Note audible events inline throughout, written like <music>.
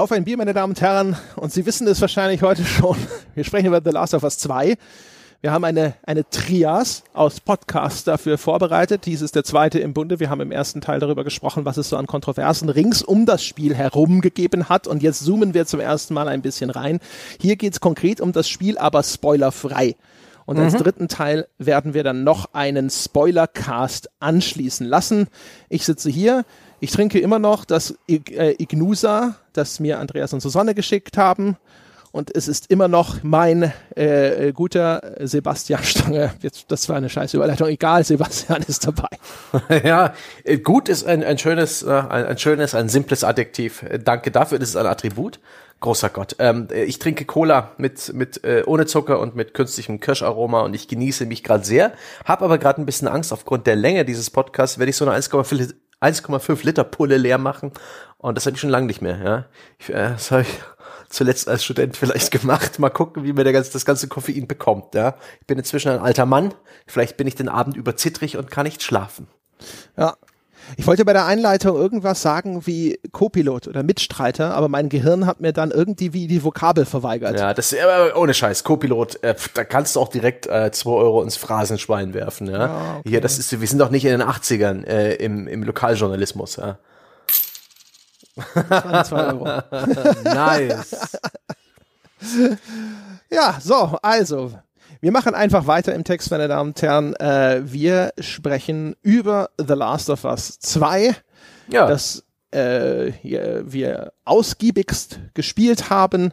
Auf ein Bier, meine Damen und Herren. Und Sie wissen es wahrscheinlich heute schon. Wir sprechen über The Last of Us 2. Wir haben eine, eine Trias aus Podcasts dafür vorbereitet. Dies ist der zweite im Bunde. Wir haben im ersten Teil darüber gesprochen, was es so an Kontroversen rings um das Spiel herum gegeben hat. Und jetzt zoomen wir zum ersten Mal ein bisschen rein. Hier geht es konkret um das Spiel, aber spoilerfrei. Und als mhm. dritten Teil werden wir dann noch einen Spoilercast anschließen lassen. Ich sitze hier. Ich trinke immer noch das äh, Ignusa, das mir Andreas und Susanne geschickt haben und es ist immer noch mein äh, äh, guter Sebastian Stange. Jetzt, das war eine scheiße Überleitung. Egal, Sebastian ist dabei. <laughs> ja, äh, gut ist ein, ein schönes, ein, ein schönes, ein simples Adjektiv. Danke dafür. Das ist ein Attribut. Großer Gott. Ähm, ich trinke Cola mit, mit äh, ohne Zucker und mit künstlichem Kirscharoma und ich genieße mich gerade sehr. Hab aber gerade ein bisschen Angst aufgrund der Länge dieses Podcasts, werde ich so eine 1,5 1,5 Liter Pulle leer machen und das habe ich schon lange nicht mehr. Ja, ich, äh, das habe ich zuletzt als Student vielleicht gemacht. Mal gucken, wie mir der ganze, das ganze Koffein bekommt. Ja, ich bin inzwischen ein alter Mann. Vielleicht bin ich den Abend über zittrig und kann nicht schlafen. Ja. Ich wollte bei der Einleitung irgendwas sagen wie Co-Pilot oder Mitstreiter, aber mein Gehirn hat mir dann irgendwie wie die Vokabel verweigert. Ja, das ist äh, ohne Scheiß. Co-Pilot, äh, da kannst du auch direkt äh, zwei Euro ins Phrasenschwein werfen. Ja, ja okay. Hier, das ist, wir sind doch nicht in den 80ern äh, im, im Lokaljournalismus. Ja. Das waren zwei Euro. <laughs> nice. <laughs> Ja, so, also, wir machen einfach weiter im Text, meine Damen und Herren. Äh, wir sprechen über The Last of Us 2, ja. das äh, wir ausgiebigst gespielt haben.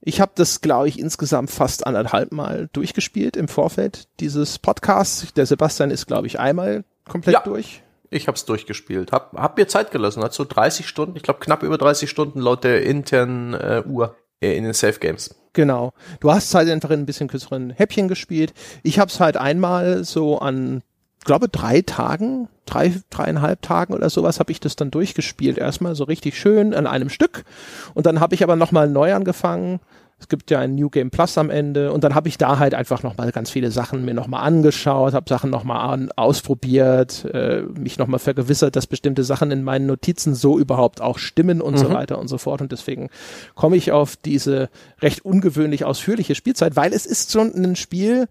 Ich habe das, glaube ich, insgesamt fast anderthalb Mal durchgespielt im Vorfeld dieses Podcasts. Der Sebastian ist, glaube ich, einmal komplett ja. durch. Ich habe es durchgespielt. Hab, hab mir Zeit gelassen. Hat so 30 Stunden, ich glaube knapp über 30 Stunden laut der internen äh, Uhr in den Safe Games. Genau. Du hast halt einfach in ein bisschen kürzeren Häppchen gespielt. Ich habe es halt einmal so an, glaube drei Tagen, drei, dreieinhalb Tagen oder sowas habe ich das dann durchgespielt. Erstmal so richtig schön an einem Stück. Und dann habe ich aber nochmal neu angefangen es gibt ja ein New Game Plus am Ende und dann habe ich da halt einfach nochmal ganz viele Sachen mir nochmal angeschaut, habe Sachen nochmal ausprobiert, äh, mich nochmal vergewissert, dass bestimmte Sachen in meinen Notizen so überhaupt auch stimmen und mhm. so weiter und so fort. Und deswegen komme ich auf diese recht ungewöhnlich ausführliche Spielzeit, weil es ist schon ein Spiel,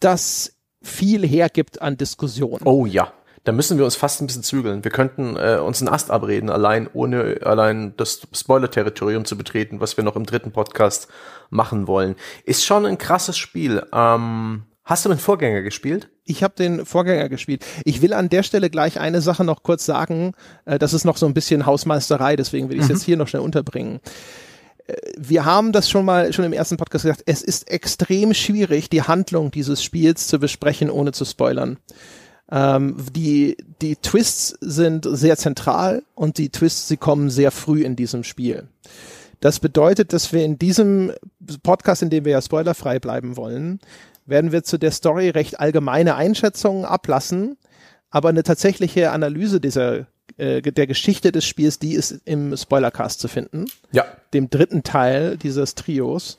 das viel hergibt an Diskussionen. Oh ja da müssen wir uns fast ein bisschen zügeln. Wir könnten äh, uns einen Ast abreden, allein ohne allein das Spoiler-Territorium zu betreten, was wir noch im dritten Podcast machen wollen. Ist schon ein krasses Spiel. Ähm, hast du den Vorgänger gespielt? Ich habe den Vorgänger gespielt. Ich will an der Stelle gleich eine Sache noch kurz sagen. Äh, das ist noch so ein bisschen Hausmeisterei, deswegen will ich es mhm. jetzt hier noch schnell unterbringen äh, wir haben das schon mal schon im ersten Podcast gesagt, es ist extrem schwierig, die Handlung dieses Spiels zu besprechen, ohne zu spoilern. Ähm, die, die Twists sind sehr zentral und die Twists, sie kommen sehr früh in diesem Spiel. Das bedeutet, dass wir in diesem Podcast, in dem wir ja spoilerfrei bleiben wollen, werden wir zu der Story recht allgemeine Einschätzungen ablassen, aber eine tatsächliche Analyse dieser äh, der Geschichte des Spiels, die ist im Spoilercast zu finden. Ja. Dem dritten Teil dieses Trios.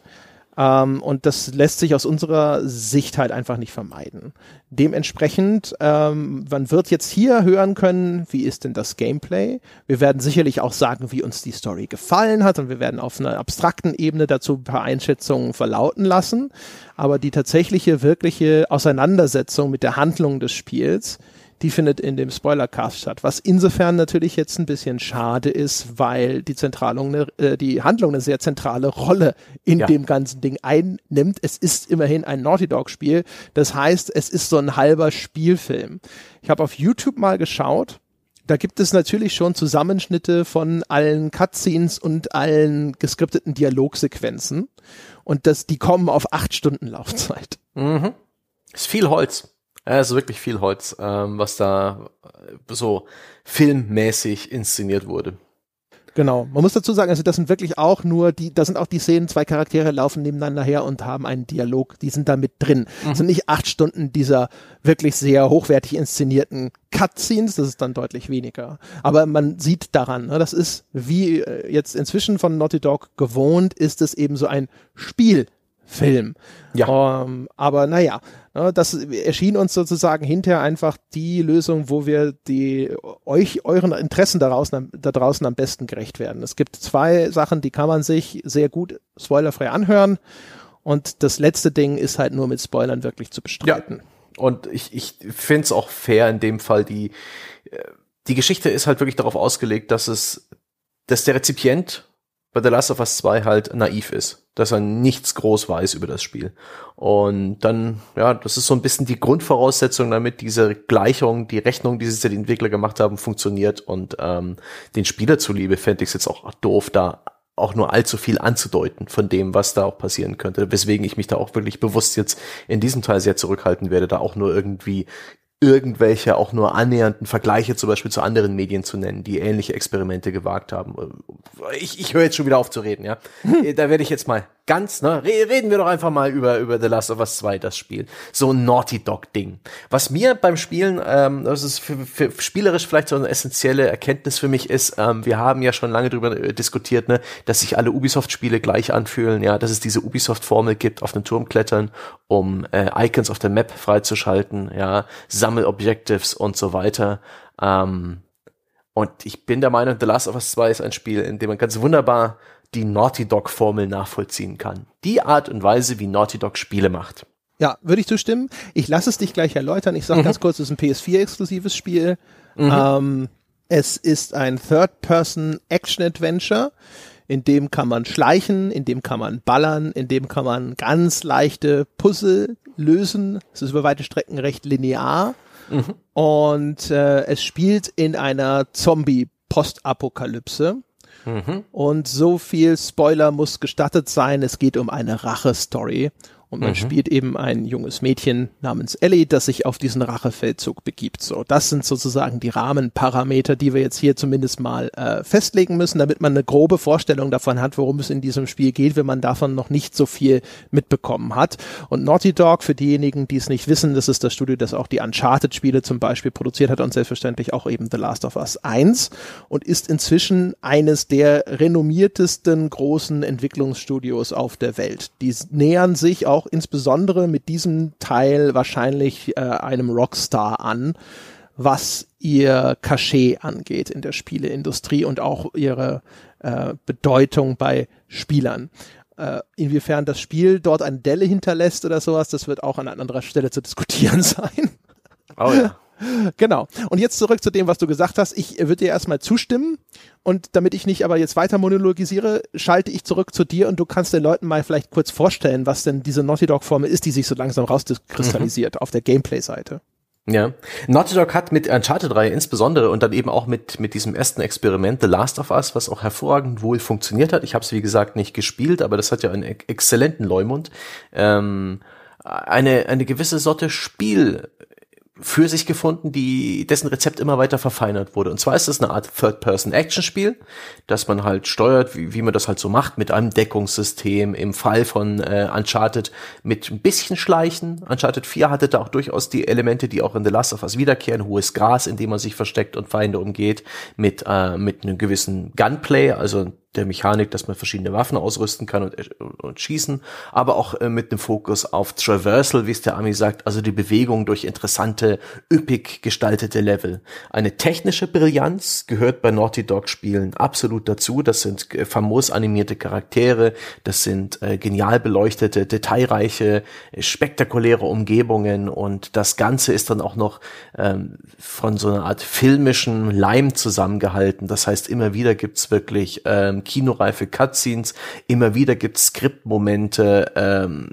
Ähm, und das lässt sich aus unserer Sicht halt einfach nicht vermeiden. Dementsprechend, ähm, man wird jetzt hier hören können, wie ist denn das Gameplay. Wir werden sicherlich auch sagen, wie uns die Story gefallen hat und wir werden auf einer abstrakten Ebene dazu ein paar Einschätzungen verlauten lassen. Aber die tatsächliche, wirkliche Auseinandersetzung mit der Handlung des Spiels, die findet in dem Spoilercast statt. Was insofern natürlich jetzt ein bisschen schade ist, weil die Zentralung, äh, die Handlung eine sehr zentrale Rolle in ja. dem ganzen Ding einnimmt. Es ist immerhin ein Naughty Dog Spiel. Das heißt, es ist so ein halber Spielfilm. Ich habe auf YouTube mal geschaut. Da gibt es natürlich schon Zusammenschnitte von allen Cutscenes und allen geskripteten Dialogsequenzen. Und das, die kommen auf acht Stunden Laufzeit. Mhm. Ist viel Holz. Ja, ist wirklich viel Holz, ähm, was da so filmmäßig inszeniert wurde. Genau. Man muss dazu sagen, also das sind wirklich auch nur die, da sind auch die Szenen, zwei Charaktere laufen nebeneinander her und haben einen Dialog, die sind da mit drin. Mhm. Das sind nicht acht Stunden dieser wirklich sehr hochwertig inszenierten Cutscenes, das ist dann deutlich weniger. Aber man sieht daran, ne, das ist wie äh, jetzt inzwischen von Naughty Dog gewohnt, ist es eben so ein Spiel Film. Ja. Ähm, aber naja, ne, das erschien uns sozusagen hinterher einfach die Lösung, wo wir die euch euren Interessen da draußen, da draußen am besten gerecht werden. Es gibt zwei Sachen, die kann man sich sehr gut spoilerfrei anhören. Und das letzte Ding ist halt nur mit Spoilern wirklich zu bestreiten. Ja. Und ich, ich finde es auch fair in dem Fall, die, äh, die Geschichte ist halt wirklich darauf ausgelegt, dass es, dass der Rezipient bei The Last of Us 2 halt naiv ist, dass er nichts groß weiß über das Spiel. Und dann, ja, das ist so ein bisschen die Grundvoraussetzung, damit diese Gleichung, die Rechnung, die ja die Entwickler gemacht haben, funktioniert. Und ähm, den Spieler zuliebe fände ich es jetzt auch doof, da auch nur allzu viel anzudeuten von dem, was da auch passieren könnte. Weswegen ich mich da auch wirklich bewusst jetzt in diesem Teil sehr zurückhalten werde, da auch nur irgendwie irgendwelche auch nur annähernden Vergleiche zum Beispiel zu anderen Medien zu nennen, die ähnliche Experimente gewagt haben. Ich, ich höre jetzt schon wieder auf zu reden, ja. <laughs> Da werde ich jetzt mal ganz, ne, reden wir doch einfach mal über, über The Last of Us 2, das Spiel. So ein Naughty Dog-Ding. Was mir beim Spielen, ähm, das ist für, für spielerisch vielleicht so eine essentielle Erkenntnis für mich ist, ähm, wir haben ja schon lange darüber äh, diskutiert, ne, dass sich alle Ubisoft-Spiele gleich anfühlen, ja, dass es diese Ubisoft-Formel gibt, auf den Turm klettern, um äh, Icons auf der Map freizuschalten, ja, Sammel-Objectives und so weiter. Ähm, und ich bin der Meinung, The Last of Us 2 ist ein Spiel, in dem man ganz wunderbar die Naughty Dog Formel nachvollziehen kann. Die Art und Weise, wie Naughty Dog Spiele macht. Ja, würde ich zustimmen. Ich lasse es dich gleich erläutern. Ich sage mhm. ganz kurz, es ist ein PS4-exklusives Spiel. Mhm. Ähm, es ist ein Third-Person-Action-Adventure. In dem kann man schleichen, in dem kann man ballern, in dem kann man ganz leichte Puzzle lösen. Es ist über weite Strecken recht linear. Mhm. Und äh, es spielt in einer Zombie-Postapokalypse. Mhm. Und so viel Spoiler muss gestattet sein. Es geht um eine Rache-Story. Und man mhm. spielt eben ein junges Mädchen namens Ellie, das sich auf diesen Rachefeldzug begibt. So, das sind sozusagen die Rahmenparameter, die wir jetzt hier zumindest mal äh, festlegen müssen, damit man eine grobe Vorstellung davon hat, worum es in diesem Spiel geht, wenn man davon noch nicht so viel mitbekommen hat. Und Naughty Dog, für diejenigen, die es nicht wissen, das ist das Studio, das auch die Uncharted-Spiele zum Beispiel produziert hat und selbstverständlich auch eben The Last of Us 1 und ist inzwischen eines der renommiertesten großen Entwicklungsstudios auf der Welt. Die nähern sich auch auch insbesondere mit diesem Teil wahrscheinlich äh, einem Rockstar an, was ihr Cachet angeht in der Spieleindustrie und auch ihre äh, Bedeutung bei Spielern. Äh, inwiefern das Spiel dort eine Delle hinterlässt oder sowas, das wird auch an anderer Stelle zu diskutieren <laughs> sein. Oh ja. Genau. Und jetzt zurück zu dem, was du gesagt hast. Ich würde dir erstmal zustimmen. Und damit ich nicht aber jetzt weiter monologisiere, schalte ich zurück zu dir und du kannst den Leuten mal vielleicht kurz vorstellen, was denn diese Naughty Dog Formel ist, die sich so langsam rauskristallisiert mhm. auf der Gameplay-Seite. Ja. Naughty Dog hat mit Uncharted 3 insbesondere und dann eben auch mit, mit diesem ersten Experiment The Last of Us, was auch hervorragend wohl funktioniert hat. Ich habe es wie gesagt nicht gespielt, aber das hat ja einen exzellenten Leumund. Ähm, eine, eine gewisse Sorte Spiel für sich gefunden, die, dessen Rezept immer weiter verfeinert wurde. Und zwar ist es eine Art Third-Person-Action-Spiel, dass man halt steuert, wie, wie man das halt so macht, mit einem Deckungssystem, im Fall von äh, Uncharted mit ein bisschen Schleichen. Uncharted 4 hatte da auch durchaus die Elemente, die auch in The Last of Us wiederkehren, hohes Gras, in dem man sich versteckt und Feinde umgeht, mit, äh, mit einem gewissen Gunplay, also der Mechanik, dass man verschiedene Waffen ausrüsten kann und, und schießen, aber auch äh, mit dem Fokus auf Traversal, wie es der Ami sagt, also die Bewegung durch interessante, üppig gestaltete Level. Eine technische Brillanz gehört bei Naughty Dog Spielen absolut dazu. Das sind äh, famos animierte Charaktere, das sind äh, genial beleuchtete, detailreiche, äh, spektakuläre Umgebungen und das Ganze ist dann auch noch ähm, von so einer Art filmischen Leim zusammengehalten. Das heißt, immer wieder gibt's wirklich ähm, kinoreife Cutscenes. Immer wieder gibt es Skriptmomente, ähm,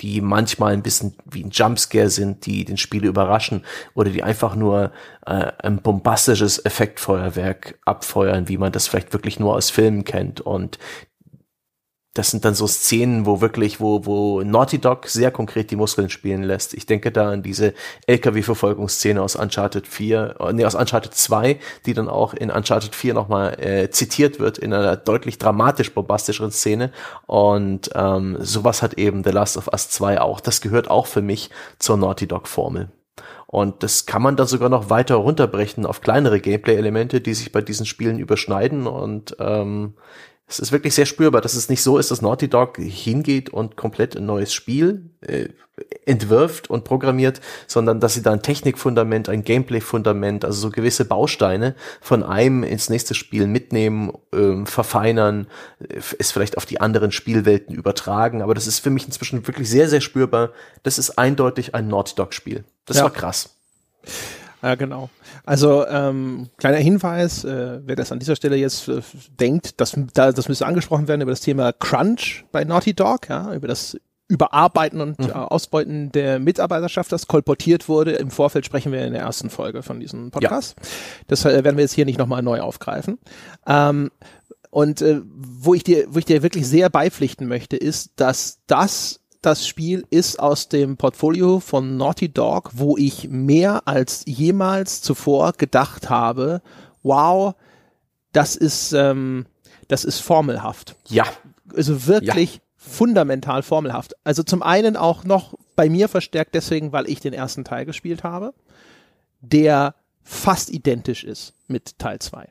die manchmal ein bisschen wie ein Jumpscare sind, die den Spieler überraschen oder die einfach nur äh, ein bombastisches Effektfeuerwerk abfeuern, wie man das vielleicht wirklich nur aus Filmen kennt. Und das sind dann so Szenen, wo wirklich, wo, wo Naughty Dog sehr konkret die Muskeln spielen lässt. Ich denke da an diese LKW-Verfolgungsszene aus Uncharted 4, äh, nee, aus Uncharted 2, die dann auch in Uncharted 4 nochmal äh, zitiert wird in einer deutlich dramatisch bombastischeren Szene. Und ähm, sowas hat eben The Last of Us 2 auch. Das gehört auch für mich zur Naughty Dog-Formel. Und das kann man dann sogar noch weiter runterbrechen auf kleinere Gameplay-Elemente, die sich bei diesen Spielen überschneiden und ähm, Es ist wirklich sehr spürbar, dass es nicht so ist, dass Naughty Dog hingeht und komplett ein neues Spiel äh, entwirft und programmiert, sondern dass sie da ein Technikfundament, ein Gameplay-Fundament, also so gewisse Bausteine von einem ins nächste Spiel mitnehmen, ähm, verfeinern, äh, es vielleicht auf die anderen Spielwelten übertragen. Aber das ist für mich inzwischen wirklich sehr, sehr spürbar. Das ist eindeutig ein Naughty Dog-Spiel. Das ja. war krass. Ja, genau. Also ähm, kleiner Hinweis, äh, wer das an dieser Stelle jetzt äh, denkt, dass da, das müsste angesprochen werden über das Thema Crunch bei Naughty Dog, ja, über das Überarbeiten und mhm. äh, Ausbeuten der Mitarbeiterschaft, das kolportiert wurde. Im Vorfeld sprechen wir in der ersten Folge von diesem Podcast. Ja. Das äh, werden wir jetzt hier nicht nochmal neu aufgreifen. Ähm, und äh, wo ich dir, wo ich dir wirklich sehr beipflichten möchte, ist, dass das das Spiel ist aus dem Portfolio von Naughty Dog, wo ich mehr als jemals zuvor gedacht habe, wow, das ist, ähm, das ist formelhaft. Ja. Also wirklich ja. fundamental formelhaft. Also zum einen auch noch bei mir verstärkt deswegen, weil ich den ersten Teil gespielt habe, der fast identisch ist mit Teil 2.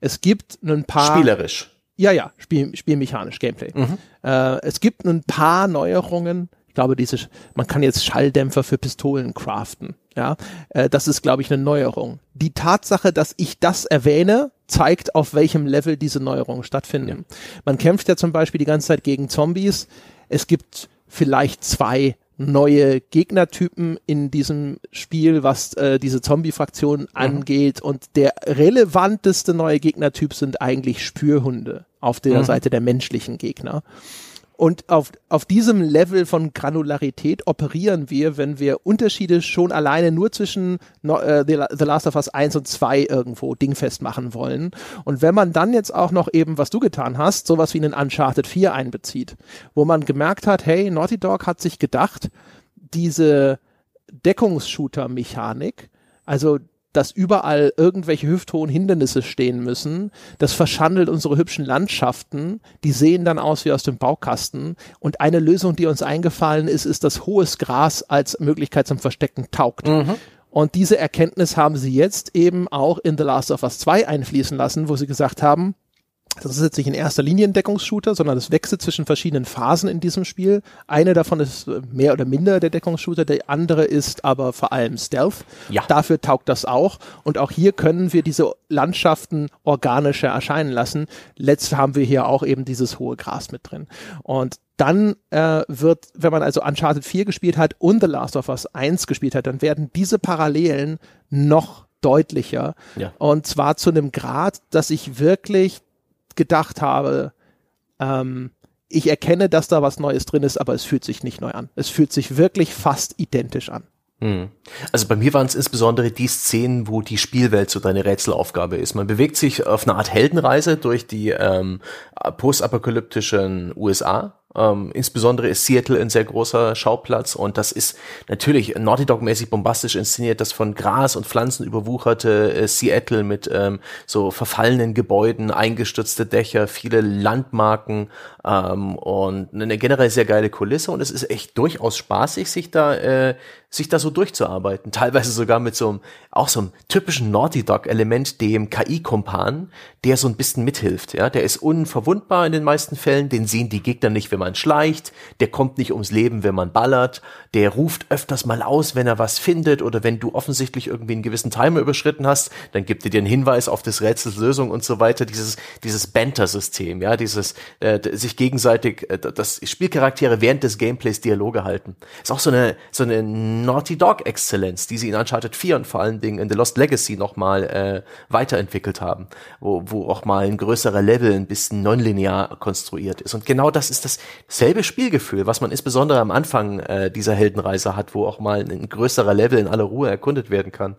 Es gibt ein paar. Spielerisch. Ja, ja, Spiel, spielmechanisch, Gameplay. Mhm. Äh, es gibt ein paar Neuerungen. Ich glaube, diese, man kann jetzt Schalldämpfer für Pistolen craften. Ja, äh, das ist, glaube ich, eine Neuerung. Die Tatsache, dass ich das erwähne, zeigt, auf welchem Level diese Neuerungen stattfinden. Ja. Man kämpft ja zum Beispiel die ganze Zeit gegen Zombies. Es gibt vielleicht zwei neue Gegnertypen in diesem Spiel, was äh, diese Zombie-Fraktion mhm. angeht. Und der relevanteste neue Gegnertyp sind eigentlich Spürhunde auf der mhm. Seite der menschlichen Gegner. Und auf, auf diesem Level von Granularität operieren wir, wenn wir Unterschiede schon alleine nur zwischen äh, The Last of Us 1 und 2 irgendwo dingfest machen wollen. Und wenn man dann jetzt auch noch eben, was du getan hast, sowas wie einen Uncharted 4 einbezieht, wo man gemerkt hat, hey, Naughty Dog hat sich gedacht, diese Deckungsshooter-Mechanik, also dass überall irgendwelche hüfthohen Hindernisse stehen müssen. Das verschandelt unsere hübschen Landschaften. Die sehen dann aus wie aus dem Baukasten. Und eine Lösung, die uns eingefallen ist, ist, dass hohes Gras als Möglichkeit zum Verstecken taugt. Mhm. Und diese Erkenntnis haben sie jetzt eben auch in The Last of Us 2 einfließen lassen, wo sie gesagt haben, das ist jetzt nicht in erster Linie ein Deckungsshooter, sondern es wechselt zwischen verschiedenen Phasen in diesem Spiel. Eine davon ist mehr oder minder der Deckungsshooter, der andere ist aber vor allem Stealth. Ja. Dafür taugt das auch. Und auch hier können wir diese Landschaften organischer erscheinen lassen. Letzt haben wir hier auch eben dieses hohe Gras mit drin. Und dann äh, wird, wenn man also Uncharted 4 gespielt hat und The Last of Us 1 gespielt hat, dann werden diese Parallelen noch deutlicher. Ja. Und zwar zu einem Grad, dass ich wirklich gedacht habe, ähm, ich erkenne, dass da was Neues drin ist, aber es fühlt sich nicht neu an. Es fühlt sich wirklich fast identisch an. Hm. Also bei mir waren es insbesondere die Szenen, wo die Spielwelt so deine Rätselaufgabe ist. Man bewegt sich auf eine Art Heldenreise durch die ähm, postapokalyptischen USA ähm, insbesondere ist Seattle ein sehr großer Schauplatz und das ist natürlich Naughty Dog-mäßig bombastisch inszeniert, das von Gras und Pflanzen überwucherte äh, Seattle mit ähm, so verfallenen Gebäuden, eingestürzte Dächer, viele Landmarken ähm, und eine generell sehr geile Kulisse und es ist echt durchaus spaßig, sich da äh, sich da so durchzuarbeiten. Teilweise sogar mit so einem, auch so einem typischen Naughty Dog Element, dem KI-Kompan, der so ein bisschen mithilft, ja. Der ist unverwundbar in den meisten Fällen, den sehen die Gegner nicht, wenn man schleicht, der kommt nicht ums Leben, wenn man ballert, der ruft öfters mal aus, wenn er was findet oder wenn du offensichtlich irgendwie einen gewissen Timer überschritten hast, dann gibt er dir einen Hinweis auf das Rätsels Lösung und so weiter, dieses, dieses Banter-System, ja, dieses, äh, sich gegenseitig, äh, das Spielcharaktere während des Gameplays Dialoge halten. Ist auch so eine, so eine Naughty Dog Exzellenz, die sie in Uncharted 4 und vor allen Dingen in The Lost Legacy nochmal äh, weiterentwickelt haben, wo, wo auch mal ein größerer Level ein bisschen nonlinear konstruiert ist. Und genau das ist dasselbe Spielgefühl, was man insbesondere am Anfang äh, dieser Heldenreise hat, wo auch mal ein größerer Level in aller Ruhe erkundet werden kann.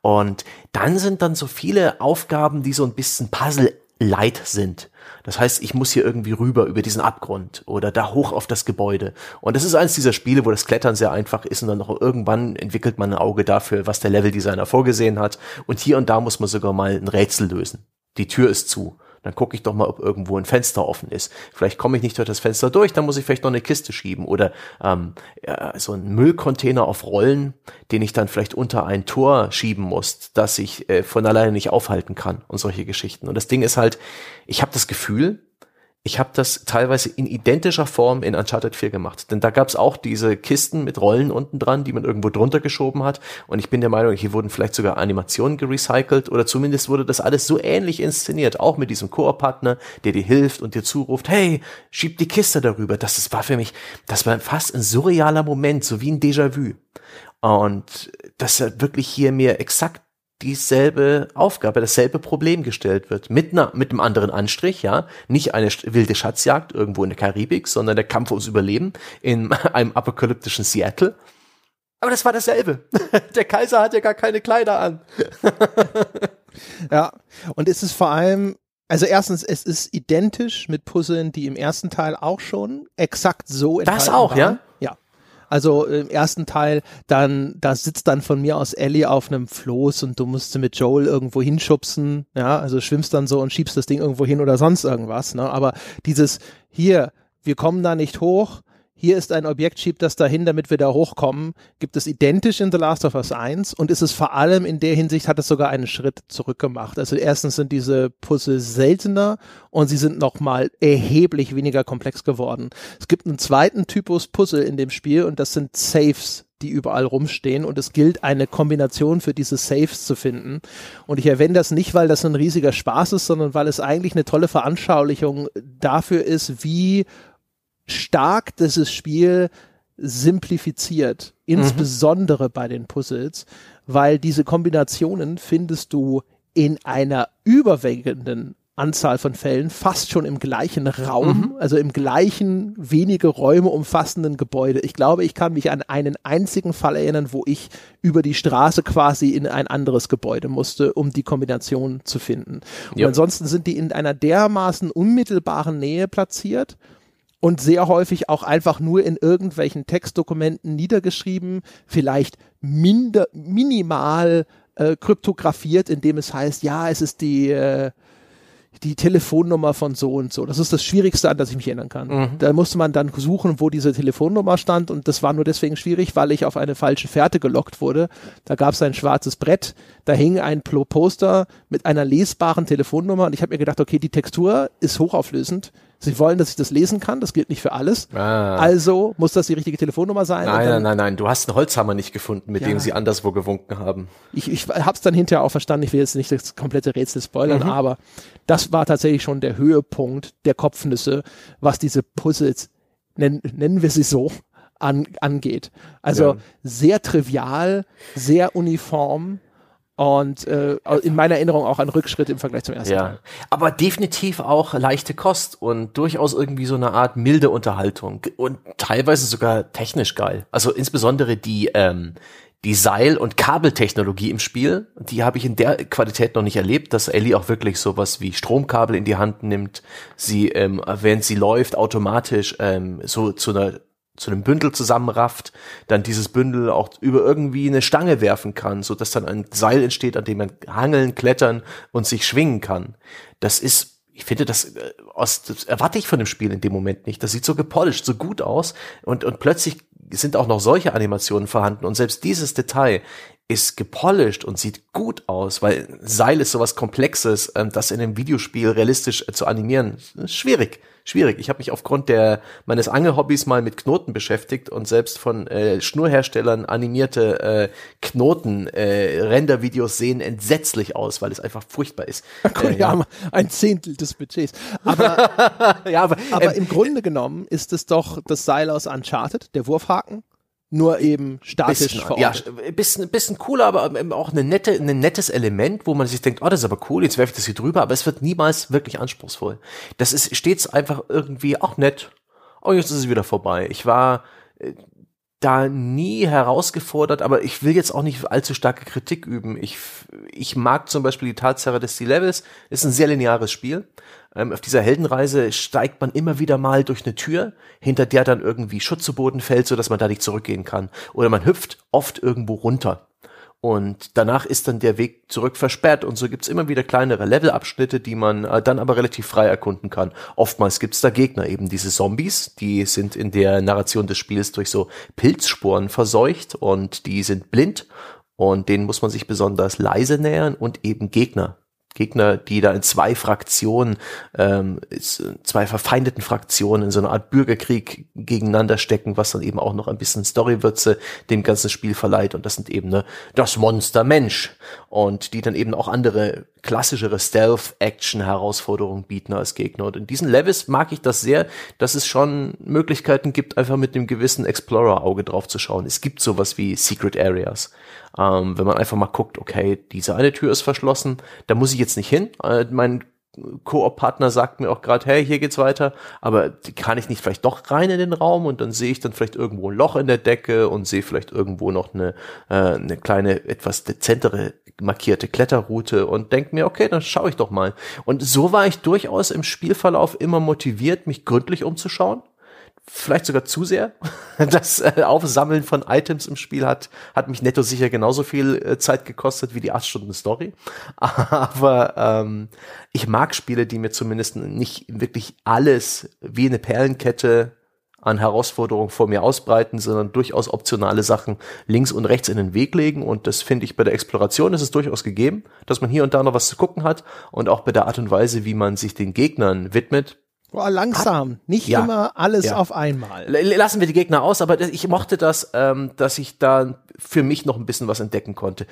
Und dann sind dann so viele Aufgaben, die so ein bisschen Puzzle light sind. Das heißt, ich muss hier irgendwie rüber über diesen Abgrund oder da hoch auf das Gebäude. Und das ist eines dieser Spiele, wo das Klettern sehr einfach ist und dann noch irgendwann entwickelt man ein Auge dafür, was der Leveldesigner vorgesehen hat. Und hier und da muss man sogar mal ein Rätsel lösen. Die Tür ist zu dann gucke ich doch mal, ob irgendwo ein Fenster offen ist. Vielleicht komme ich nicht durch das Fenster durch, dann muss ich vielleicht noch eine Kiste schieben oder ähm, ja, so ein Müllcontainer auf Rollen, den ich dann vielleicht unter ein Tor schieben muss, das ich äh, von alleine nicht aufhalten kann und solche Geschichten. Und das Ding ist halt, ich habe das Gefühl, ich habe das teilweise in identischer Form in Uncharted 4 gemacht. Denn da gab es auch diese Kisten mit Rollen unten dran, die man irgendwo drunter geschoben hat. Und ich bin der Meinung, hier wurden vielleicht sogar Animationen gerecycelt oder zumindest wurde das alles so ähnlich inszeniert. Auch mit diesem Koop-Partner, der dir hilft und dir zuruft, hey, schieb die Kiste darüber. Das ist, war für mich, das war fast ein surrealer Moment, so wie ein Déjà-vu. Und das wirklich hier mir exakt dieselbe Aufgabe, dasselbe Problem gestellt wird. Mit, einer, mit einem anderen Anstrich, ja. Nicht eine wilde Schatzjagd irgendwo in der Karibik, sondern der Kampf ums Überleben in <laughs> einem apokalyptischen Seattle. Aber das war dasselbe. <laughs> Der Kaiser hat ja gar keine Kleider an. <laughs> ja, und es ist vor allem, also erstens, es ist identisch mit Puzzeln, die im ersten Teil auch schon exakt so Das auch, waren. ja? Also im ersten Teil, dann, da sitzt dann von mir aus Ellie auf einem Floß und du musst sie mit Joel irgendwo hinschubsen, ja, also schwimmst dann so und schiebst das Ding irgendwo hin oder sonst irgendwas, ne? Aber dieses, hier, wir kommen da nicht hoch, hier ist ein Objekt, schiebt das dahin, damit wir da hochkommen, gibt es identisch in The Last of Us 1 und ist es vor allem in der Hinsicht, hat es sogar einen Schritt zurück gemacht. Also erstens sind diese Puzzle seltener und sie sind nochmal erheblich weniger komplex geworden. Es gibt einen zweiten Typus Puzzle in dem Spiel und das sind Saves die überall rumstehen und es gilt eine Kombination für diese Saves zu finden. Und ich erwähne das nicht, weil das ein riesiger Spaß ist, sondern weil es eigentlich eine tolle Veranschaulichung dafür ist, wie stark dieses Spiel simplifiziert, insbesondere mhm. bei den Puzzles, weil diese Kombinationen findest du in einer überwiegenden Anzahl von Fällen fast schon im gleichen Raum, mhm. also im gleichen wenige Räume umfassenden Gebäude. Ich glaube, ich kann mich an einen einzigen Fall erinnern, wo ich über die Straße quasi in ein anderes Gebäude musste, um die Kombination zu finden. Und ja. ansonsten sind die in einer dermaßen unmittelbaren Nähe platziert, und sehr häufig auch einfach nur in irgendwelchen Textdokumenten niedergeschrieben, vielleicht minder, minimal äh, kryptografiert, indem es heißt, ja, es ist die, äh, die Telefonnummer von so und so. Das ist das Schwierigste, an das ich mich erinnern kann. Mhm. Da musste man dann suchen, wo diese Telefonnummer stand und das war nur deswegen schwierig, weil ich auf eine falsche Fährte gelockt wurde. Da gab es ein schwarzes Brett, da hing ein Poster mit einer lesbaren Telefonnummer und ich habe mir gedacht, okay, die Textur ist hochauflösend Sie wollen, dass ich das lesen kann, das gilt nicht für alles. Ah. Also muss das die richtige Telefonnummer sein. Nein, nein, nein, nein, du hast einen Holzhammer nicht gefunden, mit ja. dem sie anderswo gewunken haben. Ich, ich habe es dann hinterher auch verstanden, ich will jetzt nicht das komplette Rätsel spoilern, mhm. aber das war tatsächlich schon der Höhepunkt der Kopfnüsse, was diese Puzzles, nennen, nennen wir sie so, an, angeht. Also ja. sehr trivial, sehr uniform, und äh, in meiner Erinnerung auch ein Rückschritt im Vergleich zum ersten ja. Teil. Aber definitiv auch leichte Kost und durchaus irgendwie so eine Art milde Unterhaltung und teilweise sogar technisch geil. Also insbesondere die ähm, die Seil- und Kabeltechnologie im Spiel, die habe ich in der Qualität noch nicht erlebt, dass Ellie auch wirklich sowas wie Stromkabel in die Hand nimmt, sie, ähm, während sie läuft, automatisch ähm, so zu einer zu einem Bündel zusammenrafft, dann dieses Bündel auch über irgendwie eine Stange werfen kann, so dass dann ein Seil entsteht, an dem man hangeln, klettern und sich schwingen kann. Das ist, ich finde, das, äh, aus, das erwarte ich von dem Spiel in dem Moment nicht. Das sieht so gepolished, so gut aus und, und plötzlich sind auch noch solche Animationen vorhanden und selbst dieses Detail ist gepolished und sieht gut aus, weil Seil ist sowas Komplexes, ähm, das in einem Videospiel realistisch äh, zu animieren, schwierig schwierig. Ich habe mich aufgrund der meines Angelhobbys mal mit Knoten beschäftigt und selbst von äh, Schnurherstellern animierte äh, Knoten äh, Rendervideos sehen entsetzlich aus, weil es einfach furchtbar ist. <laughs> Cool, äh, ja, ein Zehntel des Budgets. Aber, <laughs> ja, aber, aber ähm, im Grunde genommen ist es doch das Seil aus Uncharted, der Wurfhaken nur eben statisch bisschen, verortet. Ja, bisschen, bisschen cooler, aber auch eine nette, ein nettes Element, wo man sich denkt, oh, das ist aber cool, jetzt werfe ich das hier drüber, aber es wird niemals wirklich anspruchsvoll. Das ist stets einfach irgendwie auch nett. Oh, jetzt ist es wieder vorbei. Ich war äh, da nie herausgefordert, aber ich will jetzt auch nicht allzu starke Kritik üben. Ich, ich mag zum Beispiel die Tatsache, dass die Levels ist ein sehr lineares Spiel. Ähm, auf dieser Heldenreise steigt man immer wieder mal durch eine Tür, hinter der dann irgendwie Schutz zu Boden fällt, so dass man da nicht zurückgehen kann. Oder man hüpft oft irgendwo runter. Und danach ist dann der Weg zurück versperrt und so gibt's immer wieder kleinere Levelabschnitte, die man äh, dann aber relativ frei erkunden kann. Oftmals gibt's da Gegner, eben diese Zombies, die sind in der Narration des Spiels durch so Pilzsporen verseucht und die sind blind und denen muss man sich besonders leise nähern und eben Gegner Gegner, die da in zwei Fraktionen, ähm, zwei verfeindeten Fraktionen in so einer Art Bürgerkrieg gegeneinander stecken, was dann eben auch noch ein bisschen Storywürze dem ganzen Spiel verleiht. Und das sind eben ne, das Monster Mensch und die dann eben auch andere klassischere Stealth-Action-Herausforderungen bieten als Gegner. Und in diesen Levels mag ich das sehr, dass es schon Möglichkeiten gibt, einfach mit einem gewissen Explorer-Auge drauf zu schauen. Es gibt sowas wie Secret Areas. Ähm, wenn man einfach mal guckt, okay, diese eine Tür ist verschlossen, da muss ich jetzt nicht hin. Äh, mein Koop-Partner sagt mir auch gerade, hey, hier geht's weiter, aber kann ich nicht vielleicht doch rein in den Raum und dann sehe ich dann vielleicht irgendwo ein Loch in der Decke und sehe vielleicht irgendwo noch eine, äh, eine kleine, etwas dezentere markierte Kletterroute und denke mir, okay, dann schaue ich doch mal. Und so war ich durchaus im Spielverlauf immer motiviert, mich gründlich umzuschauen vielleicht sogar zu sehr. <laughs> Das äh, Aufsammeln von Items im Spiel hat, hat mich netto sicher genauso viel äh, Zeit gekostet wie die acht Stunden Story. <laughs> Aber ähm, ich mag Spiele, die mir zumindest nicht wirklich alles wie eine Perlenkette an Herausforderungen vor mir ausbreiten, sondern durchaus optionale Sachen links und rechts in den Weg legen. Und das finde ich bei der Exploration ist es durchaus gegeben, dass man hier und da noch was zu gucken hat. Und auch bei der Art und Weise, wie man sich den Gegnern widmet, Boah, langsam, nicht ja, immer alles ja. auf einmal. Lassen wir die Gegner aus, aber ich mochte das, ähm, dass ich da für mich noch ein bisschen was entdecken konnte.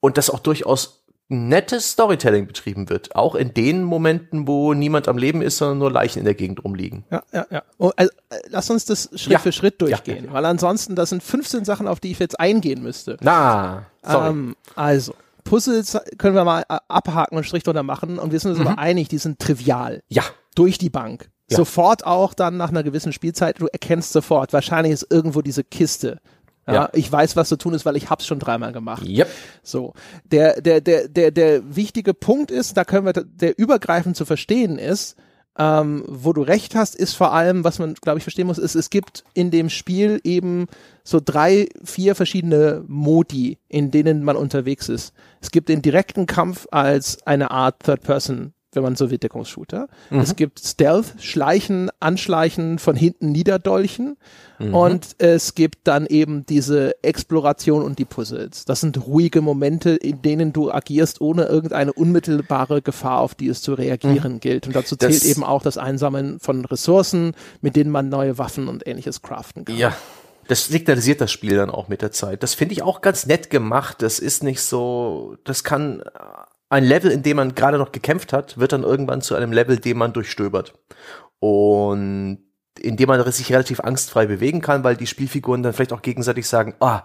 Und das auch durchaus nettes Storytelling betrieben wird. Auch in den Momenten, wo niemand am Leben ist, sondern nur Leichen in der Gegend rumliegen. Ja, ja, ja. Oh, also, äh, lass uns das Schritt ja. für Schritt durchgehen, ja, weil ansonsten, das sind 15 Sachen, auf die ich jetzt eingehen müsste. Na, sorry. Ähm, also, Puzzles können wir mal äh, abhaken und Strich drunter machen und wir sind uns mhm. aber einig, die sind trivial. Ja durch die Bank. Ja. Sofort auch dann nach einer gewissen Spielzeit, du erkennst sofort, wahrscheinlich ist irgendwo diese Kiste. Ja, ja. ich weiß, was zu tun ist, weil ich hab's schon dreimal gemacht. Yep. So. Der, der, der, der, der wichtige Punkt ist, da können wir, der übergreifend zu verstehen ist, ähm, wo du recht hast, ist vor allem, was man, glaube ich, verstehen muss, ist, es gibt in dem Spiel eben so drei, vier verschiedene Modi, in denen man unterwegs ist. Es gibt den direkten Kampf als eine Art Third-Person wenn man so will, Deckungsshooter. Mhm. Es gibt Stealth, Schleichen, Anschleichen, von hinten niederdolchen. Mhm. Und es gibt dann eben diese Exploration und die Puzzles. Das sind ruhige Momente, in denen du agierst, ohne irgendeine unmittelbare Gefahr, auf die es zu reagieren mhm. gilt. Und dazu zählt das eben auch das Einsammeln von Ressourcen, mit denen man neue Waffen und ähnliches craften kann. Ja, das signalisiert das Spiel dann auch mit der Zeit. Das finde ich auch ganz nett gemacht. Das ist nicht so, das kann ein Level, in dem man gerade noch gekämpft hat, wird dann irgendwann zu einem Level, den man durchstöbert. Und in dem man sich relativ angstfrei bewegen kann, weil die Spielfiguren dann vielleicht auch gegenseitig sagen, ah,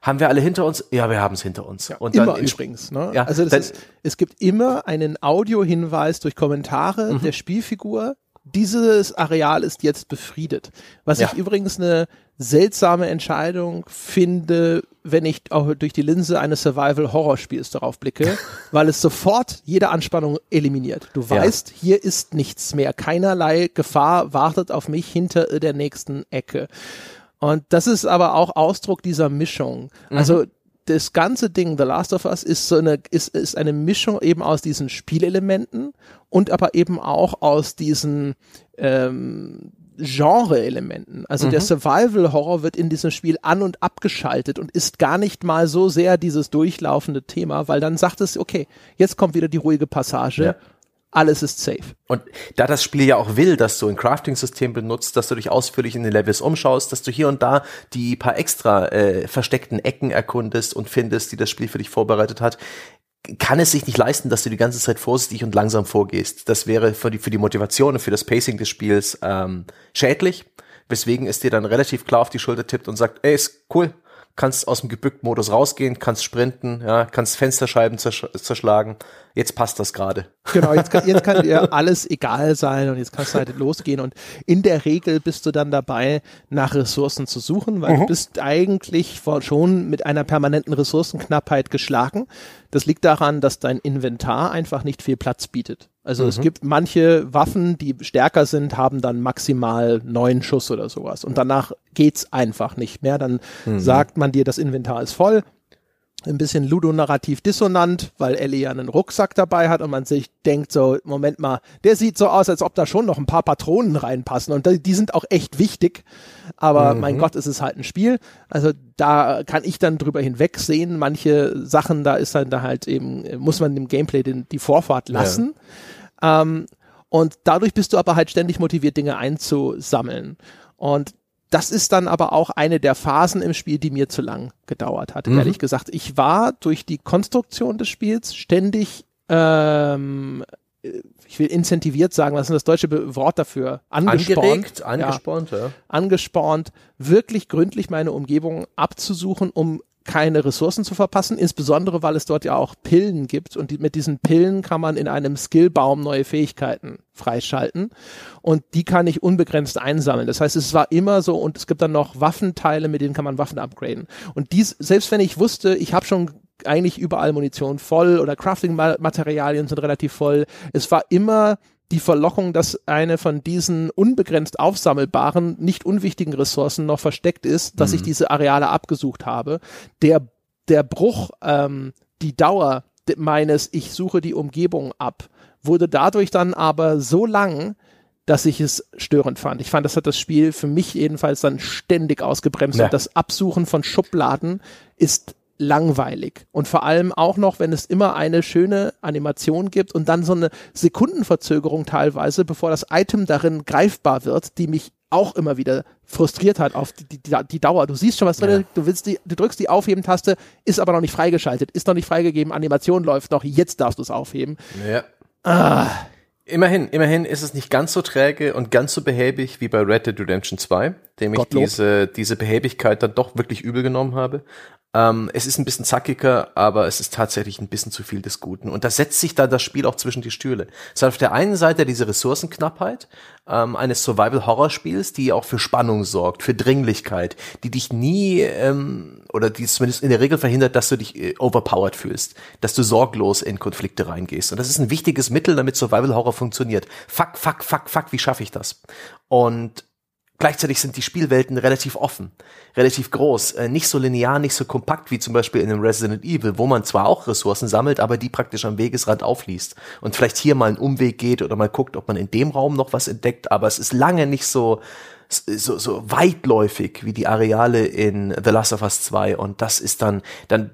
haben wir alle hinter uns? Ja, wir haben es hinter uns. Ja, und immer dann übrigens. Ne? Ja, also das ist, es gibt immer einen Audiohinweis durch Kommentare mhm. der Spielfigur. Dieses Areal ist jetzt befriedet. Was ja. ich übrigens eine seltsame Entscheidung finde, wenn ich auch durch die Linse eines Survival-Horror-Spiels darauf blicke, <laughs> weil es sofort jede Anspannung eliminiert. Du weißt, ja. hier ist nichts mehr. Keinerlei Gefahr wartet auf mich hinter der nächsten Ecke. Und das ist aber auch Ausdruck dieser Mischung. Mhm. Das ganze Ding, The Last of Us, ist so eine, ist, ist eine Mischung eben aus diesen Spielelementen und aber eben auch aus diesen ähm, Genre-Elementen. Also mhm. der Survival-Horror wird in diesem Spiel an- und abgeschaltet und ist gar nicht mal so sehr dieses durchlaufende Thema, weil dann sagt es, okay, jetzt kommt wieder die ruhige Passage. Ja. Alles ist safe. Und da das Spiel ja auch will, dass du ein Crafting-System benutzt, dass du dich ausführlich in den Levels umschaust, dass du hier und da die paar extra äh, versteckten Ecken erkundest und findest, die das Spiel für dich vorbereitet hat, kann es sich nicht leisten, dass du die ganze Zeit vorsichtig und langsam vorgehst. Das wäre für die, für die Motivation und für das Pacing des Spiels ähm, schädlich, weswegen es dir dann relativ klar auf die Schulter tippt und sagt, ey, ist cool, kannst aus dem Gebückt-Modus rausgehen, kannst sprinten, ja, kannst Fensterscheiben zersch zerschlagen. Jetzt passt das gerade. Genau, jetzt kann, jetzt kann <laughs> dir alles egal sein und jetzt kannst du halt losgehen. Und in der Regel bist du dann dabei, nach Ressourcen zu suchen, weil mhm. du bist eigentlich schon mit einer permanenten Ressourcenknappheit geschlagen. Das liegt daran, dass dein Inventar einfach nicht viel Platz bietet. Also mhm. es gibt manche Waffen, die stärker sind, haben dann maximal neun Schuss oder sowas. Und danach geht's einfach nicht mehr. Dann mhm. sagt man dir, das Inventar ist voll. Ein bisschen ludonarrativ dissonant, weil Ellie ja einen Rucksack dabei hat und man sich denkt so, Moment mal, der sieht so aus, als ob da schon noch ein paar Patronen reinpassen und die sind auch echt wichtig, aber mhm. mein Gott, es ist halt ein Spiel, also da kann ich dann drüber hinwegsehen, manche Sachen, da ist dann da halt eben, muss man dem Gameplay den, die Vorfahrt lassen ja. ähm, und dadurch bist du aber halt ständig motiviert, Dinge einzusammeln und das ist dann aber auch eine der Phasen im Spiel, die mir zu lang gedauert hat, mhm. ehrlich gesagt. Ich war durch die Konstruktion des Spiels ständig, ähm, ich will incentiviert sagen, was ist das deutsche Wort dafür? Angespornt. Angeregt, angespornt, ja. ja. Angespornt, wirklich gründlich meine Umgebung abzusuchen, um keine Ressourcen zu verpassen, insbesondere weil es dort ja auch Pillen gibt und die, mit diesen Pillen kann man in einem Skillbaum neue Fähigkeiten freischalten und die kann ich unbegrenzt einsammeln. Das heißt, es war immer so und es gibt dann noch Waffenteile, mit denen kann man Waffen upgraden. Und dies, selbst wenn ich wusste, ich habe schon eigentlich überall Munition voll oder Crafting-Materialien sind relativ voll, es war immer die Verlockung, dass eine von diesen unbegrenzt aufsammelbaren, nicht unwichtigen Ressourcen noch versteckt ist, dass mhm. ich diese Areale abgesucht habe. Der, der Bruch, ähm, die Dauer meines Ich suche die Umgebung ab, wurde dadurch dann aber so lang, dass ich es störend fand. Ich fand, das hat das Spiel für mich jedenfalls dann ständig ausgebremst. Ja. Und das Absuchen von Schubladen ist langweilig. Und vor allem auch noch, wenn es immer eine schöne Animation gibt und dann so eine Sekundenverzögerung teilweise, bevor das Item darin greifbar wird, die mich auch immer wieder frustriert hat auf die, die, die Dauer. Du siehst schon was drin, ja. du willst die, du drückst die Aufheben-Taste, ist aber noch nicht freigeschaltet, ist noch nicht freigegeben, Animation läuft noch, jetzt darfst du es aufheben. Ja. Ah. Immerhin, immerhin ist es nicht ganz so träge und ganz so behäbig wie bei Red Dead Redemption 2, dem ich diese, diese Behäbigkeit dann doch wirklich übel genommen habe. Ähm, es ist ein bisschen zackiger, aber es ist tatsächlich ein bisschen zu viel des Guten. Und da setzt sich dann das Spiel auch zwischen die Stühle. Es hat auf der einen Seite diese Ressourcenknappheit ähm, eines Survival-Horror-Spiels, die auch für Spannung sorgt, für Dringlichkeit, die dich nie ähm, oder die zumindest in der Regel verhindert, dass du dich äh, overpowered fühlst, dass du sorglos in Konflikte reingehst. Und das ist ein wichtiges Mittel, damit Survival-Horror funktioniert. Fuck, fuck, fuck, fuck, wie schaffe ich das? Und Gleichzeitig sind die Spielwelten relativ offen, relativ groß, äh, nicht so linear, nicht so kompakt wie zum Beispiel in einem Resident Evil, wo man zwar auch Ressourcen sammelt, aber die praktisch am Wegesrand aufliest und vielleicht hier mal einen Umweg geht oder mal guckt, ob man in dem Raum noch was entdeckt, aber es ist lange nicht so so, so weitläufig wie die Areale in The Last of Us 2 und das ist dann, dann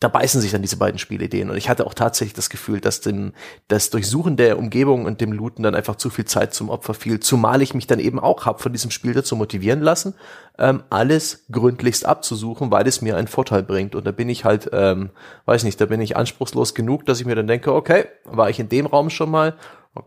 da beißen sich dann diese beiden Spielideen. Und ich hatte auch tatsächlich das Gefühl, dass dem, das Durchsuchen der Umgebung und dem Looten dann einfach zu viel Zeit zum Opfer fiel. Zumal ich mich dann eben auch hab von diesem Spiel dazu motivieren lassen, ähm, alles gründlichst abzusuchen, weil es mir einen Vorteil bringt. Und da bin ich halt, ähm, weiß nicht, da bin ich anspruchslos genug, dass ich mir dann denke, okay, war ich in dem Raum schon mal,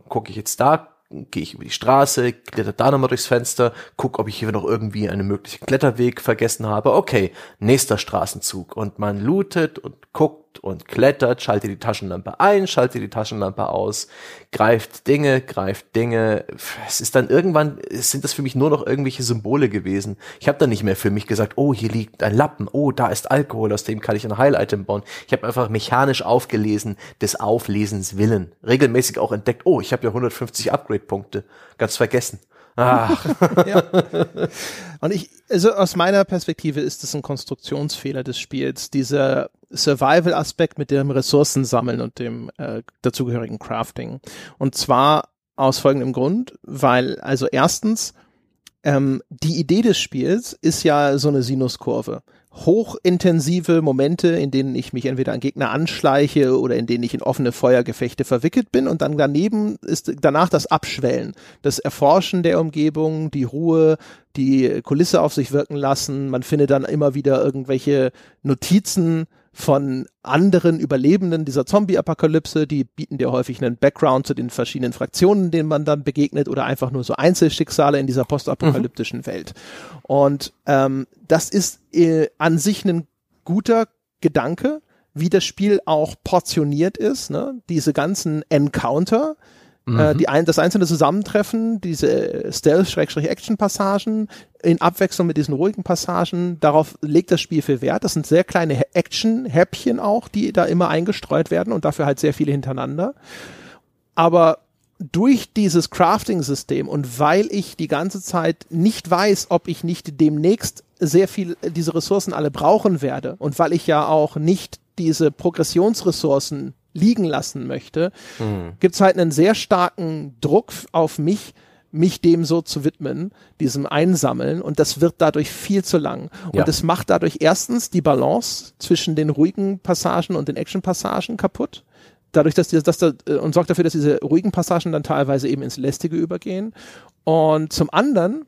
gucke ich jetzt da, gehe ich über die Straße, kletter da nochmal durchs Fenster, guck, ob ich hier noch irgendwie einen möglichen Kletterweg vergessen habe. Okay, nächster Straßenzug. Und man lootet und guckt, und klettert, schaltet die Taschenlampe ein, schaltet die Taschenlampe aus, greift Dinge, greift Dinge. Es ist dann irgendwann, sind das für mich nur noch irgendwelche Symbole gewesen. Ich habe dann nicht mehr für mich gesagt, oh, hier liegt ein Lappen, oh, da ist Alkohol, aus dem kann ich ein Heil-Item bauen. Ich habe einfach mechanisch aufgelesen, des Auflesens willen. Regelmäßig auch entdeckt, oh, ich habe ja 150 Upgrade-Punkte. Ganz vergessen. Ach. ja. Und ich, also aus meiner Perspektive ist es ein Konstruktionsfehler des Spiels, dieser Survival-Aspekt mit dem Ressourcensammeln und dem äh, dazugehörigen Crafting. Und zwar aus folgendem Grund, weil also erstens ähm, die Idee des Spiels ist ja so eine Sinuskurve hochintensive Momente, in denen ich mich entweder an Gegner anschleiche oder in denen ich in offene Feuergefechte verwickelt bin und dann daneben ist danach das Abschwellen, das Erforschen der Umgebung, die Ruhe, die Kulisse auf sich wirken lassen. Man findet dann immer wieder irgendwelche Notizen von anderen Überlebenden dieser Zombie-Apokalypse, die bieten dir häufig einen Background zu den verschiedenen Fraktionen, denen man dann begegnet oder einfach nur so Einzelschicksale in dieser postapokalyptischen mhm. Welt. Und ähm, das ist äh, an sich ein guter Gedanke, wie das Spiel auch portioniert ist, ne? diese ganzen Encounter, mhm. Äh, die ein, das einzelne Zusammentreffen, diese Stealth-Action-Passagen in Abwechslung mit diesen ruhigen Passagen, darauf legt das Spiel viel Wert. Das sind sehr kleine Action-Häppchen auch, die da immer eingestreut werden und dafür halt sehr viele hintereinander. Aber durch dieses Crafting-System und weil ich die ganze Zeit nicht weiß, ob ich nicht demnächst sehr viel diese Ressourcen alle brauchen werde und weil ich ja auch nicht diese Progressionsressourcen liegen lassen möchte, mhm. gibt es halt einen sehr starken Druck auf mich, mich dem so zu widmen, diesem Einsammeln und das wird dadurch viel zu lang. Und es macht dadurch erstens die Balance zwischen den ruhigen Passagen und den Action-Passagen kaputt. Dadurch, dass, die, dass da, äh, und sorgt dafür, dass diese ruhigen Passagen dann teilweise eben ins Lästige übergehen. Und zum anderen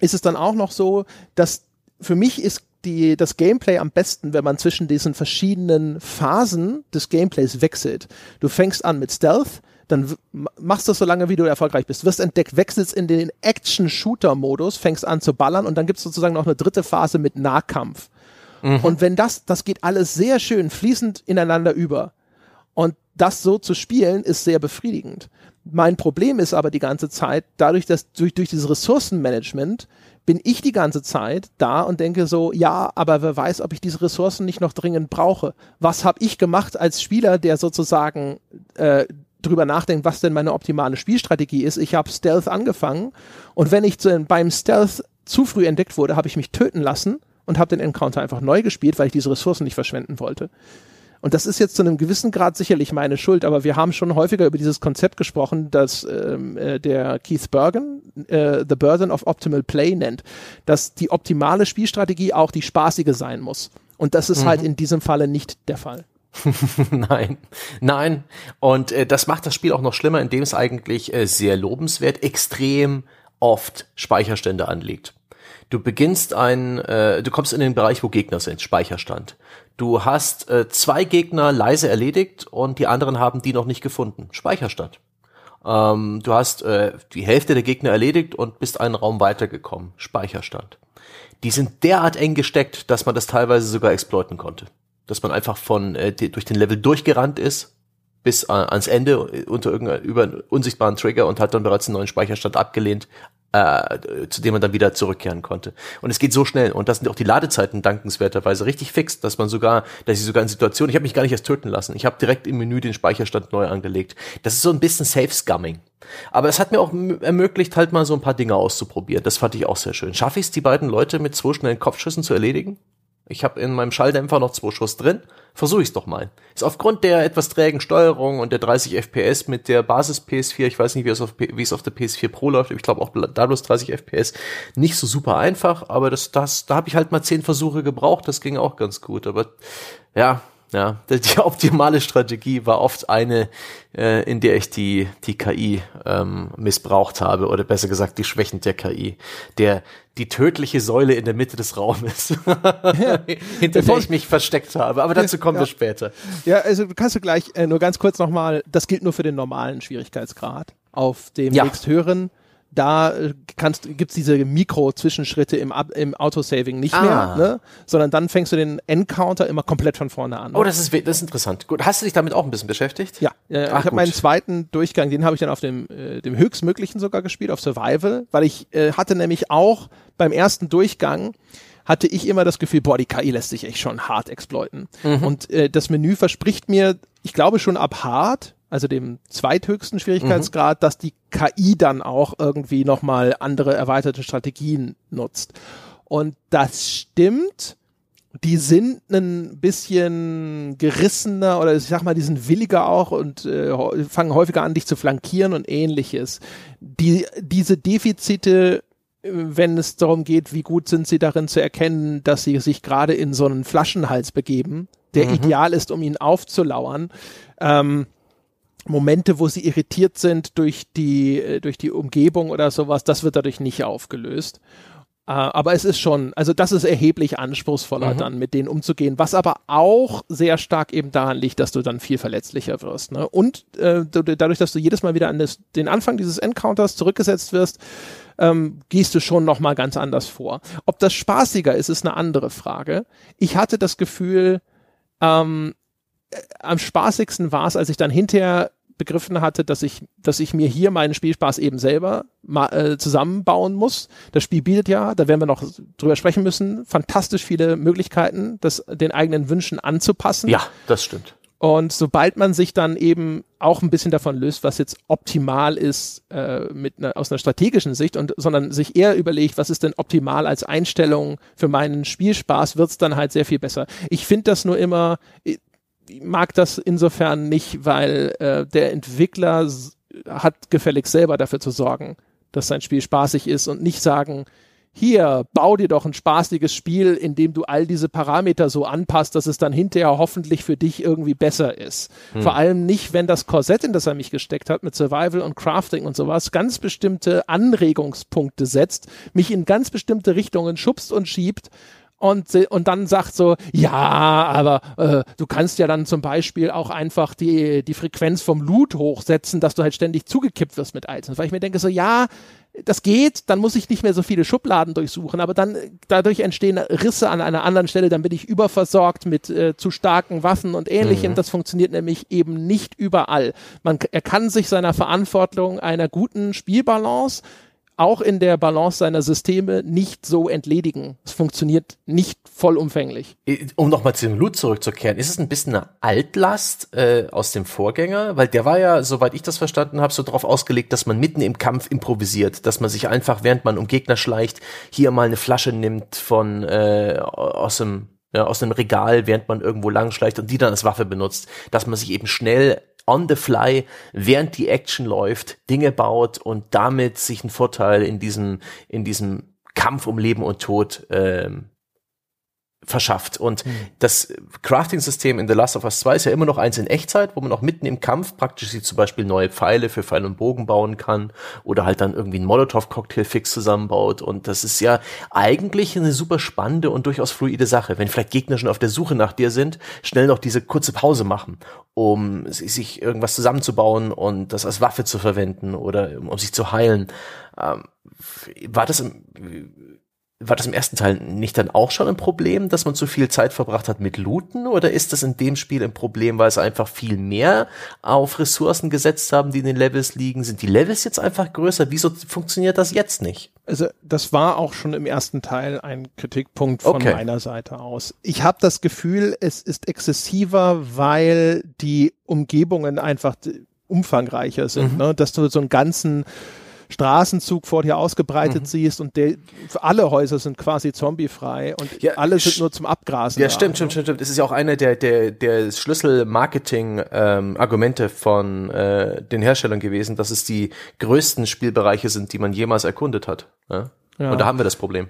ist es dann auch noch so, dass für mich ist die, das Gameplay am besten, wenn man zwischen diesen verschiedenen Phasen des Gameplays wechselt. Du fängst an mit Stealth, dann machst du das so lange, wie du erfolgreich bist, wirst entdeckt, wechselst in den Action-Shooter-Modus, fängst an zu ballern und dann gibt es sozusagen noch eine dritte Phase mit Nahkampf. Mhm. Und wenn das, das geht alles sehr schön fließend ineinander über. Und das so zu spielen, ist sehr befriedigend. Mein Problem ist aber die ganze Zeit, dadurch, dass durch, durch dieses Ressourcenmanagement bin ich die ganze Zeit da und denke so, ja, aber wer weiß, ob ich diese Ressourcen nicht noch dringend brauche. Was habe ich gemacht als Spieler, der sozusagen äh, drüber nachdenkt, was denn meine optimale Spielstrategie ist? Ich habe Stealth angefangen und wenn ich zu, beim Stealth zu früh entdeckt wurde, habe ich mich töten lassen und habe den Encounter einfach neu gespielt, weil ich diese Ressourcen nicht verschwenden wollte. Und das ist jetzt zu einem gewissen Grad sicherlich meine Schuld, aber wir haben schon häufiger über dieses Konzept gesprochen, das ähm, äh, der Keith Bergen äh, The Burden of Optimal Play nennt, dass die optimale Spielstrategie auch die spaßige sein muss. Und das ist halt mhm. halt in diesem Falle nicht der Fall. <laughs> nein, nein. Und äh, das macht das Spiel auch noch schlimmer, indem es eigentlich äh, sehr lobenswert extrem oft Speicherstände anlegt. Du beginnst ein, äh, du kommst in den Bereich, wo Gegner sind, Speicherstand. Du hast äh, zwei Gegner leise erledigt und die anderen haben die noch nicht gefunden. Speicherstand. Ähm, du hast äh, die Hälfte der Gegner erledigt und bist einen Raum weitergekommen. Speicherstand. Die sind derart eng gesteckt, dass man das teilweise sogar exploiten konnte. Dass man einfach von äh, durch den Level durchgerannt ist bis äh, ans Ende unter irgendeinem über einen unsichtbaren Trigger und hat dann bereits einen neuen Speicherstand abgelehnt, äh, zu dem man dann wieder zurückkehren konnte. Und es geht so schnell und das sind auch die Ladezeiten dankenswerterweise richtig fix, dass man sogar, dass ich sogar in Situationen, ich habe mich gar nicht erst töten lassen, ich habe direkt im Menü den Speicherstand neu angelegt. Das ist so ein bisschen Safe-Scumming. Aber es hat mir auch ermöglicht, halt mal so ein paar Dinge auszuprobieren. Das fand ich auch sehr schön. Schaffe ich es, die beiden Leute mit zwei schnellen Kopfschüssen zu erledigen? Ich habe in meinem Schalldämpfer noch zwei Schuss drin. Versuche ich's doch mal. Ist aufgrund der etwas trägen Steuerung und der 30 FPS mit der Basis PS4, ich weiß nicht, wie es auf, wie es auf der PS4 Pro läuft, ich glaube auch da bloß 30 FPS, nicht so super einfach, aber das, das, da habe ich halt mal zehn Versuche gebraucht, das ging auch ganz gut. Aber ja, ja, die optimale Strategie war oft eine, äh, in der ich die, die KI ähm, missbraucht habe, oder besser gesagt die Schwächen der KI. Der, die tödliche Säule in der Mitte des Raumes, ja. <laughs> hinter der ich mich versteckt habe. Aber dazu kommen ja. wir später. Ja, also kannst du gleich äh, nur ganz kurz nochmal, das gilt nur für den normalen Schwierigkeitsgrad. Auf dem ja. nächsthöheren da äh, kannst, gibt's diese Mikro-Zwischenschritte im, im Autosaving nicht ah. mehr, ne? sondern dann fängst du den Encounter immer komplett von vorne an. Oh, das ist, das ist interessant. Gut, hast du dich damit auch ein bisschen beschäftigt? Ja, äh, Ach, ich habe meinen zweiten Durchgang, den habe ich dann auf dem, äh, dem höchstmöglichen sogar gespielt, auf Survival, weil ich äh, hatte nämlich auch beim ersten Durchgang hatte ich immer das Gefühl, boah, die KI lässt sich echt schon hart exploiten. Mhm. Und äh, das Menü verspricht mir, ich glaube schon ab hart, also dem zweithöchsten Schwierigkeitsgrad, mhm. dass die KI dann auch irgendwie nochmal andere erweiterte Strategien nutzt. Und das stimmt. Die sind ein bisschen gerissener oder ich sag mal, die sind williger auch und äh, fangen häufiger an, dich zu flankieren und ähnliches. Die, diese Defizite wenn es darum geht, wie gut sind sie darin zu erkennen, dass sie sich gerade in so einen Flaschenhals begeben, der mhm. ideal ist, um ihn aufzulauern. Ähm, Momente, wo sie irritiert sind durch die, äh, durch die Umgebung oder sowas, das wird dadurch nicht aufgelöst. Uh, aber es ist schon, also das ist erheblich anspruchsvoller mhm. dann mit denen umzugehen, was aber auch sehr stark eben daran liegt, dass du dann viel verletzlicher wirst. Ne? Und äh, du, dadurch, dass du jedes Mal wieder an das, den Anfang dieses Encounters zurückgesetzt wirst, ähm, gehst du schon nochmal ganz anders vor. Ob das spaßiger ist, ist eine andere Frage. Ich hatte das Gefühl, ähm, äh, am spaßigsten war es, als ich dann hinterher begriffen hatte, dass ich, dass ich mir hier meinen Spielspaß eben selber mal, äh, zusammenbauen muss. Das Spiel bietet ja, da werden wir noch drüber sprechen müssen, fantastisch viele Möglichkeiten, das den eigenen Wünschen anzupassen. Ja, das stimmt. Und sobald man sich dann eben auch ein bisschen davon löst, was jetzt optimal ist äh, mit einer, aus einer strategischen Sicht und sondern sich eher überlegt, was ist denn optimal als Einstellung für meinen Spielspaß, wird's dann halt sehr viel besser. Ich finde das nur immer, mag das insofern nicht, weil äh, der Entwickler hat gefällig selber dafür zu sorgen, dass sein Spiel spaßig ist und nicht sagen, hier, bau dir doch ein spaßiges Spiel, in dem du all diese Parameter so anpasst, dass es dann hinterher hoffentlich für dich irgendwie besser ist. Hm. Vor allem nicht, wenn das Korsett, in das er mich gesteckt hat, mit Survival und Crafting und sowas, ganz bestimmte Anregungspunkte setzt, mich in ganz bestimmte Richtungen schubst und schiebt und, und dann sagt so, ja, aber äh, du kannst ja dann zum Beispiel auch einfach die, die Frequenz vom Loot hochsetzen, dass du halt ständig zugekippt wirst mit Items. Weil ich mir denke so, ja, das geht, dann muss ich nicht mehr so viele Schubladen durchsuchen, aber dann dadurch entstehen Risse an einer anderen Stelle, dann bin ich überversorgt mit äh, zu starken Waffen und ähnlichem. Mhm. Das funktioniert nämlich eben nicht überall. Man, er kann sich seiner Verantwortung einer guten Spielbalance auch in der Balance seiner Systeme nicht so entledigen. Es funktioniert nicht vollumfänglich. Um nochmal zu dem Loot zurückzukehren, ist es ein bisschen eine Altlast äh, aus dem Vorgänger? Weil der war ja, soweit ich das verstanden habe, so darauf ausgelegt, dass man mitten im Kampf improvisiert, dass man sich einfach, während man um Gegner schleicht, hier mal eine Flasche nimmt von äh, aus dem ja, aus dem Regal, während man irgendwo lang schleicht und die dann als Waffe benutzt, dass man sich eben schnell on the fly, während die Action läuft, Dinge baut und damit sich einen Vorteil in diesem, in diesem Kampf um Leben und Tod ähm, verschafft. Und mhm. das Crafting-System in The Last of Us 2 ist ja immer noch eins in Echtzeit, wo man auch mitten im Kampf praktisch sich zum Beispiel neue Pfeile für Pfeil und Bogen bauen kann oder halt dann irgendwie einen Molotow-Cocktail fix zusammenbaut. Und das ist ja eigentlich eine super spannende und durchaus fluide Sache. Wenn vielleicht Gegner schon auf der Suche nach dir sind, schnell noch diese kurze Pause machen, um sich irgendwas zusammenzubauen und das als Waffe zu verwenden oder um sich zu heilen. Ähm, war das im, war das im ersten Teil nicht dann auch schon ein Problem, dass man zu viel Zeit verbracht hat mit Looten? Oder ist das in dem Spiel ein Problem, weil es einfach viel mehr auf Ressourcen gesetzt haben, die in den Levels liegen? Sind die Levels jetzt einfach größer? Wieso funktioniert das jetzt nicht? Also das war auch schon im ersten Teil ein Kritikpunkt von okay. meiner Seite aus. Ich habe das Gefühl, es ist exzessiver, weil die Umgebungen einfach umfangreicher sind, mhm. ne? dass du so einen ganzen Straßenzug vor dir ausgebreitet mhm. siehst und der, alle Häuser sind quasi zombiefrei und ja, alle sind nur zum Abgrasen. Ja, da, stimmt, stimmt, stimmt, stimmt. Das ist ja auch einer der, der, der Schlüssel-Marketing-Argumente ähm, von äh, den Herstellern gewesen, dass es die größten Spielbereiche sind, die man jemals erkundet hat. Ja? Ja. Und da haben wir das Problem.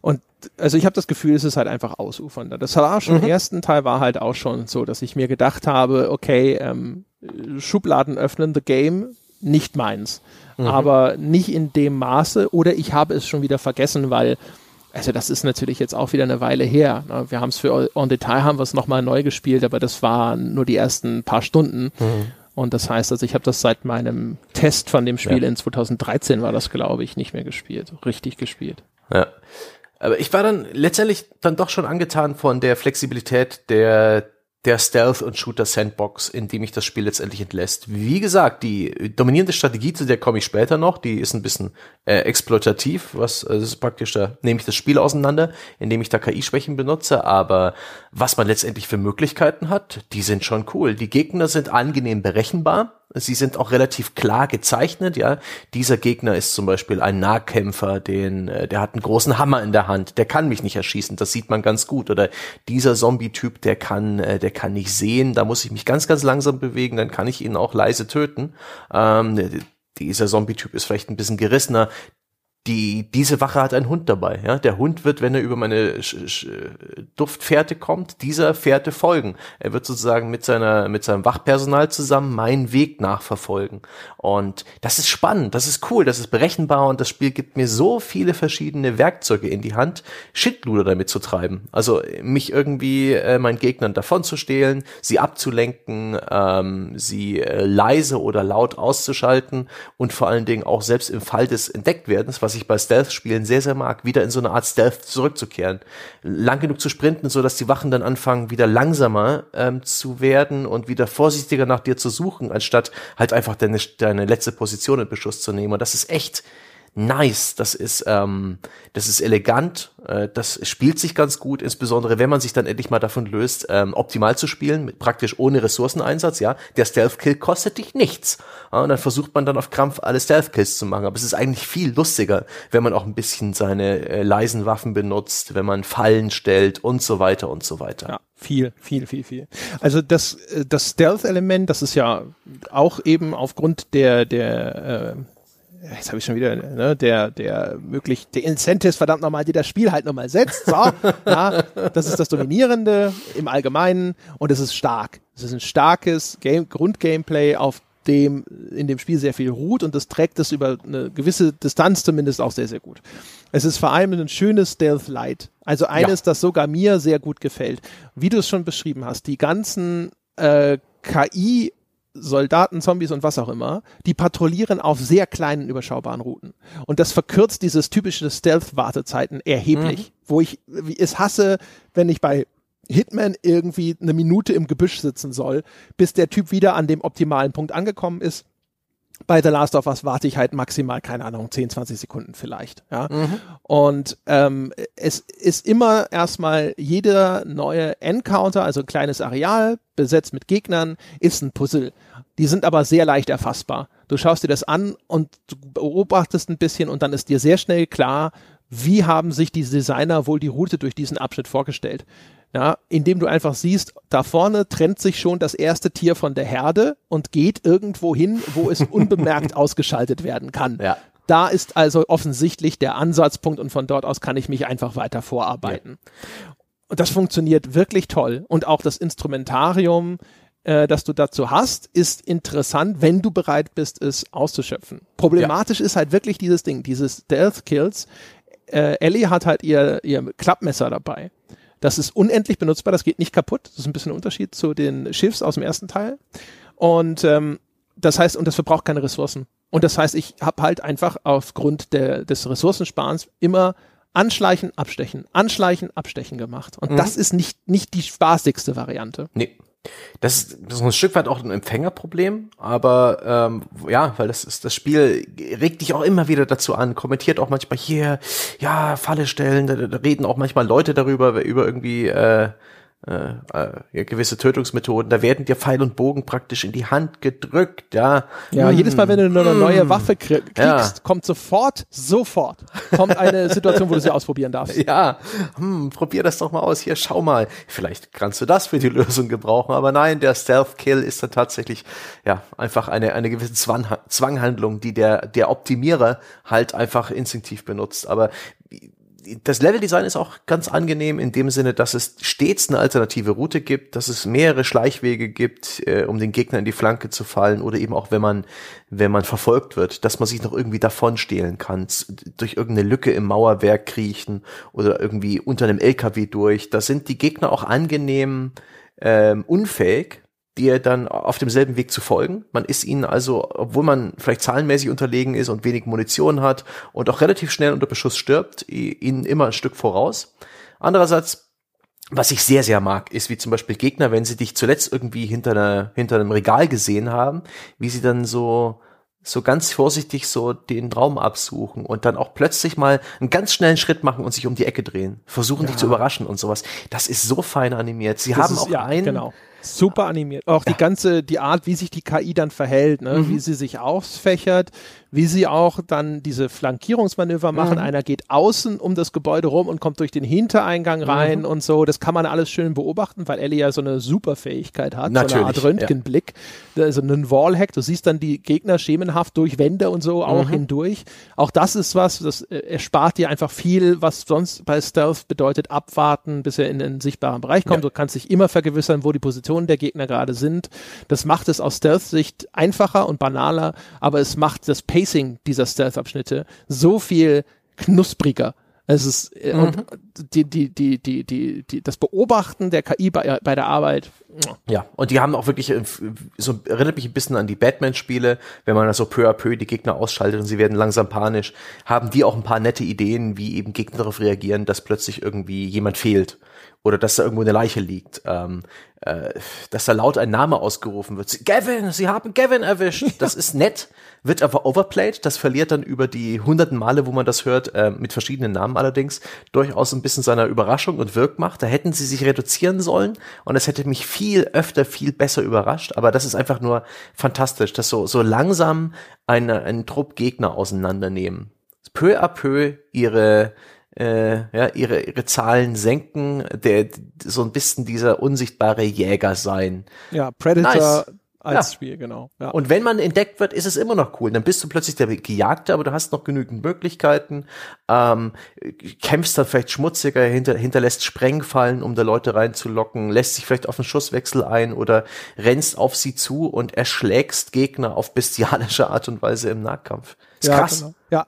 Und also ich habe das Gefühl, es ist halt einfach ausufernder. Das war schon mhm. im ersten Teil war halt auch schon so, dass ich mir gedacht habe, okay, ähm, Schubladen öffnen, the game, nicht meins mhm. aber nicht in dem Maße oder ich habe es schon wieder vergessen, weil also das ist natürlich jetzt auch wieder eine Weile her. Ne? Wir haben es für On Detail haben wir es nochmal neu gespielt, aber das waren nur die ersten paar Stunden. Mhm. Und das heißt, also ich habe das seit meinem Test von dem Spiel ja. in 2013 war das, glaube ich, nicht mehr gespielt, richtig gespielt. Ja. Aber ich war dann letztendlich dann doch schon angetan von der Flexibilität der der Stealth- und Shooter-Sandbox, in dem mich das Spiel letztendlich entlässt. Wie gesagt, die dominierende Strategie, zu der komme ich später noch, die ist ein bisschen äh, exploitativ, was äh, ist praktisch, da nehme ich das Spiel auseinander, indem ich da KI-Schwächen benutze, aber was man letztendlich für Möglichkeiten hat, die sind schon cool. Die Gegner sind angenehm berechenbar, Sie sind auch relativ klar gezeichnet, ja. Dieser Gegner ist zum Beispiel ein Nahkämpfer, den, äh, der hat einen großen Hammer in der Hand, der kann mich nicht erschießen, das sieht man ganz gut. Oder dieser Zombie-Typ, der kann, äh, der kann nicht sehen, da muss ich mich ganz, ganz langsam bewegen, dann kann ich ihn auch leise töten. Ähm, dieser Zombie-Typ ist vielleicht ein bisschen gerissener, die, diese Wache hat einen Hund dabei. Ja? Der Hund wird, wenn er über meine Sch Sch Duftfährte kommt, dieser Fährte folgen. Er wird sozusagen mit seiner, mit seinem Wachpersonal zusammen meinen Weg nachverfolgen. Und das ist spannend, das ist cool, das ist berechenbar und das Spiel gibt mir so viele verschiedene Werkzeuge in die Hand, Shitluder damit zu treiben. Also mich irgendwie äh, meinen Gegnern davon zu stehlen, sie abzulenken, ähm, sie äh, leise oder laut auszuschalten und vor allen Dingen auch selbst im Fall des Entdecktwerdens, was was ich bei Stealth-Spielen sehr, sehr mag, wieder in so eine Art Stealth zurückzukehren. Lang genug zu sprinten, so dass die Wachen dann anfangen, wieder langsamer ähm, zu werden und wieder vorsichtiger nach dir zu suchen, anstatt halt einfach deine, deine letzte Position in Beschuss zu nehmen. Und das ist echt, nice, das ist, ähm, das ist elegant, äh, das spielt sich ganz gut, insbesondere wenn man sich dann endlich mal davon löst, ähm, optimal zu spielen, mit praktisch ohne Ressourceneinsatz, ja. Der Stealth-Kill kostet dich nichts. Ja, und dann versucht man dann auf Krampf alle Stealth-Kills zu machen. Aber es ist eigentlich viel lustiger, wenn man auch ein bisschen seine äh, leisen Waffen benutzt, wenn man Fallen stellt und so weiter und so weiter. Ja. Viel, viel, viel, viel. Also das, äh, das Stealth-Element, das ist ja auch eben aufgrund der, der äh, jetzt habe ich schon wieder, ne, der, der möglich, der Incentives, verdammt nochmal, die das Spiel halt nochmal setzt. So, <laughs> ja, das ist das Dominierende im Allgemeinen und es ist stark. Es ist ein starkes Game, Grundgameplay, auf dem in dem Spiel sehr viel ruht und das trägt es über eine gewisse Distanz zumindest auch sehr, sehr gut. Es ist vor allem ein schönes Stealth Light. Also eines, ja. das sogar mir sehr gut gefällt. Wie du es schon beschrieben hast, die ganzen äh, KI Soldaten, Zombies und was auch immer, die patrouillieren auf sehr kleinen, überschaubaren Routen. Und das verkürzt dieses typische Stealth-Wartezeiten erheblich, mhm. wo ich es hasse, wenn ich bei Hitman irgendwie eine Minute im Gebüsch sitzen soll, bis der Typ wieder an dem optimalen Punkt angekommen ist. Bei The Last of Us warte ich halt maximal, keine Ahnung, 10, 20 Sekunden vielleicht. Ja? Mhm. Und ähm, es ist immer erstmal jeder neue Encounter, also ein kleines Areal, besetzt mit Gegnern, ist ein Puzzle. Die sind aber sehr leicht erfassbar. Du schaust dir das an und du beobachtest ein bisschen und dann ist dir sehr schnell klar, wie haben sich die Designer wohl die Route durch diesen Abschnitt vorgestellt. Ja, indem du einfach siehst, da vorne trennt sich schon das erste Tier von der Herde und geht irgendwo hin, wo es <laughs> unbemerkt ausgeschaltet werden kann. Ja. Da ist also offensichtlich der Ansatzpunkt und von dort aus kann ich mich einfach weiter vorarbeiten. Ja. Und das funktioniert wirklich toll. Und auch das Instrumentarium, äh, das du dazu hast, ist interessant, wenn du bereit bist, es auszuschöpfen. Problematisch ja. ist halt wirklich dieses Ding, dieses Death Kills. Äh, Ellie hat halt ihr, ihr Klappmesser dabei. Das ist unendlich benutzbar, das geht nicht kaputt. Das ist ein bisschen ein Unterschied zu den Schiffs aus dem ersten Teil. Und ähm, das heißt, und das verbraucht keine Ressourcen. Und das heißt, ich habe halt einfach aufgrund der, des Ressourcensparens immer anschleichen, abstechen, anschleichen, abstechen gemacht. Und mhm. das ist nicht, nicht die spaßigste Variante. Nee. Das ist, das ein Stück weit auch ein Empfängerproblem, aber ähm, ja, weil das ist das Spiel regt dich auch immer wieder dazu an, kommentiert auch manchmal hier, ja, Falle stellen, da, da reden auch manchmal Leute darüber, über irgendwie äh, äh, äh, gewisse Tötungsmethoden, da werden dir Pfeil und Bogen praktisch in die Hand gedrückt, ja. Ja, mm. jedes Mal, wenn du eine neue mm. Waffe kriegst, ja. kommt sofort, sofort, kommt eine <laughs> Situation, wo du sie ausprobieren darfst. Ja, hm, probier das doch mal aus, hier, schau mal, vielleicht kannst du das für die <laughs> Lösung gebrauchen, aber nein, der Stealth-Kill ist dann tatsächlich, ja, einfach eine, eine gewisse Zwang, Zwanghandlung, die der, der Optimierer halt einfach instinktiv benutzt, aber das Leveldesign ist auch ganz angenehm in dem Sinne, dass es stets eine alternative Route gibt, dass es mehrere Schleichwege gibt, äh, um den Gegner in die Flanke zu fallen oder eben auch wenn man wenn man verfolgt wird, dass man sich noch irgendwie davonstehlen kann, durch irgendeine Lücke im Mauerwerk kriechen oder irgendwie unter einem LKW durch. Da sind die Gegner auch angenehm ähm, unfähig, dir dann auf demselben Weg zu folgen. Man ist ihnen also, obwohl man vielleicht zahlenmäßig unterlegen ist und wenig Munition hat und auch relativ schnell unter Beschuss stirbt, ihnen immer ein Stück voraus. Andererseits was ich sehr, sehr mag, ist wie zum Beispiel Gegner, wenn sie dich zuletzt irgendwie hinter, einer, hinter einem Regal gesehen haben, wie sie dann so, so ganz vorsichtig so den Raum absuchen und dann auch plötzlich mal einen ganz schnellen Schritt machen und sich um die Ecke drehen, versuchen ja. dich zu überraschen und sowas. Das ist so fein animiert. Sie das haben ist, auch ja, einen, genau. Super animiert. Auch ja. die ganze, die Art, wie sich die KI dann verhält, ne? Mhm. wie sie sich ausfächert, wie sie auch dann diese Flankierungsmanöver machen. Mhm. Einer geht außen um das Gebäude rum und kommt durch den Hintereingang rein mhm. und so. Das kann man alles schön beobachten, weil Ellie ja so eine Superfähigkeit hat, Natürlich, so eine Art Röntgenblick, ja. also einen Wallhack. Du siehst dann die Gegner schemenhaft durch Wände und so auch mhm. hindurch. Auch das ist was, das äh, erspart dir einfach viel, was sonst bei Stealth bedeutet, abwarten, bis er in den sichtbaren Bereich kommt. Ja. Du kannst dich immer vergewissern, wo die Positionen der Gegner gerade sind. Das macht es aus Stealth-Sicht einfacher und banaler, aber es macht das Pacing dieser Stealth-Abschnitte so viel knuspriger. Es ist äh, mhm. und die, die, die, die, die, die, das Beobachten der KI bei, bei der Arbeit. Ja, und die haben auch wirklich, äh, so erinnert mich ein bisschen an die Batman-Spiele, wenn man da so peu à peu die Gegner ausschaltet und sie werden langsam panisch, haben die auch ein paar nette Ideen, wie eben Gegner darauf reagieren, dass plötzlich irgendwie jemand fehlt oder dass da irgendwo eine Leiche liegt, ähm, äh, dass da laut ein Name ausgerufen wird. Gavin, Sie haben Gavin erwischt. Das ist nett, wird aber overplayed. Das verliert dann über die hunderten Male, wo man das hört, äh, mit verschiedenen Namen allerdings, durchaus ein bisschen seiner Überraschung und Wirkmacht. Da hätten sie sich reduzieren sollen und es hätte mich viel öfter, viel besser überrascht. Aber das ist einfach nur fantastisch, dass so, so langsam eine, einen Trupp Gegner auseinandernehmen. Peu à peu ihre äh, ja, ihre, ihre Zahlen senken, der so ein bisschen dieser unsichtbare Jäger sein. Ja, Predator nice. als ja. Spiel, genau. Ja. Und wenn man entdeckt wird, ist es immer noch cool. Dann bist du plötzlich der Gejagte, aber du hast noch genügend Möglichkeiten, ähm, kämpfst dann vielleicht schmutziger, hinter, hinterlässt Sprengfallen, um da Leute reinzulocken, lässt sich vielleicht auf einen Schusswechsel ein oder rennst auf sie zu und erschlägst Gegner auf bestialische Art und Weise im Nahkampf. Ist ja, krass. Genau. Ja,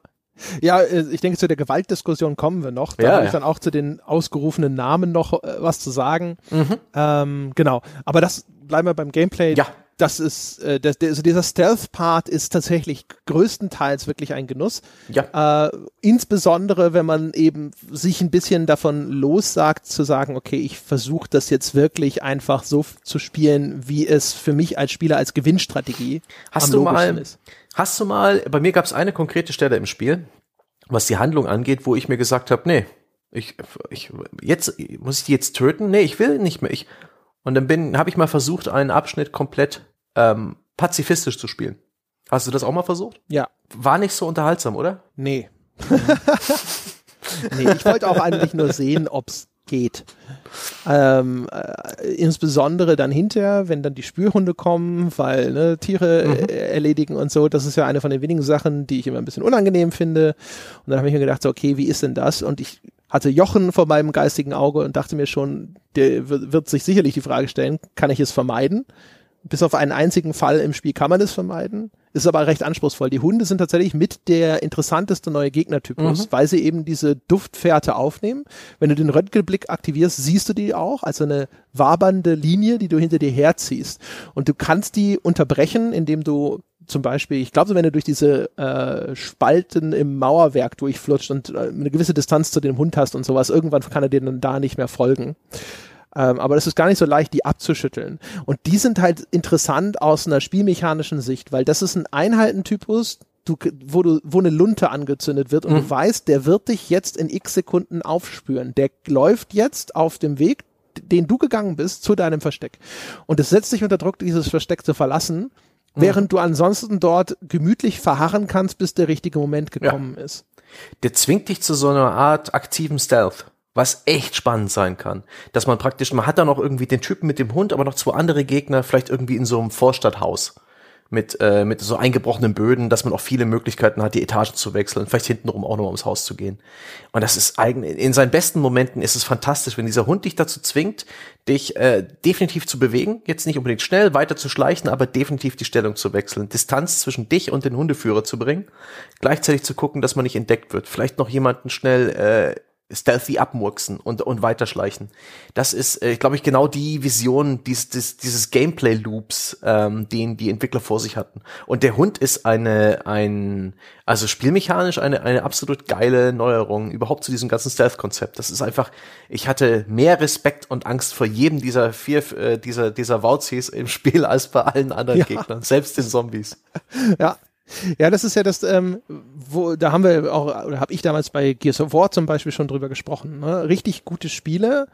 ja, äh, ich denke, zu der Gewaltdiskussion kommen wir noch. Da ja, habe ich dann auch zu den ausgerufenen Namen noch äh, was zu sagen. Mhm. Ähm, genau. Aber das bleiben wir beim Gameplay. Ja. Das ist, äh, das, also dieser Stealth-Part ist tatsächlich größtenteils wirklich ein Genuss. Ja. Äh, insbesondere, wenn man eben sich ein bisschen davon lossagt, zu sagen, okay, ich versuche das jetzt wirklich einfach so zu spielen, wie es für mich als Spieler als Gewinnstrategie Hast am du mal, ist. Hast du mal, bei mir gab es eine konkrete Stelle im Spiel, was die Handlung angeht, wo ich mir gesagt habe, nee, ich, ich, jetzt, muss ich die jetzt töten? Nee, ich will nicht mehr. Ich, und dann bin, habe ich mal versucht, einen Abschnitt komplett ähm, pazifistisch zu spielen. Hast du das auch mal versucht? Ja. War nicht so unterhaltsam, oder? Nee. <laughs> nee, ich wollte auch eigentlich nur sehen, ob's geht. Ähm, äh, insbesondere dann hinterher, wenn dann die Spürhunde kommen, weil ne, Tiere mhm. äh, erledigen und so, das ist ja eine von den wenigen Sachen, die ich immer ein bisschen unangenehm finde. Und dann habe ich mir gedacht, so, okay, wie ist denn das? Und ich hatte Jochen vor meinem geistigen Auge und dachte mir schon, der wird sich sicherlich die Frage stellen, kann ich es vermeiden? Bis auf einen einzigen Fall im Spiel kann man es vermeiden. Ist aber recht anspruchsvoll. Die Hunde sind tatsächlich mit der interessanteste neue Gegnertypus, mhm. weil sie eben diese Duftfährte aufnehmen. Wenn du den Röntgenblick aktivierst, siehst du die auch als eine wabernde Linie, die du hinter dir herziehst. Und du kannst die unterbrechen, indem du zum Beispiel, ich glaube, wenn du durch diese äh, Spalten im Mauerwerk durchflutscht und äh, eine gewisse Distanz zu dem Hund hast und sowas, irgendwann kann er dir dann da nicht mehr folgen. Ähm, aber es ist gar nicht so leicht, die abzuschütteln. Und die sind halt interessant aus einer spielmechanischen Sicht, weil das ist ein Einheitentypus, du, wo, du, wo eine Lunte angezündet wird und mhm. du weißt, der wird dich jetzt in x Sekunden aufspüren. Der läuft jetzt auf dem Weg, den du gegangen bist, zu deinem Versteck. Und es setzt dich unter Druck, dieses Versteck zu verlassen, mhm. während du ansonsten dort gemütlich verharren kannst, bis der richtige Moment gekommen ja. ist. Der zwingt dich zu so einer Art aktiven Stealth was echt spannend sein kann. Dass man praktisch, man hat da noch irgendwie den Typen mit dem Hund, aber noch zwei andere Gegner, vielleicht irgendwie in so einem Vorstadthaus mit, äh, mit so eingebrochenen Böden, dass man auch viele Möglichkeiten hat, die Etagen zu wechseln, vielleicht hintenrum auch noch ums Haus zu gehen. Und das ist eigentlich, in seinen besten Momenten ist es fantastisch, wenn dieser Hund dich dazu zwingt, dich äh, definitiv zu bewegen, jetzt nicht unbedingt schnell weiter zu schleichen, aber definitiv die Stellung zu wechseln, Distanz zwischen dich und den Hundeführer zu bringen, gleichzeitig zu gucken, dass man nicht entdeckt wird, vielleicht noch jemanden schnell äh, stealthy abmurksen und, und weiterschleichen. Das ist, äh, glaube ich, genau die Vision dieses, dieses, dieses Gameplay-Loops, ähm, den die Entwickler vor sich hatten. Und der Hund ist eine, ein, also spielmechanisch eine, eine absolut geile Neuerung überhaupt zu diesem ganzen Stealth-Konzept. Das ist einfach, ich hatte mehr Respekt und Angst vor jedem dieser vier, äh, dieser, dieser Wauzis im Spiel als bei allen anderen ja. Gegnern, selbst den Zombies. Ja, ja, das ist ja das, ähm, wo, da haben wir auch, oder habe ich damals bei Gears of War zum Beispiel schon drüber gesprochen. Ne? Richtig gute Spiele,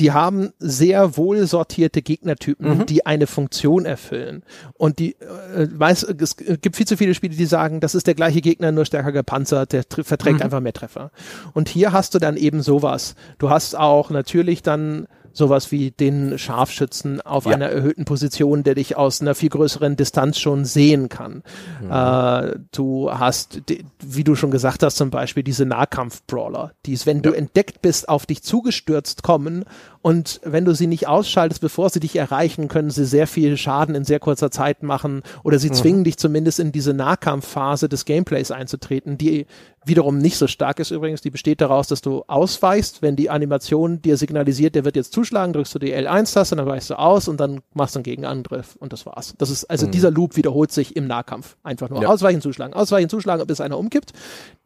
die haben sehr wohl sortierte Gegnertypen, mhm. die eine Funktion erfüllen. Und die, äh, weiß, es gibt viel zu viele Spiele, die sagen, das ist der gleiche Gegner, nur stärker gepanzert, der verträgt mhm. einfach mehr Treffer. Und hier hast du dann eben sowas. Du hast auch natürlich dann sowas wie den Scharfschützen auf ja. einer erhöhten Position, der dich aus einer viel größeren Distanz schon sehen kann. Mhm. Äh, du hast, wie du schon gesagt hast, zum Beispiel diese Nahkampf-Brawler, die, wenn ja. du entdeckt bist, auf dich zugestürzt kommen und wenn du sie nicht ausschaltest, bevor sie dich erreichen, können sie sehr viel Schaden in sehr kurzer Zeit machen oder sie mhm. zwingen dich zumindest in diese Nahkampfphase des Gameplays einzutreten, die wiederum nicht so stark ist übrigens. Die besteht daraus, dass du ausweichst, wenn die Animation dir signalisiert, der wird jetzt zuschlagen, drückst du die L1-Taste, dann weichst du aus und dann machst du einen Gegenangriff und das war's. Das ist, also mhm. dieser Loop wiederholt sich im Nahkampf. Einfach nur ja. ausweichen, zuschlagen, ausweichen, zuschlagen, bis einer umkippt.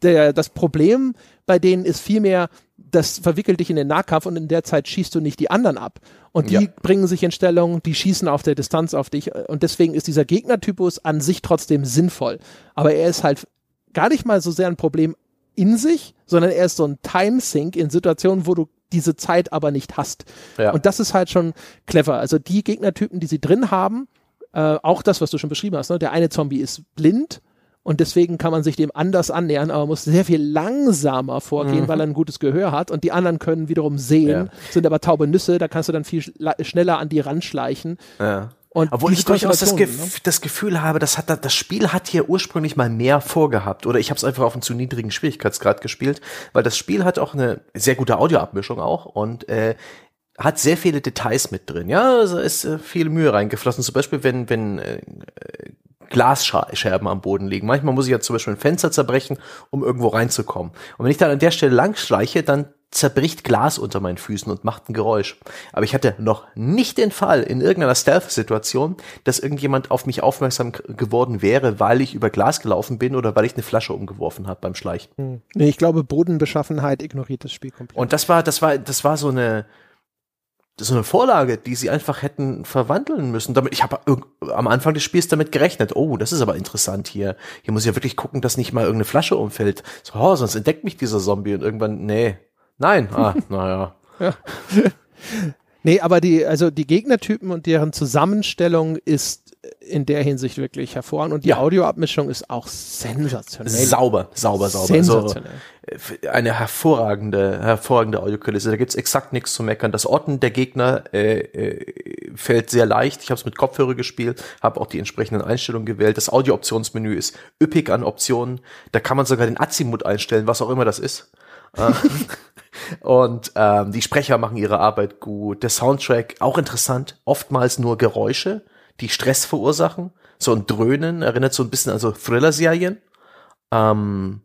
Der, das Problem bei denen ist vielmehr, das verwickelt dich in den Nahkampf und in der Zeit schießt du nicht die anderen ab. Und die ja. bringen sich in Stellung, die schießen auf der Distanz auf dich. Und deswegen ist dieser Gegnertypus an sich trotzdem sinnvoll. Aber er ist halt gar nicht mal so sehr ein Problem in sich, sondern er ist so ein Time-Sink in Situationen, wo du diese Zeit aber nicht hast. Ja. Und das ist halt schon clever. Also die Gegnertypen, die sie drin haben, äh, auch das, was du schon beschrieben hast, ne? der eine Zombie ist blind und deswegen kann man sich dem anders annähern, aber muss sehr viel langsamer vorgehen, mhm. weil er ein gutes Gehör hat und die anderen können wiederum sehen, ja. sind aber taube Nüsse, da kannst du dann viel schneller an die ranschleichen. Ja. Und Obwohl ich durchaus das, Gef ne? das, Gefühl habe, das, hat, das Spiel hat hier ursprünglich mal mehr vorgehabt. Oder ich habe es einfach auf einen zu niedrigen Schwierigkeitsgrad gespielt, weil das Spiel hat auch eine sehr gute Audioabmischung auch und äh, hat sehr viele Details mit drin. Ja, also ist äh, viel Mühe reingeflossen. Zum Beispiel, wenn, wenn äh, Glasscherben am Boden liegen. Manchmal muss ich ja zum Beispiel ein Fenster zerbrechen, um irgendwo reinzukommen. Und wenn ich dann an der Stelle langschleiche, dann zerbricht Glas unter meinen Füßen und macht ein Geräusch. Aber ich hatte noch nicht den Fall in irgendeiner Stealth-Situation, dass irgendjemand auf mich aufmerksam geworden wäre, weil ich über Glas gelaufen bin oder weil ich eine Flasche umgeworfen habe beim Schleichen. Hm. Nee, ich glaube, Bodenbeschaffenheit ignoriert das Spiel komplett. Und das war, das war, das war so eine, so eine Vorlage, die sie einfach hätten verwandeln müssen. Damit ich habe am Anfang des Spiels damit gerechnet. Oh, das ist aber interessant hier. Hier muss ich ja wirklich gucken, dass nicht mal irgendeine Flasche umfällt. So, oh, sonst entdeckt mich dieser Zombie und irgendwann nee, Nein, <laughs> ah, naja. ja. <laughs> Nee, aber die, also die Gegnertypen und deren Zusammenstellung ist in der Hinsicht wirklich hervorragend und die ja. Audioabmischung ist auch sensationell. Sauber, sauber, sauber. Sensationell. Also, eine hervorragende, hervorragende Audiokulisse. Da gibt's exakt nichts zu meckern. Das Orten der Gegner äh, äh, fällt sehr leicht. Ich habe es mit Kopfhörer gespielt, habe auch die entsprechenden Einstellungen gewählt. Das Audiooptionsmenü ist üppig an Optionen. Da kann man sogar den Azimut einstellen, was auch immer das ist. Äh, <laughs> und ähm, die Sprecher machen ihre Arbeit gut. Der Soundtrack auch interessant, oftmals nur Geräusche, die Stress verursachen. So ein Dröhnen erinnert so ein bisschen an so Thriller-Serien. Ähm,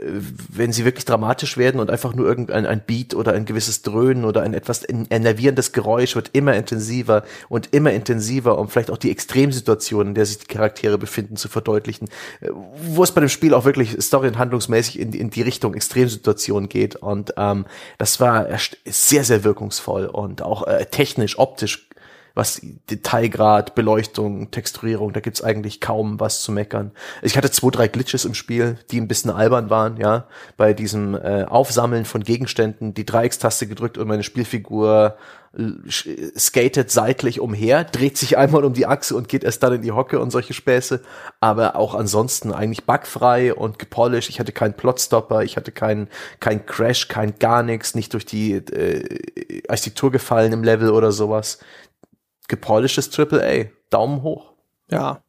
wenn sie wirklich dramatisch werden und einfach nur irgendein ein Beat oder ein gewisses Dröhnen oder ein etwas enervierendes Geräusch wird immer intensiver und immer intensiver, um vielleicht auch die Extremsituationen, in der sich die Charaktere befinden, zu verdeutlichen. Wo es bei dem Spiel auch wirklich story- und handlungsmäßig in, in die Richtung Extremsituationen geht. Und ähm, das war sehr, sehr wirkungsvoll und auch äh, technisch, optisch was Detailgrad, Beleuchtung, Texturierung, da gibt's eigentlich kaum was zu meckern. Ich hatte zwei, drei Glitches im Spiel, die ein bisschen albern waren, ja, bei diesem äh, Aufsammeln von Gegenständen, die Dreieckstaste gedrückt und meine Spielfigur skatet seitlich umher, dreht sich einmal um die Achse und geht erst dann in die Hocke und solche Späße. Aber auch ansonsten eigentlich bugfrei und gepolished. Ich hatte keinen Plotstopper, ich hatte keinen kein Crash, kein gar nichts, nicht durch die äh, Architektur gefallen im Level oder sowas gepolischtes AAA. Daumen hoch. Ja,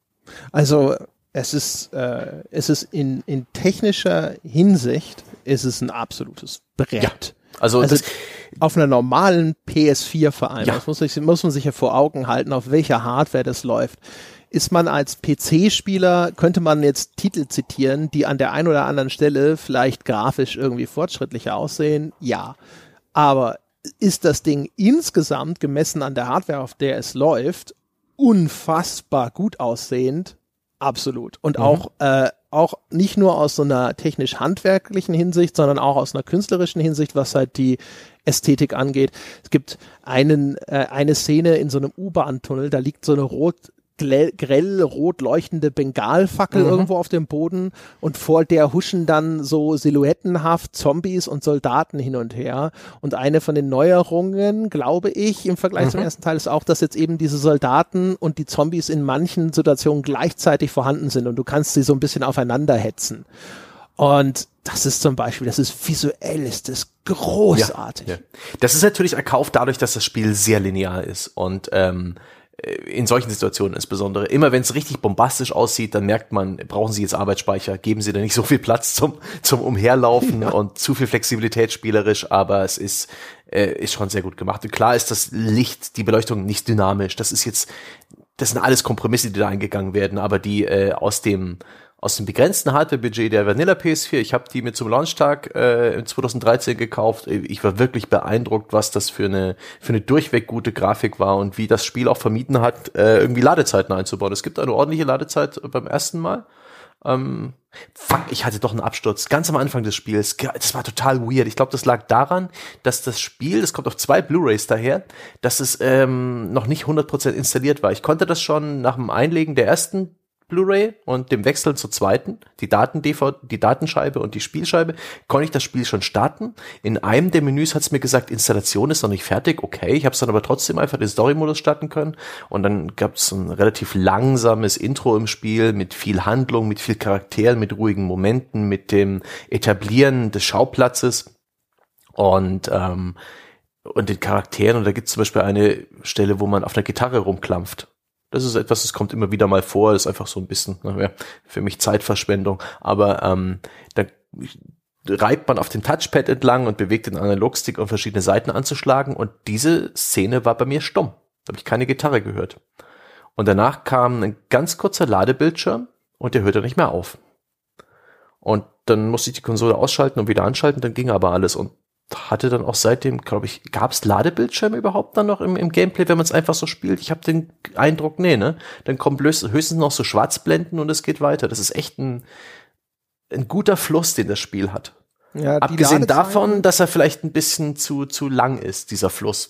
also es ist, äh, es ist in, in technischer Hinsicht ist es ein absolutes Brett. Ja, also, also auf einer normalen PS4 vor allem, ja. das muss, ich, muss man sich ja vor Augen halten, auf welcher Hardware das läuft. Ist man als PC-Spieler, könnte man jetzt Titel zitieren, die an der einen oder anderen Stelle vielleicht grafisch irgendwie fortschrittlicher aussehen? Ja. Aber ist das Ding insgesamt gemessen an der Hardware, auf der es läuft, unfassbar gut aussehend. Absolut. Und mhm. auch, äh, auch nicht nur aus so einer technisch-handwerklichen Hinsicht, sondern auch aus einer künstlerischen Hinsicht, was halt die Ästhetik angeht. Es gibt einen, äh, eine Szene in so einem U-Bahn-Tunnel, da liegt so eine rot grell rot leuchtende Bengalfackel mhm. irgendwo auf dem Boden und vor der huschen dann so silhouettenhaft Zombies und Soldaten hin und her. Und eine von den Neuerungen, glaube ich, im Vergleich mhm. zum ersten Teil ist auch, dass jetzt eben diese Soldaten und die Zombies in manchen Situationen gleichzeitig vorhanden sind und du kannst sie so ein bisschen aufeinander hetzen. Und das ist zum Beispiel, das ist visuell, ist das großartig. Ja, ja. Das ist natürlich erkauft dadurch, dass das Spiel sehr linear ist und ähm, äh, in solchen Situationen insbesondere. Immer wenn es richtig bombastisch aussieht, dann merkt man, brauchen Sie jetzt Arbeitsspeicher, geben Sie da nicht <laughs> so viel Platz zum, zum Umherlaufen ja. und zu viel Flexibilität spielerisch, aber es ist, äh, ist schon sehr gut gemacht. Und klar ist das Licht, die Beleuchtung nicht dynamisch. Das ist jetzt, das sind alles Kompromisse, die da eingegangen werden, aber die äh, aus dem aus dem begrenzten Hardware-Budget der Vanilla PS4. Ich habe die mir zum Launchtag äh, 2013 gekauft. Ich war wirklich beeindruckt, was das für eine für eine durchweg gute Grafik war und wie das Spiel auch vermieden hat, äh, irgendwie Ladezeiten einzubauen. Es gibt eine ordentliche Ladezeit beim ersten Mal. Ähm, fuck, ich hatte doch einen Absturz ganz am Anfang des Spiels. Das war total weird. Ich glaube, das lag daran, dass das Spiel, das kommt auf zwei Blu-rays daher, dass es ähm, noch nicht 100% installiert war. Ich konnte das schon nach dem Einlegen der ersten Blu-ray und dem Wechsel zur zweiten, die Daten die Datenscheibe und die Spielscheibe, konnte ich das Spiel schon starten. In einem der Menüs hat es mir gesagt, Installation ist noch nicht fertig. Okay, ich habe es dann aber trotzdem einfach den Story-Modus starten können und dann gab es ein relativ langsames Intro im Spiel mit viel Handlung, mit viel Charakteren, mit ruhigen Momenten, mit dem Etablieren des Schauplatzes und ähm, und den Charakteren. Und da gibt es zum Beispiel eine Stelle, wo man auf der Gitarre rumklampft das ist etwas, das kommt immer wieder mal vor, ist einfach so ein bisschen naja, für mich Zeitverschwendung. Aber ähm, da reibt man auf dem Touchpad entlang und bewegt den Analogstick, um verschiedene Seiten anzuschlagen. Und diese Szene war bei mir stumm. Da habe ich keine Gitarre gehört. Und danach kam ein ganz kurzer Ladebildschirm und der hörte nicht mehr auf. Und dann musste ich die Konsole ausschalten und wieder anschalten, dann ging aber alles. Und hatte dann auch seitdem, glaube ich, gab es Ladebildschirme überhaupt dann noch im, im Gameplay, wenn man es einfach so spielt? Ich habe den Eindruck, nee, ne? Dann kommt höchstens noch so Schwarzblenden und es geht weiter. Das ist echt ein, ein guter Fluss, den das Spiel hat. Ja, Abgesehen davon, dass er vielleicht ein bisschen zu, zu lang ist, dieser Fluss.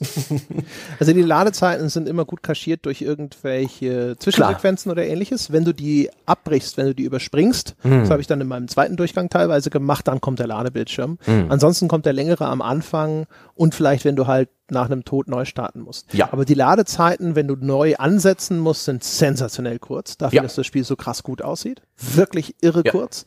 <laughs> also die Ladezeiten sind immer gut kaschiert durch irgendwelche Zwischensequenzen Klar. oder ähnliches. Wenn du die abbrichst, wenn du die überspringst, hm. das habe ich dann in meinem zweiten Durchgang teilweise gemacht, dann kommt der Ladebildschirm. Hm. Ansonsten kommt der längere am Anfang und vielleicht, wenn du halt nach einem Tod neu starten musst. Ja. Aber die Ladezeiten, wenn du neu ansetzen musst, sind sensationell kurz, dafür, ja. dass das Spiel so krass gut aussieht. Wirklich irre ja. kurz.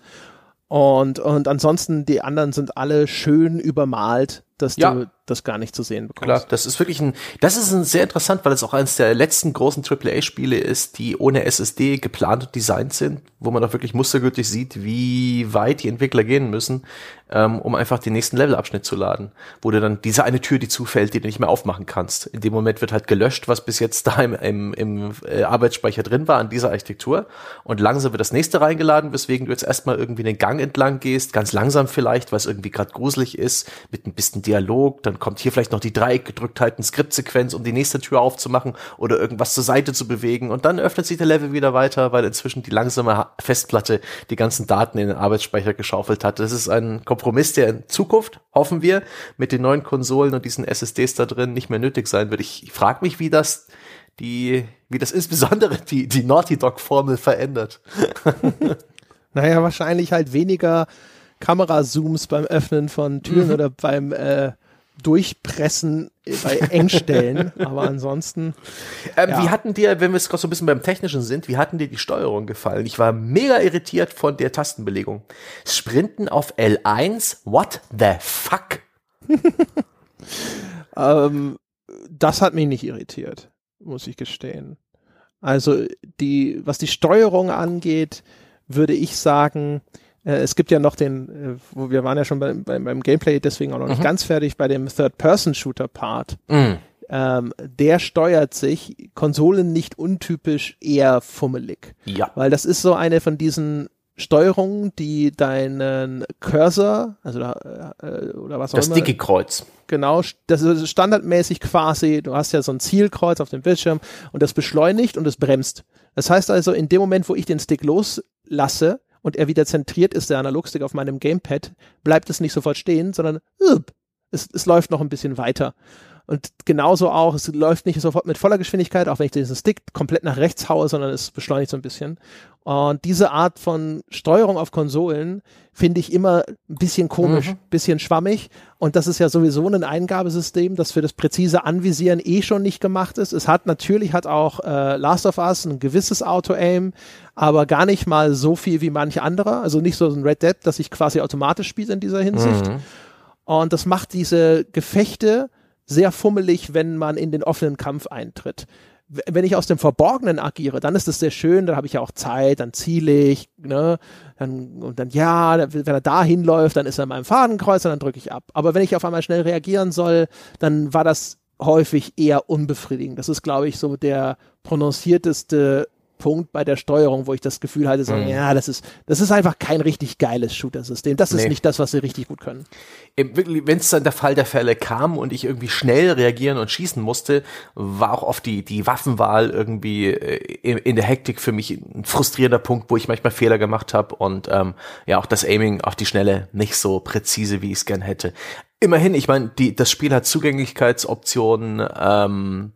Und, und ansonsten, die anderen sind alle schön übermalt, dass ja. du das gar nicht zu sehen bekommst. Klar, das ist wirklich ein, das ist ein sehr interessant, weil es auch eines der letzten großen AAA-Spiele ist, die ohne SSD geplant und designt sind, wo man auch wirklich mustergültig sieht, wie weit die Entwickler gehen müssen, ähm, um einfach den nächsten Levelabschnitt zu laden, wo du dann diese eine Tür, die zufällt, die du nicht mehr aufmachen kannst. In dem Moment wird halt gelöscht, was bis jetzt da im, im, im äh, Arbeitsspeicher drin war an dieser Architektur und langsam wird das nächste reingeladen, weswegen du jetzt erstmal irgendwie den Gang entlang gehst, ganz langsam vielleicht, weil es irgendwie gerade gruselig ist, mit ein bisschen Dialog, dann kommt hier vielleicht noch die Dreieckgedrücktheit, eine Skriptsequenz, um die nächste Tür aufzumachen oder irgendwas zur Seite zu bewegen und dann öffnet sich der Level wieder weiter, weil inzwischen die langsame Festplatte die ganzen Daten in den Arbeitsspeicher geschaufelt hat. Das ist ein Kompromiss, der in Zukunft, hoffen wir, mit den neuen Konsolen und diesen SSDs da drin nicht mehr nötig sein wird. Ich frage mich, wie das die, wie das <laughs> insbesondere die, die Naughty Dog Formel verändert. <laughs> naja, wahrscheinlich halt weniger Kamerazooms beim Öffnen von Türen mhm. oder beim äh, Durchpressen bei Engstellen, <laughs> aber ansonsten. Ähm, ja. Wie hatten dir, wenn wir es gerade so ein bisschen beim Technischen sind, wie hatten dir die Steuerung gefallen? Ich war mega irritiert von der Tastenbelegung. Sprinten auf L1, what the fuck? <laughs> ähm, das hat mich nicht irritiert, muss ich gestehen. Also die, was die Steuerung angeht, würde ich sagen, äh, es gibt ja noch den, äh, wo wir waren ja schon bei, bei, beim Gameplay, deswegen auch noch nicht mhm. ganz fertig, bei dem Third-Person-Shooter-Part. Mhm. Ähm, der steuert sich Konsolen nicht untypisch eher fummelig. Ja. Weil das ist so eine von diesen Steuerungen, die deinen Cursor, also da, äh, oder was auch das immer. Das dicke Kreuz. Genau, das ist standardmäßig quasi, du hast ja so ein Zielkreuz auf dem Bildschirm und das beschleunigt und es bremst. Das heißt also, in dem Moment, wo ich den Stick loslasse, und er wieder zentriert ist, der Analogstick auf meinem Gamepad, bleibt es nicht sofort stehen, sondern es, es läuft noch ein bisschen weiter. Und genauso auch, es läuft nicht sofort mit voller Geschwindigkeit, auch wenn ich diesen Stick komplett nach rechts haue, sondern es beschleunigt so ein bisschen. Und diese Art von Steuerung auf Konsolen finde ich immer ein bisschen komisch, mhm. bisschen schwammig. Und das ist ja sowieso ein Eingabesystem, das für das präzise Anvisieren eh schon nicht gemacht ist. Es hat natürlich hat auch äh, Last of Us ein gewisses Auto-Aim, aber gar nicht mal so viel wie manche andere. Also nicht so ein Red Dead, das sich quasi automatisch spielt in dieser Hinsicht. Mhm. Und das macht diese Gefechte sehr fummelig, wenn man in den offenen Kampf eintritt. Wenn ich aus dem Verborgenen agiere, dann ist das sehr schön, dann habe ich ja auch Zeit, dann ziele ich, ne, dann, und dann, ja, wenn er da hinläuft, dann ist er in meinem Fadenkreuz und dann drücke ich ab. Aber wenn ich auf einmal schnell reagieren soll, dann war das häufig eher unbefriedigend. Das ist, glaube ich, so der prononcierteste Punkt bei der Steuerung, wo ich das Gefühl hatte, so, mhm. ja, das ist, das ist einfach kein richtig geiles Shooter-System. Das ist nee. nicht das, was sie richtig gut können. Wenn es dann der Fall der Fälle kam und ich irgendwie schnell reagieren und schießen musste, war auch oft die, die Waffenwahl irgendwie äh, in der Hektik für mich ein frustrierender Punkt, wo ich manchmal Fehler gemacht habe und ähm, ja auch das Aiming auf die Schnelle nicht so präzise, wie ich es gern hätte. Immerhin, ich meine, das Spiel hat Zugänglichkeitsoptionen, ähm,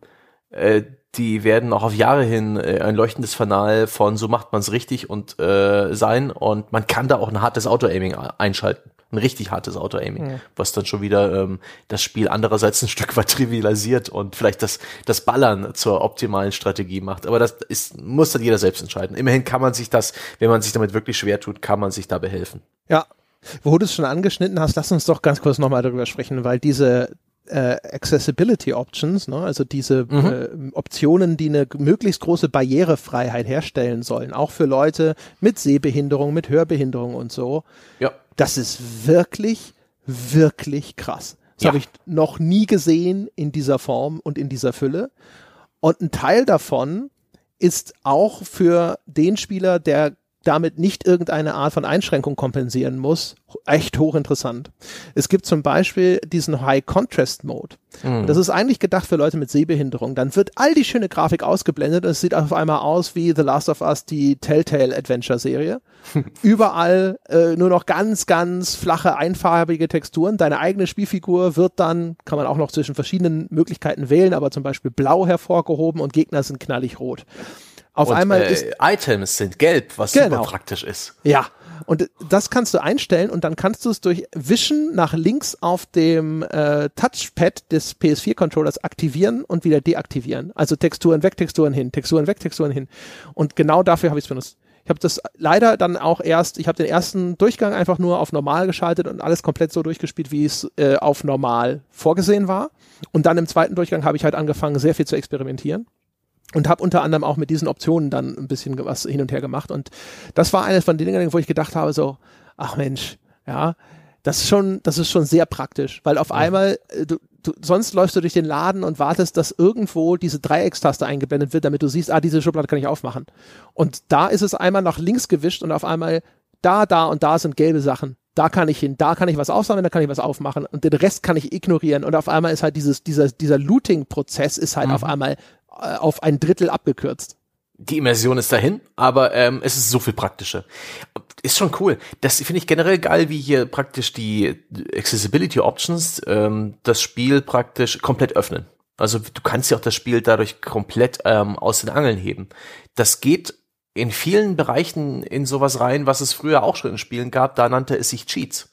äh, die werden auch auf Jahre hin äh, ein leuchtendes Fanal von so macht man es richtig und äh, sein und man kann da auch ein hartes Auto-Aiming einschalten. Ein richtig hartes Auto-Aiming, ja. was dann schon wieder ähm, das Spiel andererseits ein <laughs> Stück weit trivialisiert und vielleicht das, das Ballern zur optimalen Strategie macht. Aber das ist, muss dann jeder selbst entscheiden. Immerhin kann man sich das, wenn man sich damit wirklich schwer tut, kann man sich da behelfen. Ja, wo du es schon angeschnitten hast, lass uns doch ganz kurz nochmal darüber sprechen, weil diese äh, Accessibility Options, ne? also diese mhm. äh, Optionen, die eine möglichst große Barrierefreiheit herstellen sollen, auch für Leute mit Sehbehinderung, mit Hörbehinderung und so. Ja. Das ist wirklich, wirklich krass. Das ja. habe ich noch nie gesehen in dieser Form und in dieser Fülle. Und ein Teil davon ist auch für den Spieler, der damit nicht irgendeine Art von Einschränkung kompensieren muss, echt hochinteressant. Es gibt zum Beispiel diesen High Contrast Mode. Mhm. Das ist eigentlich gedacht für Leute mit Sehbehinderung. Dann wird all die schöne Grafik ausgeblendet und es sieht auf einmal aus wie The Last of Us, die Telltale Adventure Serie. <laughs> Überall äh, nur noch ganz, ganz flache, einfarbige Texturen. Deine eigene Spielfigur wird dann, kann man auch noch zwischen verschiedenen Möglichkeiten wählen, aber zum Beispiel blau hervorgehoben und Gegner sind knallig rot. Auf und, einmal äh, ist Items sind gelb, was genau. super praktisch ist. Ja. Und das kannst du einstellen und dann kannst du es durch Wischen nach links auf dem äh, Touchpad des PS4-Controllers aktivieren und wieder deaktivieren. Also Texturen weg, Texturen hin, Texturen weg, Texturen hin. Und genau dafür habe ich es benutzt. Ich habe das leider dann auch erst, ich habe den ersten Durchgang einfach nur auf normal geschaltet und alles komplett so durchgespielt, wie es äh, auf normal vorgesehen war. Und dann im zweiten Durchgang habe ich halt angefangen, sehr viel zu experimentieren und habe unter anderem auch mit diesen Optionen dann ein bisschen was hin und her gemacht und das war eines von den Dingen, wo ich gedacht habe so, ach Mensch, ja, das ist schon, das ist schon sehr praktisch, weil auf ja. einmal äh, du, du, sonst läufst du durch den Laden und wartest, dass irgendwo diese Dreieckstaste eingeblendet wird, damit du siehst, ah, diese Schublade kann ich aufmachen. Und da ist es einmal nach links gewischt und auf einmal da, da und da sind gelbe Sachen. Da kann ich hin, da kann ich was aufsammeln, da kann ich was aufmachen und den Rest kann ich ignorieren und auf einmal ist halt dieses, dieser, dieser Looting-Prozess ist halt mhm. auf einmal auf ein Drittel abgekürzt. Die Immersion ist dahin, aber ähm, es ist so viel praktischer. Ist schon cool. Das finde ich generell geil, wie hier praktisch die Accessibility Options ähm, das Spiel praktisch komplett öffnen. Also du kannst ja auch das Spiel dadurch komplett ähm, aus den Angeln heben. Das geht in vielen Bereichen in sowas rein, was es früher auch schon in Spielen gab. Da nannte es sich Cheats.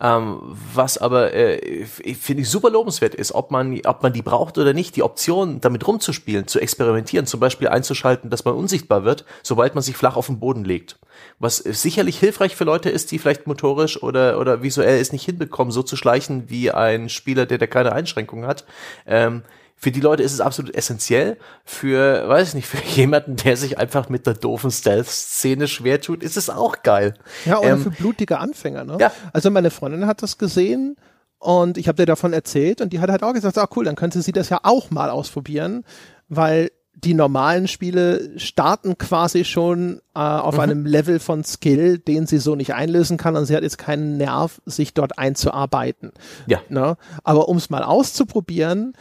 Ähm, was aber äh, finde ich super lobenswert ist, ob man, ob man die braucht oder nicht, die Option, damit rumzuspielen, zu experimentieren, zum Beispiel einzuschalten, dass man unsichtbar wird, sobald man sich flach auf den Boden legt. Was sicherlich hilfreich für Leute ist, die vielleicht motorisch oder, oder visuell es nicht hinbekommen, so zu schleichen wie ein Spieler, der, der keine Einschränkungen hat. Ähm, für die Leute ist es absolut essentiell. Für, weiß ich nicht, für <laughs> jemanden, der sich einfach mit der doofen Stealth-Szene schwer tut, ist es auch geil. Ja, oder ähm, für blutige Anfänger, ne? Ja. Also meine Freundin hat das gesehen und ich habe dir davon erzählt und die hat halt auch gesagt, ah cool, dann könnte sie das ja auch mal ausprobieren, weil die normalen Spiele starten quasi schon äh, auf mhm. einem Level von Skill, den sie so nicht einlösen kann und sie hat jetzt keinen Nerv, sich dort einzuarbeiten. Ja. Ne? Aber um es mal auszuprobieren,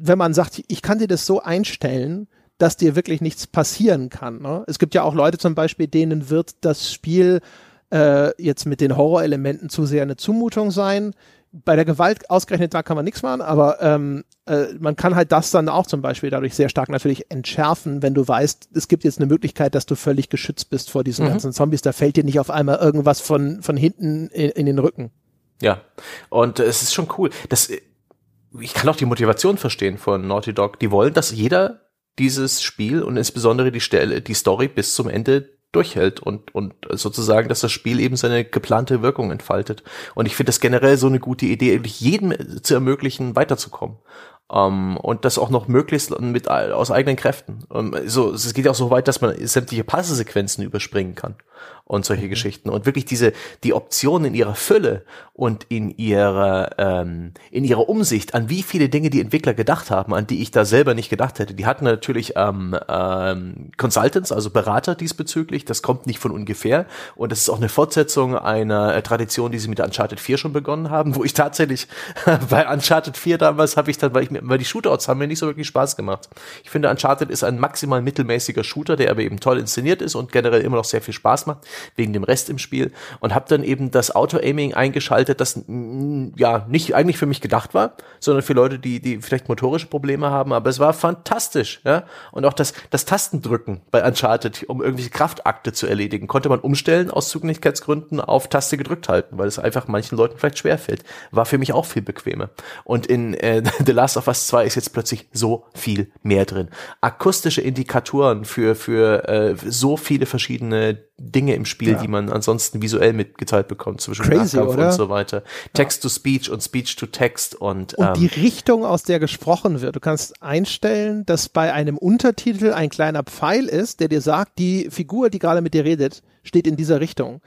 wenn man sagt, ich kann dir das so einstellen, dass dir wirklich nichts passieren kann. Ne? Es gibt ja auch Leute zum Beispiel, denen wird das Spiel äh, jetzt mit den Horrorelementen zu sehr eine Zumutung sein. Bei der Gewalt ausgerechnet da kann man nichts machen, aber ähm, äh, man kann halt das dann auch zum Beispiel dadurch sehr stark natürlich entschärfen, wenn du weißt, es gibt jetzt eine Möglichkeit, dass du völlig geschützt bist vor diesen mhm. ganzen Zombies. Da fällt dir nicht auf einmal irgendwas von, von hinten in, in den Rücken. Ja, und es ist schon cool. Das ich kann auch die Motivation verstehen von Naughty Dog. Die wollen, dass jeder dieses Spiel und insbesondere die Stelle, die Story bis zum Ende durchhält und, und sozusagen, dass das Spiel eben seine geplante Wirkung entfaltet. Und ich finde das generell so eine gute Idee, jedem zu ermöglichen, weiterzukommen. Um, ähm, und das auch noch möglichst mit aus eigenen Kräften. Um, so, es geht ja auch so weit, dass man sämtliche Passesequenzen überspringen kann und solche mhm. Geschichten. Und wirklich diese, die Optionen in ihrer Fülle und in ihrer, ähm, in ihrer Umsicht, an wie viele Dinge die Entwickler gedacht haben, an die ich da selber nicht gedacht hätte. Die hatten natürlich ähm, ähm, Consultants, also Berater diesbezüglich. Das kommt nicht von ungefähr. Und das ist auch eine Fortsetzung einer äh, Tradition, die sie mit Uncharted 4 schon begonnen haben, wo ich tatsächlich <laughs> bei Uncharted 4 damals habe ich dann, weil ich mir, weil die Shootouts haben mir nicht so wirklich Spaß gemacht. Ich finde, Uncharted ist ein maximal mittelmäßiger Shooter, der aber eben toll inszeniert ist und generell immer noch sehr viel Spaß macht wegen dem Rest im Spiel und habe dann eben das Auto-Aiming eingeschaltet, das ja nicht eigentlich für mich gedacht war, sondern für Leute, die die vielleicht motorische Probleme haben, aber es war fantastisch, ja und auch das das Tastendrücken bei Uncharted, um irgendwelche Kraftakte zu erledigen, konnte man umstellen aus Zugänglichkeitsgründen auf Taste gedrückt halten, weil es einfach manchen Leuten vielleicht schwer fällt. War für mich auch viel bequemer. Und in äh, <laughs> The Last of Us 2 ist jetzt plötzlich so viel mehr drin. Akustische Indikatoren für für äh, so viele verschiedene Dinge im Spiel, ja. die man ansonsten visuell mitgeteilt bekommt, zwischen Crazy, Nahkampf oder? und so weiter. Text to Speech und Speech to Text und und ähm, die Richtung, aus der gesprochen wird. Du kannst einstellen, dass bei einem Untertitel ein kleiner Pfeil ist, der dir sagt, die Figur, die gerade mit dir redet, steht in dieser Richtung.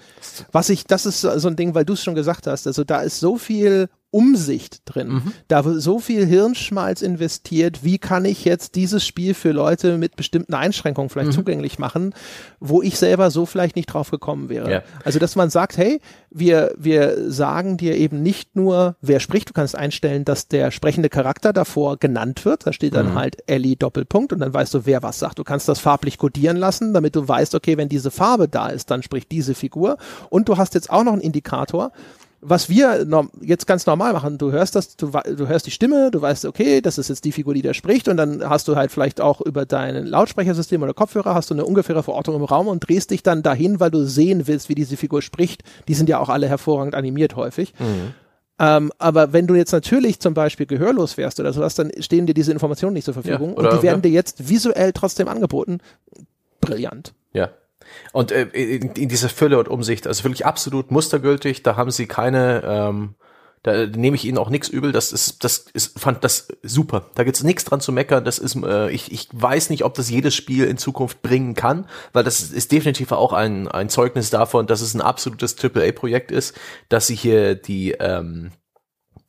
Was ich, das ist so ein Ding, weil du es schon gesagt hast. Also da ist so viel Umsicht drin. Mhm. Da wird so viel Hirnschmalz investiert, wie kann ich jetzt dieses Spiel für Leute mit bestimmten Einschränkungen vielleicht mhm. zugänglich machen, wo ich selber so vielleicht nicht drauf gekommen wäre. Ja. Also, dass man sagt, hey, wir, wir sagen dir eben nicht nur, wer spricht, du kannst einstellen, dass der sprechende Charakter davor genannt wird. Da steht dann mhm. halt Ellie Doppelpunkt und dann weißt du, wer was sagt. Du kannst das farblich kodieren lassen, damit du weißt, okay, wenn diese Farbe da ist, dann spricht diese Figur. Und du hast jetzt auch noch einen Indikator, was wir jetzt ganz normal machen, du hörst das, du, du hörst die Stimme, du weißt, okay, das ist jetzt die Figur, die da spricht und dann hast du halt vielleicht auch über dein Lautsprechersystem oder Kopfhörer hast du eine ungefähre Verortung im Raum und drehst dich dann dahin, weil du sehen willst, wie diese Figur spricht. Die sind ja auch alle hervorragend animiert häufig. Mhm. Ähm, aber wenn du jetzt natürlich zum Beispiel gehörlos wärst oder sowas, dann stehen dir diese Informationen nicht zur Verfügung ja, oder, und die werden ja. dir jetzt visuell trotzdem angeboten. Brillant. Ja, und äh, in, in dieser Fülle und Umsicht, also wirklich absolut mustergültig, da haben sie keine, ähm, da nehme ich ihnen auch nichts übel, das ist, das ist, fand das super. Da gibt's nichts dran zu meckern. Das ist, äh, ich, ich weiß nicht, ob das jedes Spiel in Zukunft bringen kann, weil das ist definitiv auch ein, ein Zeugnis davon, dass es ein absolutes AAA-Projekt ist, dass sie hier die, ähm,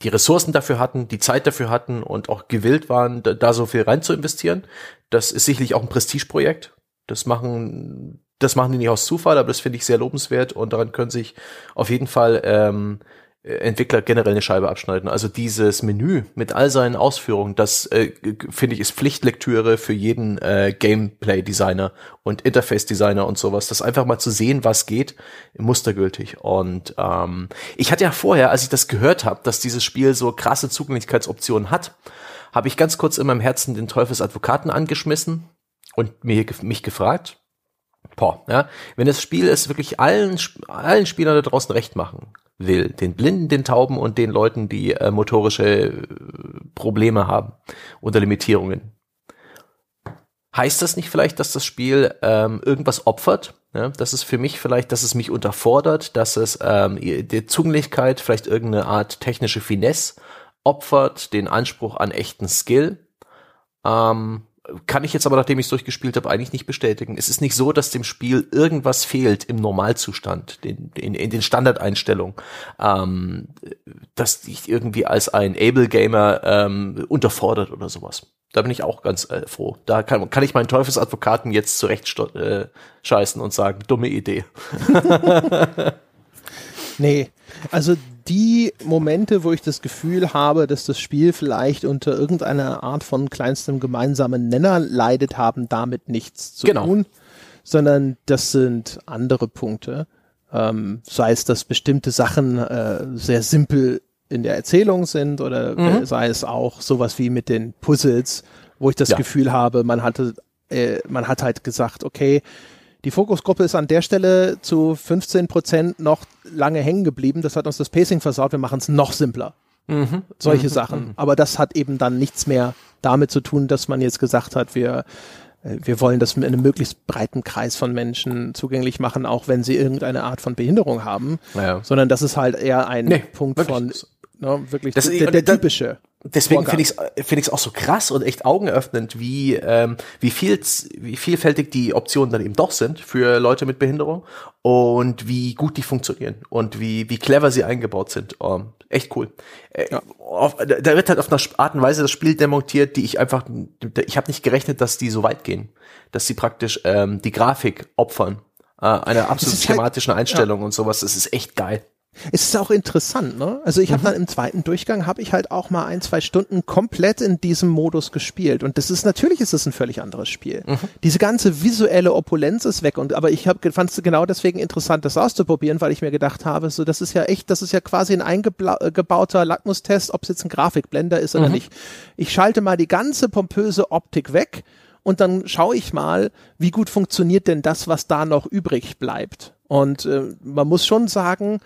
die Ressourcen dafür hatten, die Zeit dafür hatten und auch gewillt waren, da, da so viel rein zu investieren. Das ist sicherlich auch ein Prestigeprojekt. Das machen das machen die nicht aus Zufall, aber das finde ich sehr lobenswert und daran können sich auf jeden Fall ähm, Entwickler generell eine Scheibe abschneiden. Also dieses Menü mit all seinen Ausführungen, das äh, finde ich ist Pflichtlektüre für jeden äh, Gameplay-Designer und Interface-Designer und sowas. Das einfach mal zu sehen, was geht, mustergültig. Und ähm, ich hatte ja vorher, als ich das gehört habe, dass dieses Spiel so krasse Zugänglichkeitsoptionen hat, habe ich ganz kurz in meinem Herzen den Teufelsadvokaten angeschmissen und mir, mich gefragt, Boah, ja, wenn das Spiel es wirklich allen, allen Spielern da draußen recht machen will, den Blinden, den Tauben und den Leuten, die äh, motorische äh, Probleme haben oder Limitierungen, heißt das nicht vielleicht, dass das Spiel ähm, irgendwas opfert? Ja, das ist für mich vielleicht, dass es mich unterfordert, dass es ähm, die Zugänglichkeit, vielleicht irgendeine Art technische Finesse opfert, den Anspruch an echten Skill. Ähm, kann ich jetzt aber, nachdem ich es durchgespielt habe, eigentlich nicht bestätigen. Es ist nicht so, dass dem Spiel irgendwas fehlt im Normalzustand, in, in, in den Standardeinstellungen, ähm, dass dich irgendwie als ein Able-Gamer ähm, unterfordert oder sowas. Da bin ich auch ganz äh, froh. Da kann, kann ich meinen Teufelsadvokaten jetzt zurecht äh, scheißen und sagen, dumme Idee. <laughs> nee, also die Momente, wo ich das Gefühl habe, dass das Spiel vielleicht unter irgendeiner Art von kleinstem gemeinsamen Nenner leidet, haben damit nichts zu genau. tun, sondern das sind andere Punkte. Ähm, sei es, dass bestimmte Sachen äh, sehr simpel in der Erzählung sind oder mhm. sei es auch sowas wie mit den Puzzles, wo ich das ja. Gefühl habe, man hatte, äh, man hat halt gesagt, okay, die Fokusgruppe ist an der Stelle zu 15 Prozent noch lange hängen geblieben. Das hat uns das Pacing versaut. Wir machen es noch simpler. Mhm. Solche mhm. Sachen. Mhm. Aber das hat eben dann nichts mehr damit zu tun, dass man jetzt gesagt hat, wir, äh, wir wollen das in einem möglichst breiten Kreis von Menschen zugänglich machen, auch wenn sie irgendeine Art von Behinderung haben. Naja. Sondern das ist halt eher ein nee, Punkt wirklich. von ne, wirklich das, der, der, der typische. Deswegen finde ich es find ich's auch so krass und echt augenöffnend, wie, ähm, wie, viel, wie vielfältig die Optionen dann eben doch sind für Leute mit Behinderung und wie gut die funktionieren und wie, wie clever sie eingebaut sind. Um, ähm, echt cool. Äh, ja. auf, da wird halt auf eine Art und Weise das Spiel demontiert, die ich einfach, ich habe nicht gerechnet, dass die so weit gehen, dass sie praktisch ähm, die Grafik opfern. Äh, einer absolut halt schematischen halt, Einstellung ja. und sowas. Das ist echt geil. Es ist auch interessant, ne? Also ich habe mhm. dann im zweiten Durchgang habe ich halt auch mal ein, zwei Stunden komplett in diesem Modus gespielt und das ist natürlich ist es ein völlig anderes Spiel. Mhm. Diese ganze visuelle Opulenz ist weg und aber ich habe fand es genau deswegen interessant, das auszuprobieren, weil ich mir gedacht habe, so das ist ja echt, das ist ja quasi ein eingebauter Lackmustest, ob es jetzt ein Grafikblender ist oder mhm. nicht. Ich schalte mal die ganze pompöse Optik weg und dann schaue ich mal, wie gut funktioniert denn das, was da noch übrig bleibt. Und äh, man muss schon sagen,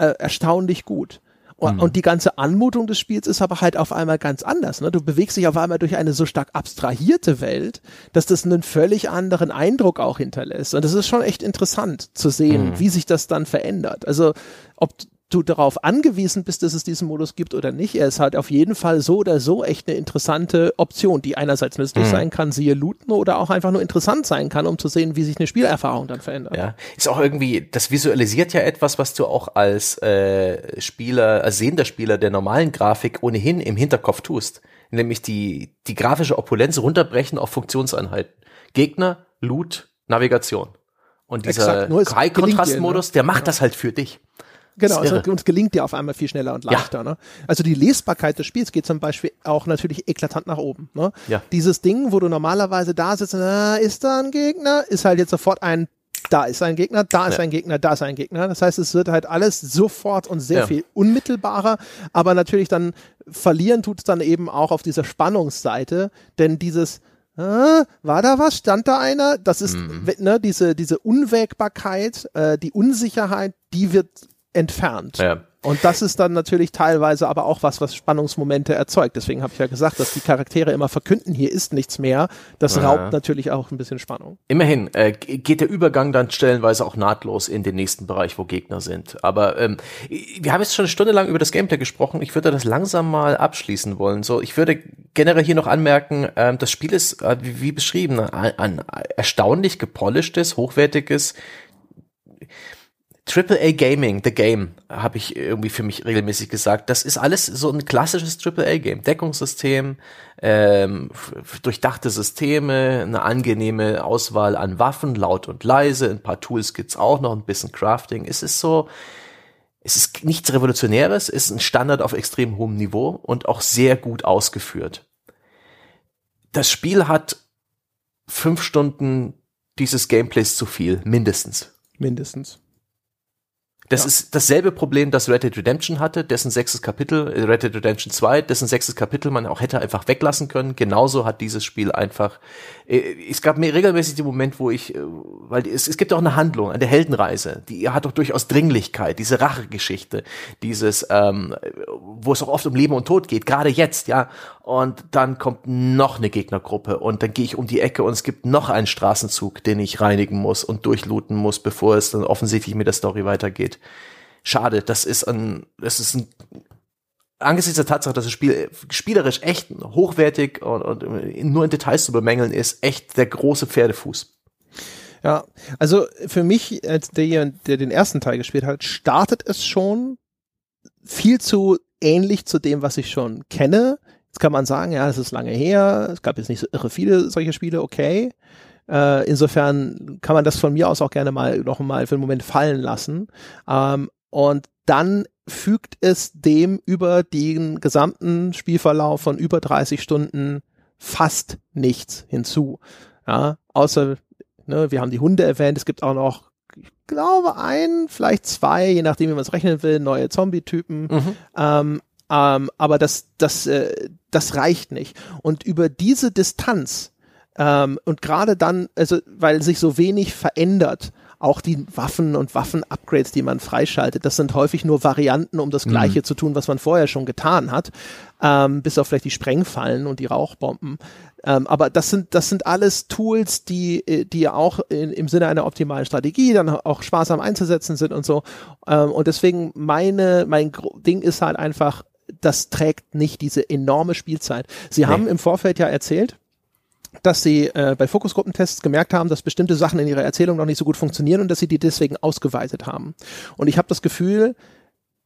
äh, erstaunlich gut. Und, mhm. und, die ganze Anmutung des Spiels ist aber halt auf einmal ganz anders. Ne? Du bewegst dich auf einmal durch eine so stark abstrahierte Welt, dass das einen völlig anderen Eindruck auch hinterlässt. Und das ist schon echt interessant zu sehen, mhm. wie sich das dann verändert. Also ob du darauf angewiesen bist, dass es diesen Modus gibt oder nicht. Er ist halt auf jeden Fall so oder so echt eine interessante Option, die einerseits nützlich mhm. sein kann, siehe Looten, oder auch einfach nur interessant sein kann, um zu sehen, wie sich eine Spielerfahrung dann verändert. Ja, ist auch irgendwie, das visualisiert ja etwas, was du auch als äh, Spieler, als sehender Spieler der normalen Grafik ohnehin im Hinterkopf tust. Nämlich die, die grafische Opulenz runterbrechen auf Funktionseinheiten. Gegner, Loot, Navigation. Und dieser High-Kontrast-Modus, ne? der macht ja. das halt für dich. Genau, also uns gelingt ja auf einmal viel schneller und leichter. Ja. Ne? Also die Lesbarkeit des Spiels geht zum Beispiel auch natürlich eklatant nach oben. Ne? Ja. Dieses Ding, wo du normalerweise da sitzt, na, ist da ein Gegner, ist halt jetzt sofort ein da ist ein Gegner, da ist ja. ein Gegner, da ist ein Gegner. Das heißt, es wird halt alles sofort und sehr ja. viel unmittelbarer, aber natürlich dann verlieren tut es dann eben auch auf dieser Spannungsseite, denn dieses äh, war da was? Stand da einer? Das ist mhm. ne, diese, diese Unwägbarkeit, äh, die Unsicherheit, die wird entfernt. Ja. Und das ist dann natürlich teilweise aber auch was, was Spannungsmomente erzeugt. Deswegen habe ich ja gesagt, dass die Charaktere immer verkünden, hier ist nichts mehr. Das ja. raubt natürlich auch ein bisschen Spannung. Immerhin äh, geht der Übergang dann stellenweise auch nahtlos in den nächsten Bereich, wo Gegner sind. Aber ähm, wir haben jetzt schon eine Stunde lang über das Gameplay gesprochen. Ich würde das langsam mal abschließen wollen. So, ich würde generell hier noch anmerken, ähm, das Spiel ist, äh, wie, wie beschrieben, ein, ein erstaunlich gepolischtes, hochwertiges AAA Gaming, The Game, habe ich irgendwie für mich regelmäßig gesagt. Das ist alles so ein klassisches AAA Game. Deckungssystem, ähm, durchdachte Systeme, eine angenehme Auswahl an Waffen, laut und leise, ein paar Tools gibt's auch noch, ein bisschen Crafting. Es ist so, es ist nichts Revolutionäres, es ist ein Standard auf extrem hohem Niveau und auch sehr gut ausgeführt. Das Spiel hat fünf Stunden dieses Gameplays zu viel, mindestens. Mindestens. Das ja. ist dasselbe Problem, das Red Dead Redemption hatte, dessen sechstes Kapitel, äh, Red Dead Redemption 2, dessen sechstes Kapitel man auch hätte einfach weglassen können. Genauso hat dieses Spiel einfach, äh, es gab mir regelmäßig den Moment, wo ich, äh, weil es, es gibt auch eine Handlung, eine Heldenreise, die hat doch durchaus Dringlichkeit, diese Rachegeschichte, dieses, ähm, wo es auch oft um Leben und Tod geht, gerade jetzt, ja. Und dann kommt noch eine Gegnergruppe und dann gehe ich um die Ecke und es gibt noch einen Straßenzug, den ich reinigen muss und durchlooten muss, bevor es dann offensichtlich mit der Story weitergeht schade. Das ist ein, das ist ein, angesichts der Tatsache, dass das Spiel spielerisch echt hochwertig und, und nur in Details zu bemängeln ist, echt der große Pferdefuß. Ja, also für mich, als der, der den ersten Teil gespielt hat, startet es schon viel zu ähnlich zu dem, was ich schon kenne. Jetzt kann man sagen, ja, es ist lange her, es gab jetzt nicht so irre viele solche Spiele, okay. Äh, insofern kann man das von mir aus auch gerne mal noch mal für einen Moment fallen lassen. Ähm, und dann fügt es dem über den gesamten Spielverlauf von über 30 Stunden fast nichts hinzu. Ja, außer, ne, wir haben die Hunde erwähnt, es gibt auch noch, ich glaube, ein, vielleicht zwei, je nachdem, wie man es rechnen will, neue Zombie-Typen. Mhm. Ähm, ähm, aber das, das, äh, das reicht nicht. Und über diese Distanz ähm, und gerade dann, also weil sich so wenig verändert, auch die Waffen und Waffen-Upgrades, die man freischaltet, das sind häufig nur Varianten, um das Gleiche mhm. zu tun, was man vorher schon getan hat, ähm, bis auf vielleicht die Sprengfallen und die Rauchbomben. Ähm, aber das sind, das sind alles Tools, die, äh, die auch in, im Sinne einer optimalen Strategie dann auch sparsam einzusetzen sind und so. Ähm, und deswegen meine, mein Ding ist halt einfach, das trägt nicht diese enorme Spielzeit. Sie haben im Vorfeld ja erzählt, dass sie äh, bei Fokusgruppentests gemerkt haben, dass bestimmte Sachen in ihrer Erzählung noch nicht so gut funktionieren und dass sie die deswegen ausgeweitet haben. Und ich habe das Gefühl,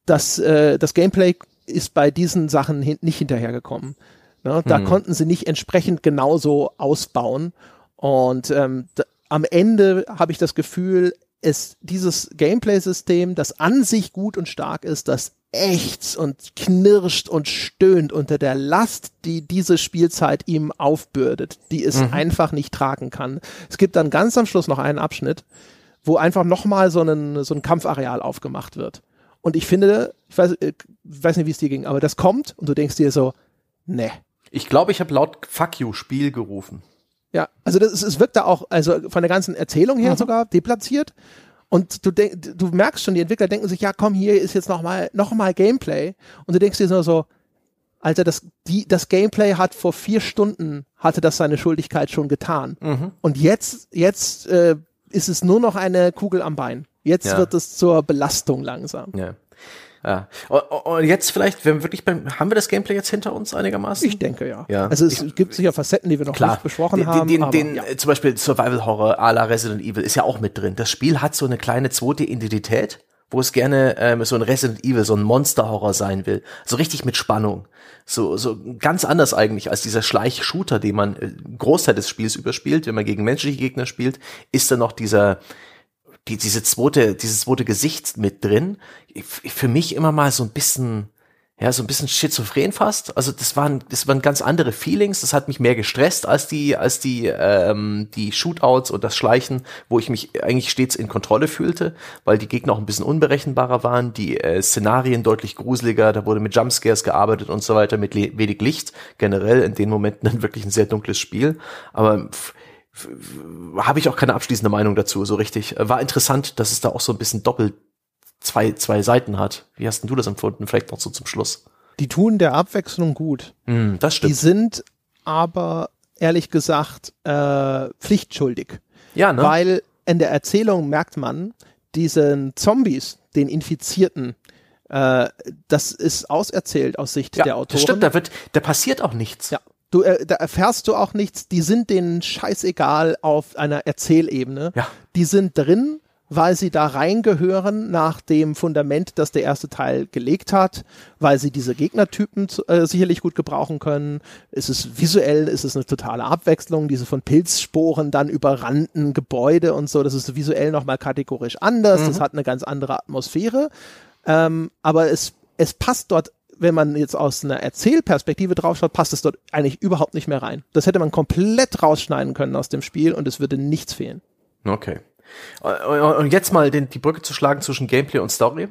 dass äh, das Gameplay ist bei diesen Sachen hin nicht hinterhergekommen. Ne? Da hm. konnten sie nicht entsprechend genauso ausbauen. Und ähm, am Ende habe ich das Gefühl, es dieses Gameplay-System, das an sich gut und stark ist, das ächzt und knirscht und stöhnt unter der Last, die diese Spielzeit ihm aufbürdet, die es mhm. einfach nicht tragen kann. Es gibt dann ganz am Schluss noch einen Abschnitt, wo einfach nochmal so ein, so ein Kampfareal aufgemacht wird. Und ich finde, ich weiß, ich äh, weiß nicht, wie es dir ging, aber das kommt und du denkst dir so, ne. Ich glaube, ich habe laut Fuck you Spiel gerufen. Ja, also das, es wirkt da auch, also von der ganzen Erzählung her mhm. sogar deplatziert. Und du, denk, du merkst schon, die Entwickler denken sich, ja komm, hier ist jetzt nochmal noch mal Gameplay. Und du denkst dir nur so, Alter, das, die, das Gameplay hat vor vier Stunden, hatte das seine Schuldigkeit schon getan. Mhm. Und jetzt, jetzt äh, ist es nur noch eine Kugel am Bein. Jetzt ja. wird es zur Belastung langsam. Ja. Ja. Und jetzt vielleicht, wenn wir wirklich beim, haben wir das Gameplay jetzt hinter uns einigermaßen? Ich denke ja. ja. Also es ich, gibt sicher Facetten, die wir noch klar. nicht besprochen den, haben. Den, aber, den, ja. Zum Beispiel Survival Horror à la Resident Evil ist ja auch mit drin. Das Spiel hat so eine kleine zweite Identität, wo es gerne ähm, so ein Resident Evil, so ein Monster Horror sein will. So richtig mit Spannung. So, so ganz anders eigentlich als dieser Schleich-Shooter, den man äh, Großteil des Spiels überspielt, wenn man gegen menschliche Gegner spielt, ist dann noch dieser die, diese zweite, dieses zweite Gesicht mit drin, für mich immer mal so ein bisschen, ja, so ein bisschen schizophren fast. Also das waren, das waren ganz andere Feelings. Das hat mich mehr gestresst als die, als die, ähm, die Shootouts und das Schleichen, wo ich mich eigentlich stets in Kontrolle fühlte, weil die Gegner auch ein bisschen unberechenbarer waren, die äh, Szenarien deutlich gruseliger, da wurde mit Jumpscares gearbeitet und so weiter, mit wenig Licht. Generell in den Momenten <laughs> dann wirklich ein sehr dunkles Spiel. Aber pff, habe ich auch keine abschließende Meinung dazu, so richtig. War interessant, dass es da auch so ein bisschen doppelt zwei, zwei Seiten hat. Wie hast denn du das empfunden? Vielleicht noch so zum Schluss. Die tun der Abwechslung gut. Mm, das stimmt. Die sind aber ehrlich gesagt äh, pflichtschuldig. Ja, ne? Weil in der Erzählung merkt man, diesen Zombies, den Infizierten, äh, das ist auserzählt aus Sicht ja, der Autoren. Das stimmt, da wird, da passiert auch nichts. Ja. Du, äh, da erfährst du auch nichts, die sind denen scheißegal auf einer Erzählebene. Ja. Die sind drin, weil sie da reingehören nach dem Fundament, das der erste Teil gelegt hat, weil sie diese Gegnertypen äh, sicherlich gut gebrauchen können. Es ist visuell, es ist eine totale Abwechslung, diese von Pilzsporen dann überrannten Gebäude und so, das ist visuell nochmal kategorisch anders, mhm. das hat eine ganz andere Atmosphäre, ähm, aber es, es passt dort wenn man jetzt aus einer Erzählperspektive draufschaut, passt es dort eigentlich überhaupt nicht mehr rein. Das hätte man komplett rausschneiden können aus dem Spiel und es würde nichts fehlen. Okay. Und jetzt mal den, die Brücke zu schlagen zwischen Gameplay und Story.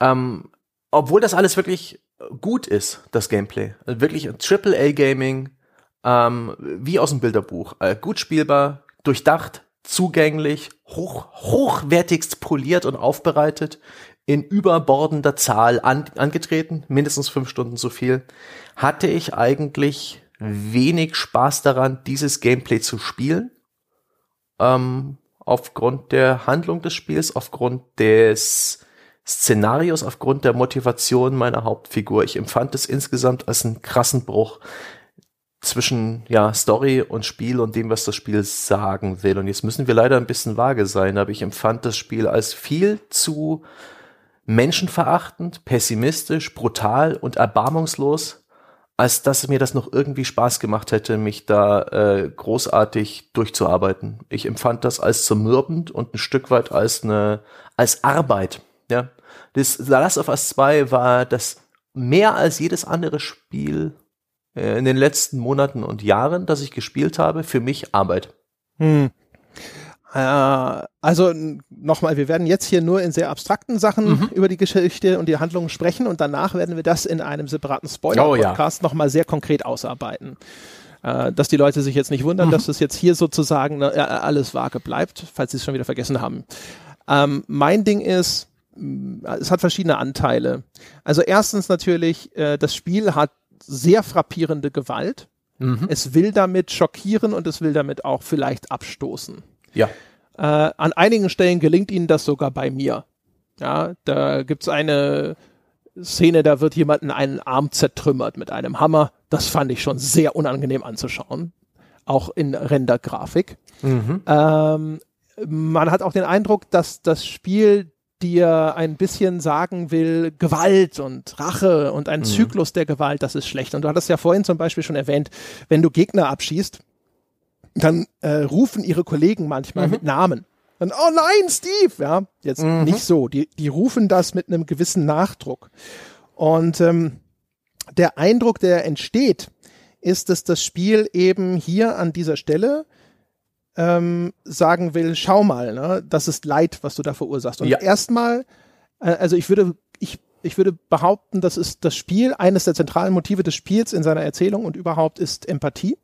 Ähm, obwohl das alles wirklich gut ist, das Gameplay, wirklich Triple A Gaming, ähm, wie aus dem Bilderbuch, äh, gut spielbar, durchdacht, zugänglich, hoch, hochwertigst poliert und aufbereitet, in überbordender Zahl an, angetreten, mindestens fünf Stunden so viel, hatte ich eigentlich wenig Spaß daran, dieses Gameplay zu spielen. Ähm, aufgrund der Handlung des Spiels, aufgrund des Szenarios, aufgrund der Motivation meiner Hauptfigur. Ich empfand es insgesamt als einen krassen Bruch zwischen ja Story und Spiel und dem, was das Spiel sagen will. Und jetzt müssen wir leider ein bisschen vage sein, aber ich empfand das Spiel als viel zu menschenverachtend, pessimistisch, brutal und erbarmungslos, als dass mir das noch irgendwie Spaß gemacht hätte, mich da äh, großartig durchzuarbeiten. Ich empfand das als zermürbend und ein Stück weit als eine als Arbeit. Ja, das The Last of Us 2 war das mehr als jedes andere Spiel äh, in den letzten Monaten und Jahren, das ich gespielt habe, für mich Arbeit. Hm. Äh, also nochmal, wir werden jetzt hier nur in sehr abstrakten Sachen mhm. über die Geschichte und die Handlungen sprechen und danach werden wir das in einem separaten Spoiler-Podcast oh, ja. nochmal sehr konkret ausarbeiten. Äh, dass die Leute sich jetzt nicht wundern, mhm. dass das jetzt hier sozusagen äh, alles vage bleibt, falls sie es schon wieder vergessen haben. Ähm, mein Ding ist, es hat verschiedene Anteile. Also erstens natürlich, äh, das Spiel hat sehr frappierende Gewalt. Mhm. Es will damit schockieren und es will damit auch vielleicht abstoßen. Ja. Äh, an einigen Stellen gelingt ihnen das sogar bei mir. Ja, da gibt's eine Szene, da wird jemanden einen Arm zertrümmert mit einem Hammer. Das fand ich schon sehr unangenehm anzuschauen. Auch in Rendergrafik. Mhm. Ähm, man hat auch den Eindruck, dass das Spiel dir ein bisschen sagen will, Gewalt und Rache und ein mhm. Zyklus der Gewalt, das ist schlecht. Und du hattest ja vorhin zum Beispiel schon erwähnt, wenn du Gegner abschießt, dann äh, rufen ihre Kollegen manchmal mhm. mit Namen. Dann, oh nein, Steve! Ja, jetzt mhm. nicht so. Die, die rufen das mit einem gewissen Nachdruck. Und ähm, der Eindruck, der entsteht, ist, dass das Spiel eben hier an dieser Stelle ähm, sagen will, schau mal, ne, das ist Leid, was du da verursachst. Und ja. erstmal, äh, also ich würde, ich, ich würde behaupten, das ist das Spiel, eines der zentralen Motive des Spiels in seiner Erzählung und überhaupt ist Empathie.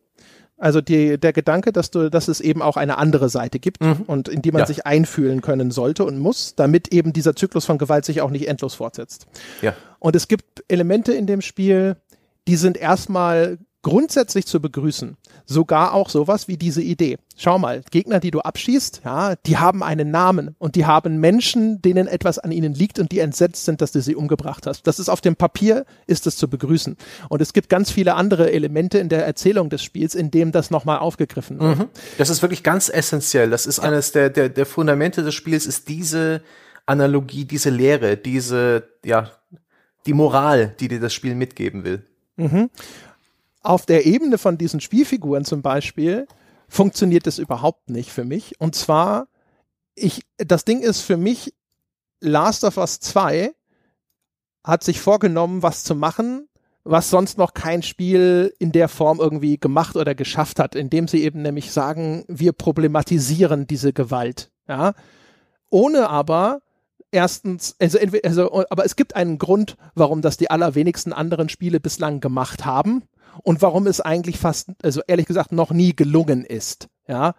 Also die, der Gedanke, dass du, dass es eben auch eine andere Seite gibt mhm. und in die man ja. sich einfühlen können sollte und muss, damit eben dieser Zyklus von Gewalt sich auch nicht endlos fortsetzt. Ja. Und es gibt Elemente in dem Spiel, die sind erstmal grundsätzlich zu begrüßen. Sogar auch sowas wie diese Idee. Schau mal, Gegner, die du abschießt, ja, die haben einen Namen und die haben Menschen, denen etwas an ihnen liegt und die entsetzt sind, dass du sie umgebracht hast. Das ist auf dem Papier, ist es zu begrüßen. Und es gibt ganz viele andere Elemente in der Erzählung des Spiels, in dem das nochmal aufgegriffen wird. Mhm. Das ist wirklich ganz essentiell. Das ist ja. eines der, der, der Fundamente des Spiels, ist diese Analogie, diese Lehre, diese, ja, die Moral, die dir das Spiel mitgeben will. Mhm auf der Ebene von diesen Spielfiguren zum Beispiel funktioniert das überhaupt nicht für mich. Und zwar, ich, das Ding ist für mich, Last of Us 2 hat sich vorgenommen, was zu machen, was sonst noch kein Spiel in der Form irgendwie gemacht oder geschafft hat, indem sie eben nämlich sagen, wir problematisieren diese Gewalt, ja, ohne aber erstens, also, also, aber es gibt einen Grund, warum das die allerwenigsten anderen Spiele bislang gemacht haben und warum es eigentlich fast, also ehrlich gesagt, noch nie gelungen ist. Ja.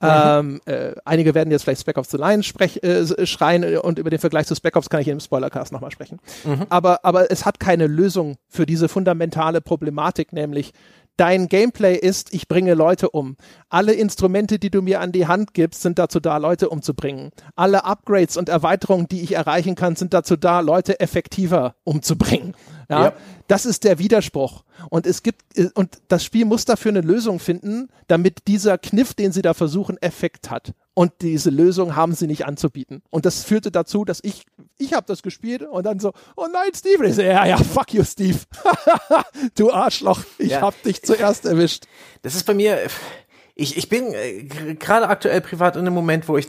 Mhm. Ähm, äh, einige werden jetzt vielleicht Spec Ops The Line sprech, äh, schreien und über den Vergleich zu Spec Ops kann ich im Spoilercast nochmal sprechen. Mhm. Aber, aber es hat keine Lösung für diese fundamentale Problematik, nämlich Dein Gameplay ist, ich bringe Leute um. Alle Instrumente, die du mir an die Hand gibst, sind dazu da, Leute umzubringen. Alle Upgrades und Erweiterungen, die ich erreichen kann, sind dazu da, Leute effektiver umzubringen. Ja, ja. das ist der Widerspruch. Und es gibt, und das Spiel muss dafür eine Lösung finden, damit dieser Kniff, den sie da versuchen, Effekt hat. Und diese Lösung haben sie nicht anzubieten. Und das führte dazu, dass ich, ich habe das gespielt und dann so, oh nein, Steve. Und ich so, ja, ja, fuck you, Steve. <laughs> du Arschloch, ich ja. hab dich zuerst erwischt. Das ist bei mir, ich, ich bin äh, gerade aktuell privat in einem Moment, wo ich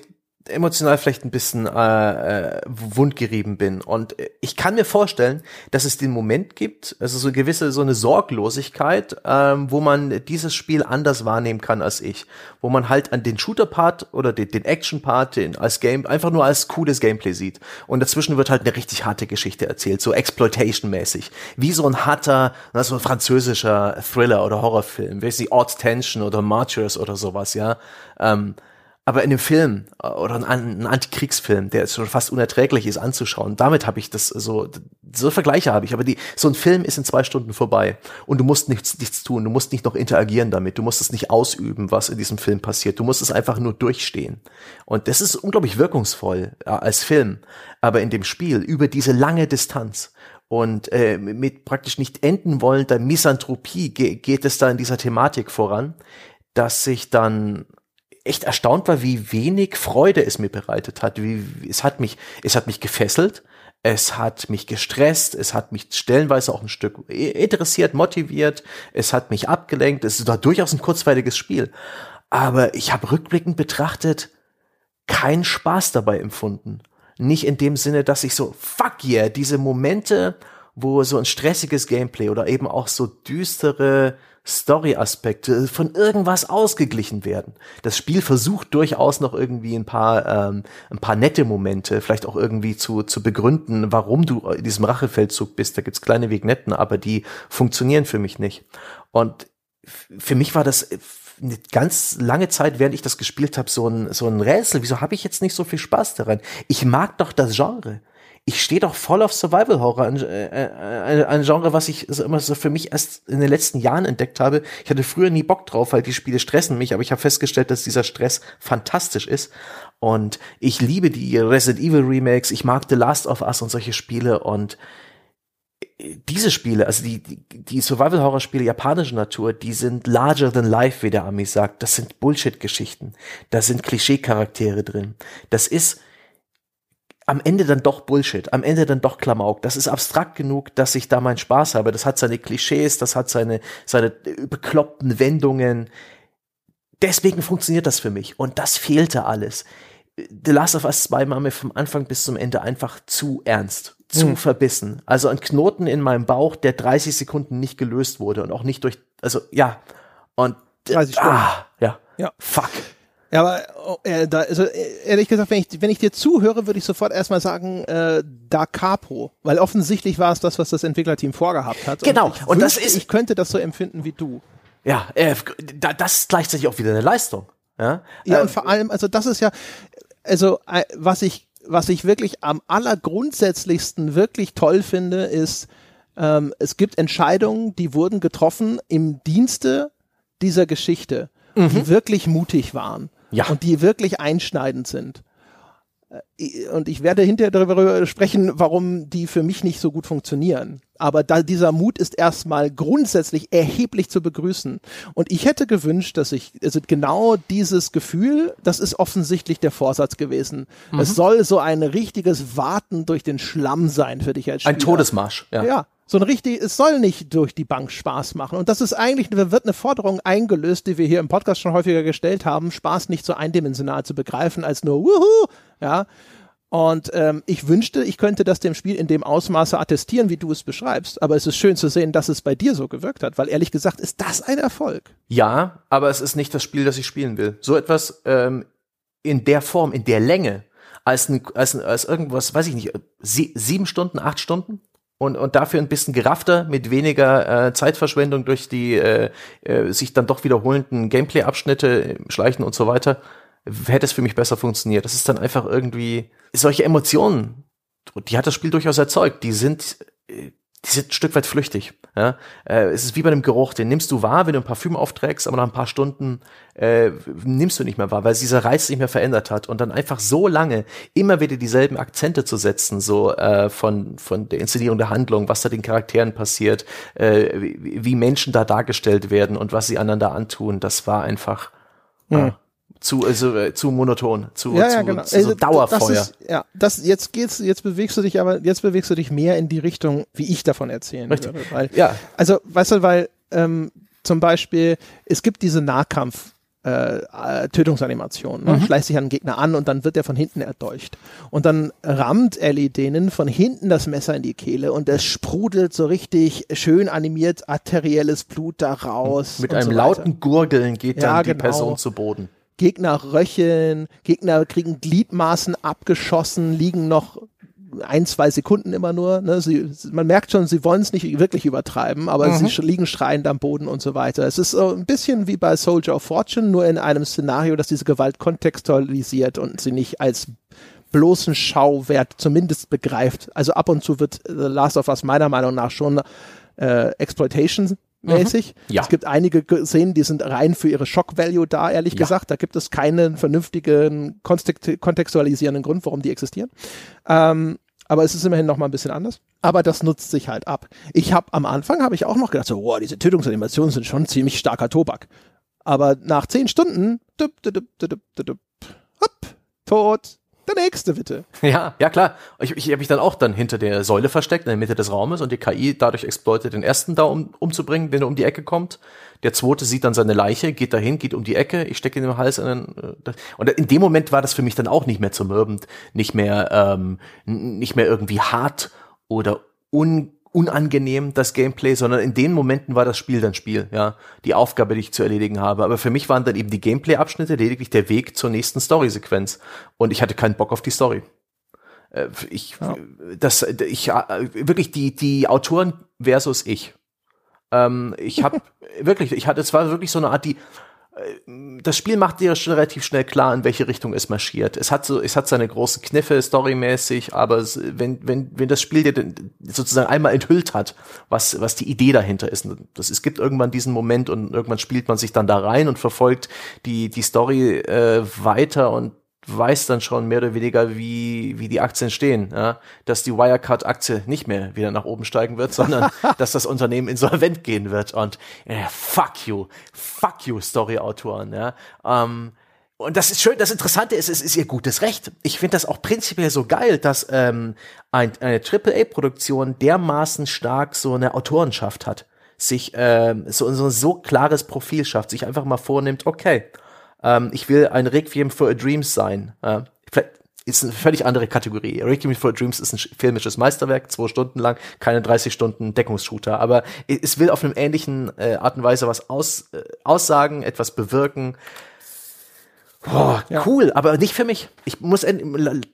emotional vielleicht ein bisschen äh, äh, wundgerieben bin. Und ich kann mir vorstellen, dass es den Moment gibt, also so eine gewisse so eine Sorglosigkeit, ähm, wo man dieses Spiel anders wahrnehmen kann als ich. Wo man halt an den Shooter-Part oder den, den Action-Part den als Game einfach nur als cooles Gameplay sieht. Und dazwischen wird halt eine richtig harte Geschichte erzählt, so Exploitation-mäßig. Wie so ein harter, so ein französischer Thriller oder Horrorfilm, wie sie Odd Tension oder Martyrs oder sowas, ja. Ähm, aber in dem Film äh, oder ein, Antikriegsfilm, der schon fast unerträglich ist anzuschauen, damit habe ich das so, so Vergleiche habe ich. Aber die, so ein Film ist in zwei Stunden vorbei. Und du musst nichts, nichts tun, du musst nicht noch interagieren damit, du musst es nicht ausüben, was in diesem Film passiert, du musst es einfach nur durchstehen. Und das ist unglaublich wirkungsvoll ja, als Film, aber in dem Spiel über diese lange Distanz und äh, mit praktisch nicht enden wollender Misanthropie ge geht es da in dieser Thematik voran, dass sich dann echt erstaunt war, wie wenig Freude es mir bereitet hat. Wie, es hat mich, es hat mich gefesselt, es hat mich gestresst, es hat mich stellenweise auch ein Stück interessiert, motiviert, es hat mich abgelenkt, es war durchaus ein kurzweiliges Spiel. Aber ich habe rückblickend betrachtet keinen Spaß dabei empfunden. Nicht in dem Sinne, dass ich so, fuck yeah, diese Momente, wo so ein stressiges Gameplay oder eben auch so düstere Story-Aspekte von irgendwas ausgeglichen werden. Das Spiel versucht durchaus noch irgendwie ein paar, ähm, ein paar nette Momente, vielleicht auch irgendwie zu, zu begründen, warum du in diesem Rachefeldzug bist. Da gibt's kleine Vignetten, aber die funktionieren für mich nicht. Und für mich war das eine ganz lange Zeit, während ich das gespielt habe, so ein, so ein Rätsel. Wieso habe ich jetzt nicht so viel Spaß daran? Ich mag doch das Genre ich stehe doch voll auf Survival Horror, ein, äh, äh, ein, Genre, was ich also immer so für mich erst in den letzten Jahren entdeckt habe. Ich hatte früher nie Bock drauf, weil die Spiele stressen mich, aber ich habe festgestellt, dass dieser Stress fantastisch ist. Und ich liebe die Resident Evil Remakes, ich mag The Last of Us und solche Spiele und diese Spiele, also die, die, die Survival-Horror-Spiele japanischer Natur, die sind larger than life, wie der Ami sagt. Das sind Bullshit-Geschichten. Da sind Klischee-Charaktere drin. Das ist am Ende dann doch Bullshit, am Ende dann doch Klamauk. Das ist abstrakt genug, dass ich da meinen Spaß habe. Das hat seine Klischees, das hat seine, seine bekloppten Wendungen. Deswegen funktioniert das für mich. Und das fehlte alles. The Last of Us 2 war mir vom Anfang bis zum Ende einfach zu ernst, zu hm. verbissen. Also ein Knoten in meinem Bauch, der 30 Sekunden nicht gelöst wurde und auch nicht durch, also ja. Und 30 Stunden. Ah, ja. Ja. Fuck. Ja, aber oh, äh, da, also äh, ehrlich gesagt, wenn ich, wenn ich dir zuhöre, würde ich sofort erstmal sagen, äh, Da Capo, weil offensichtlich war es das, was das Entwicklerteam vorgehabt hat. Genau, und, und das ist. Ich könnte das so empfinden wie du. Ja, äh, da, das ist gleichzeitig auch wieder eine Leistung. Ja, ja ähm, und vor allem, also das ist ja, also äh, was ich, was ich wirklich am allergrundsätzlichsten wirklich toll finde, ist, ähm, es gibt Entscheidungen, die wurden getroffen im Dienste dieser Geschichte, mhm. die wirklich mutig waren ja. und die wirklich einschneidend sind. Äh, und ich werde hinterher darüber sprechen, warum die für mich nicht so gut funktionieren. Aber da dieser Mut ist erstmal grundsätzlich erheblich zu begrüßen. Und ich hätte gewünscht, dass ich, also genau dieses Gefühl, das ist offensichtlich der Vorsatz gewesen. Mhm. Es soll so ein richtiges Warten durch den Schlamm sein für dich als Spieler. Ein Todesmarsch, ja. Ja, so ein richtig, es soll nicht durch die Bank Spaß machen. Und das ist eigentlich, wird eine Forderung eingelöst, die wir hier im Podcast schon häufiger gestellt haben, Spaß nicht so eindimensional zu begreifen als nur Wuhu, ja. Und ähm, ich wünschte, ich könnte das dem Spiel in dem Ausmaße attestieren, wie du es beschreibst. Aber es ist schön zu sehen, dass es bei dir so gewirkt hat, weil ehrlich gesagt ist das ein Erfolg. Ja, aber es ist nicht das Spiel, das ich spielen will. So etwas ähm, in der Form, in der Länge, als, ein, als, als irgendwas, weiß ich nicht, sie, sieben Stunden, acht Stunden? Und, und dafür ein bisschen geraffter, mit weniger äh, Zeitverschwendung durch die äh, äh, sich dann doch wiederholenden Gameplay-Abschnitte, Schleichen und so weiter, hätte es für mich besser funktioniert. Das ist dann einfach irgendwie solche Emotionen, die hat das Spiel durchaus erzeugt. Die sind äh, die sind ein Stück weit flüchtig. Ja? Äh, es ist wie bei einem Geruch, den nimmst du wahr, wenn du ein Parfüm aufträgst, aber nach ein paar Stunden äh, nimmst du nicht mehr wahr, weil dieser Reiz sich mehr verändert hat. Und dann einfach so lange immer wieder dieselben Akzente zu setzen, so äh, von, von der Inszenierung der Handlung, was da den Charakteren passiert, äh, wie, wie Menschen da dargestellt werden und was sie einander antun, das war einfach. Mhm. Zu also äh, zu monoton, zu, ja, ja, zu, genau. zu so also, Dauerfeuer. Das ist, ja, das jetzt geht's, jetzt bewegst du dich aber, jetzt bewegst du dich mehr in die Richtung, wie ich davon erzählen Richtig. würde. Weil, ja. Also, weißt du, weil ähm, zum Beispiel es gibt diese Nahkampf äh, äh Tötungsanimation. Ne? Mhm. Schleicht sich an den Gegner an und dann wird er von hinten erdolcht. Und dann rammt Ellie denen von hinten das Messer in die Kehle und es sprudelt so richtig schön animiert arterielles Blut da raus. Mit einem so lauten Gurgeln geht ja, dann die genau. Person zu Boden. Gegner röcheln, Gegner kriegen Gliedmaßen abgeschossen, liegen noch ein, zwei Sekunden immer nur. Ne? Sie, man merkt schon, sie wollen es nicht wirklich übertreiben, aber mhm. sie liegen schreiend am Boden und so weiter. Es ist so ein bisschen wie bei Soldier of Fortune, nur in einem Szenario, das diese Gewalt kontextualisiert und sie nicht als bloßen Schauwert zumindest begreift. Also ab und zu wird The Last of Us meiner Meinung nach schon äh, Exploitation mäßig. Mhm. Ja. Es gibt einige Szenen, die sind rein für ihre Shock-Value da, ehrlich ja. gesagt. Da gibt es keinen vernünftigen, kontextualisierenden Grund, warum die existieren. Ähm, aber es ist immerhin noch mal ein bisschen anders. Aber das nutzt sich halt ab. Ich habe am Anfang habe ich auch noch gedacht, so, wow, diese Tötungsanimationen sind schon ziemlich starker Tobak. Aber nach zehn Stunden, dup, dup, dup, dup, hopp, tot, der nächste bitte. Ja, ja klar. Ich, ich habe mich dann auch dann hinter der Säule versteckt, in der Mitte des Raumes und die KI dadurch exploitet den ersten da um, umzubringen, wenn er um die Ecke kommt. Der zweite sieht dann seine Leiche, geht dahin, geht um die Ecke, ich stecke ihn im Hals einen, äh, und in dem Moment war das für mich dann auch nicht mehr zermürbend, nicht mehr ähm, nicht mehr irgendwie hart oder un unangenehm, das Gameplay, sondern in den Momenten war das Spiel dann Spiel, ja, die Aufgabe, die ich zu erledigen habe. Aber für mich waren dann eben die Gameplay-Abschnitte lediglich der Weg zur nächsten Story-Sequenz. Und ich hatte keinen Bock auf die Story. Äh, ich, ja. das, ich, äh, wirklich die, die Autoren versus ich. Ähm, ich habe <laughs> wirklich, ich hatte, es war wirklich so eine Art, die, das Spiel macht dir schon relativ schnell klar, in welche Richtung es marschiert. Es hat so, es hat seine großen Kniffe storymäßig, aber es, wenn, wenn, wenn das Spiel dir sozusagen einmal enthüllt hat, was, was die Idee dahinter ist, das, es gibt irgendwann diesen Moment und irgendwann spielt man sich dann da rein und verfolgt die, die Story äh, weiter und weiß dann schon mehr oder weniger, wie, wie die Aktien stehen. Ja? Dass die Wirecard-Aktie nicht mehr wieder nach oben steigen wird, sondern <laughs> dass das Unternehmen insolvent gehen wird. Und äh, fuck you, fuck you, Story-Autoren. Ja? Ähm, und das ist schön, das Interessante ist, es ist ihr gutes Recht. Ich finde das auch prinzipiell so geil, dass ähm, ein, eine AAA-Produktion dermaßen stark so eine Autorenschaft hat, sich ähm, so, so, so klares Profil schafft, sich einfach mal vornimmt, okay, ähm, ich will ein Requiem for a Dreams sein. Äh, vielleicht ist eine völlig andere Kategorie. Requiem for a Dreams ist ein filmisches Meisterwerk, zwei Stunden lang, keine 30 Stunden Deckungsshooter, aber es will auf einem ähnlichen äh, Art und Weise was aus, äh, aussagen, etwas bewirken Boah, ja. cool, aber nicht für mich. Ich muss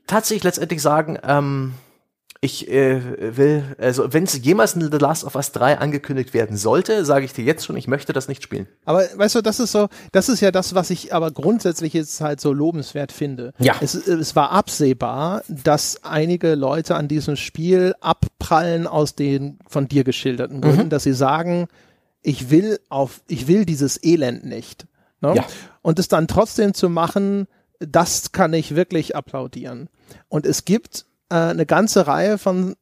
tatsächlich letztendlich sagen, ähm, ich äh, will, also wenn es jemals ein The Last of Us 3 angekündigt werden sollte, sage ich dir jetzt schon, ich möchte das nicht spielen. Aber weißt du, das ist so, das ist ja das, was ich aber grundsätzlich jetzt halt so lobenswert finde. Ja. Es, es war absehbar, dass einige Leute an diesem Spiel abprallen aus den von dir geschilderten Gründen, mhm. dass sie sagen, ich will auf, ich will dieses Elend nicht. Ne? Ja. Und es dann trotzdem zu machen, das kann ich wirklich applaudieren. Und es gibt äh, eine ganze Reihe von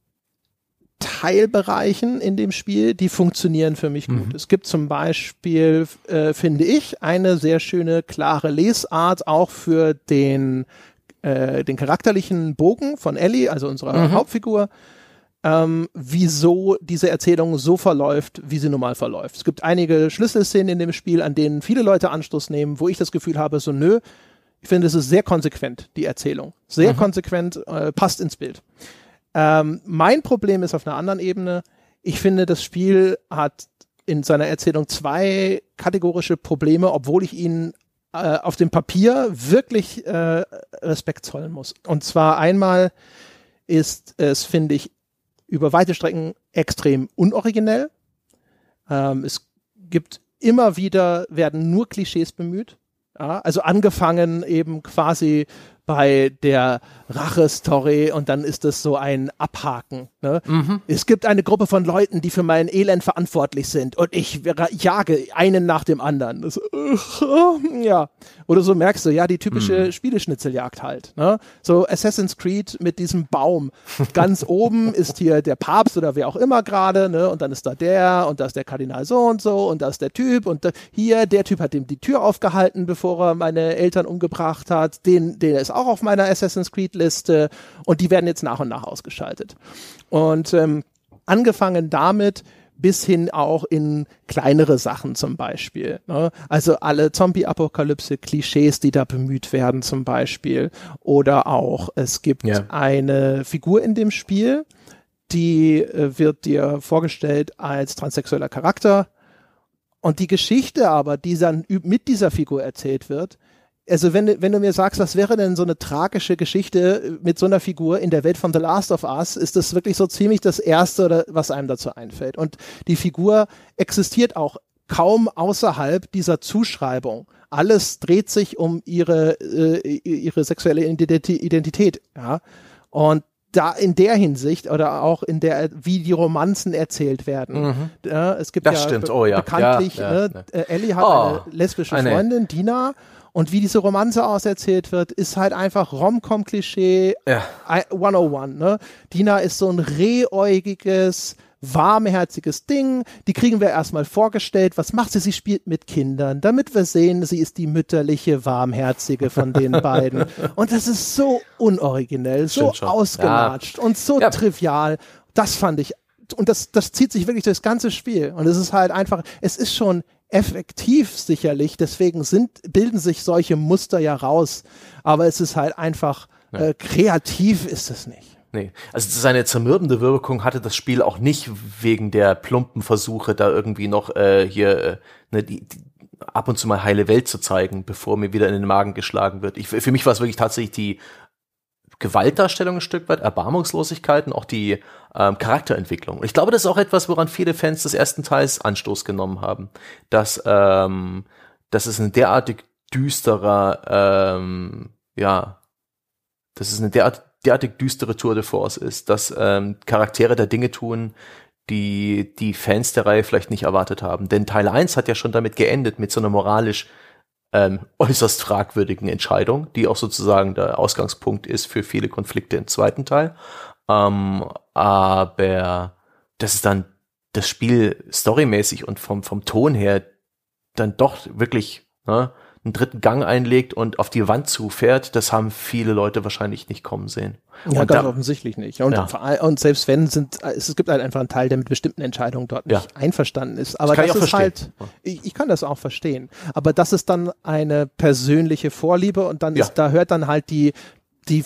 Teilbereichen in dem Spiel, die funktionieren für mich gut. Mhm. Es gibt zum Beispiel, äh, finde ich, eine sehr schöne, klare Lesart auch für den, äh, den charakterlichen Bogen von Ellie, also unserer mhm. Hauptfigur ähm, wieso diese Erzählung so verläuft, wie sie normal verläuft. Es gibt einige Schlüsselszenen in dem Spiel, an denen viele Leute Anstoß nehmen, wo ich das Gefühl habe, so nö, ich finde, es ist sehr konsequent, die Erzählung. Sehr mhm. konsequent, äh, passt ins Bild. Ähm, mein Problem ist auf einer anderen Ebene. Ich finde, das Spiel hat in seiner Erzählung zwei kategorische Probleme, obwohl ich ihnen äh, auf dem Papier wirklich äh, Respekt zollen muss. Und zwar einmal ist es, finde ich, über weite Strecken extrem unoriginell. Ähm, es gibt immer wieder, werden nur Klischees bemüht. Also angefangen eben quasi bei der Rache-Story und dann ist das so ein Abhaken. Ne? Mhm. Es gibt eine Gruppe von Leuten, die für mein Elend verantwortlich sind und ich jage einen nach dem anderen. Das, uh, <laughs> ja. Oder so merkst du, ja, die typische mhm. Spieleschnitzeljagd halt. Ne? So Assassin's Creed mit diesem Baum. Ganz <laughs> oben ist hier der Papst oder wer auch immer gerade, ne? Und dann ist da der und da ist der Kardinal so und so und da ist der Typ und da, hier, der Typ hat ihm die Tür aufgehalten, bevor er meine Eltern umgebracht hat. Den, der ist auch auf meiner Assassin's Creed Liste und die werden jetzt nach und nach ausgeschaltet. Und ähm, angefangen damit, bis hin auch in kleinere Sachen zum Beispiel. Ne? Also alle Zombie-Apokalypse-Klischees, die da bemüht werden zum Beispiel. Oder auch, es gibt ja. eine Figur in dem Spiel, die äh, wird dir vorgestellt als transsexueller Charakter. Und die Geschichte aber, die dann mit dieser Figur erzählt wird, also wenn, wenn du mir sagst, was wäre denn so eine tragische Geschichte mit so einer Figur in der Welt von The Last of Us, ist das wirklich so ziemlich das Erste, oder was einem dazu einfällt. Und die Figur existiert auch kaum außerhalb dieser Zuschreibung. Alles dreht sich um ihre, äh, ihre sexuelle Identität. Ja? Und da in der Hinsicht oder auch in der, wie die Romanzen erzählt werden. Mhm. Ja, es gibt das ja, stimmt. Oh, ja. bekanntlich, ja, ja, ne, äh, Ellie hat oh, eine lesbische Freundin, Dina, und wie diese Romanze auserzählt wird, ist halt einfach Rom-Com-Klischee ja. 101. Ne? Dina ist so ein rehäugiges, warmherziges Ding. Die kriegen wir erstmal vorgestellt. Was macht sie? Sie spielt mit Kindern, damit wir sehen, sie ist die mütterliche, warmherzige von den <laughs> beiden. Und das ist so unoriginell, so ausgelatscht ja. und so ja. trivial. Das fand ich und das, das zieht sich wirklich durchs ganze Spiel. Und es ist halt einfach, es ist schon effektiv sicherlich, deswegen sind, bilden sich solche Muster ja raus. Aber es ist halt einfach, äh, kreativ ist es nicht. Nee, also seine zermürbende Wirkung hatte das Spiel auch nicht wegen der plumpen Versuche, da irgendwie noch äh, hier äh, ne, die, die, ab und zu mal heile Welt zu zeigen, bevor mir wieder in den Magen geschlagen wird. Ich, für mich war es wirklich tatsächlich die Gewaltdarstellung ein Stück weit, Erbarmungslosigkeit und auch die ähm, Charakterentwicklung. Und ich glaube, das ist auch etwas, woran viele Fans des ersten Teils Anstoß genommen haben, dass, ähm, dass es ein derartig düsterer, ähm, ja, dass es eine derart, derartig düstere Tour de Force ist, dass ähm, Charaktere da Dinge tun, die die Fans der Reihe vielleicht nicht erwartet haben. Denn Teil 1 hat ja schon damit geendet, mit so einer moralisch ähm, äußerst fragwürdigen Entscheidung, die auch sozusagen der Ausgangspunkt ist für viele Konflikte im zweiten Teil. Ähm, aber das ist dann das Spiel storymäßig und vom, vom Ton her dann doch wirklich ne, einen dritten Gang einlegt und auf die Wand zufährt, das haben viele Leute wahrscheinlich nicht kommen sehen. Ja, und ganz da, offensichtlich nicht. Und, ja. und, selbst wenn sind, es gibt halt einfach einen Teil, der mit bestimmten Entscheidungen dort nicht ja. einverstanden ist. Aber das, das ist halt, ich, ich, kann das auch verstehen. Aber das ist dann eine persönliche Vorliebe und dann ist, da hört dann halt die, die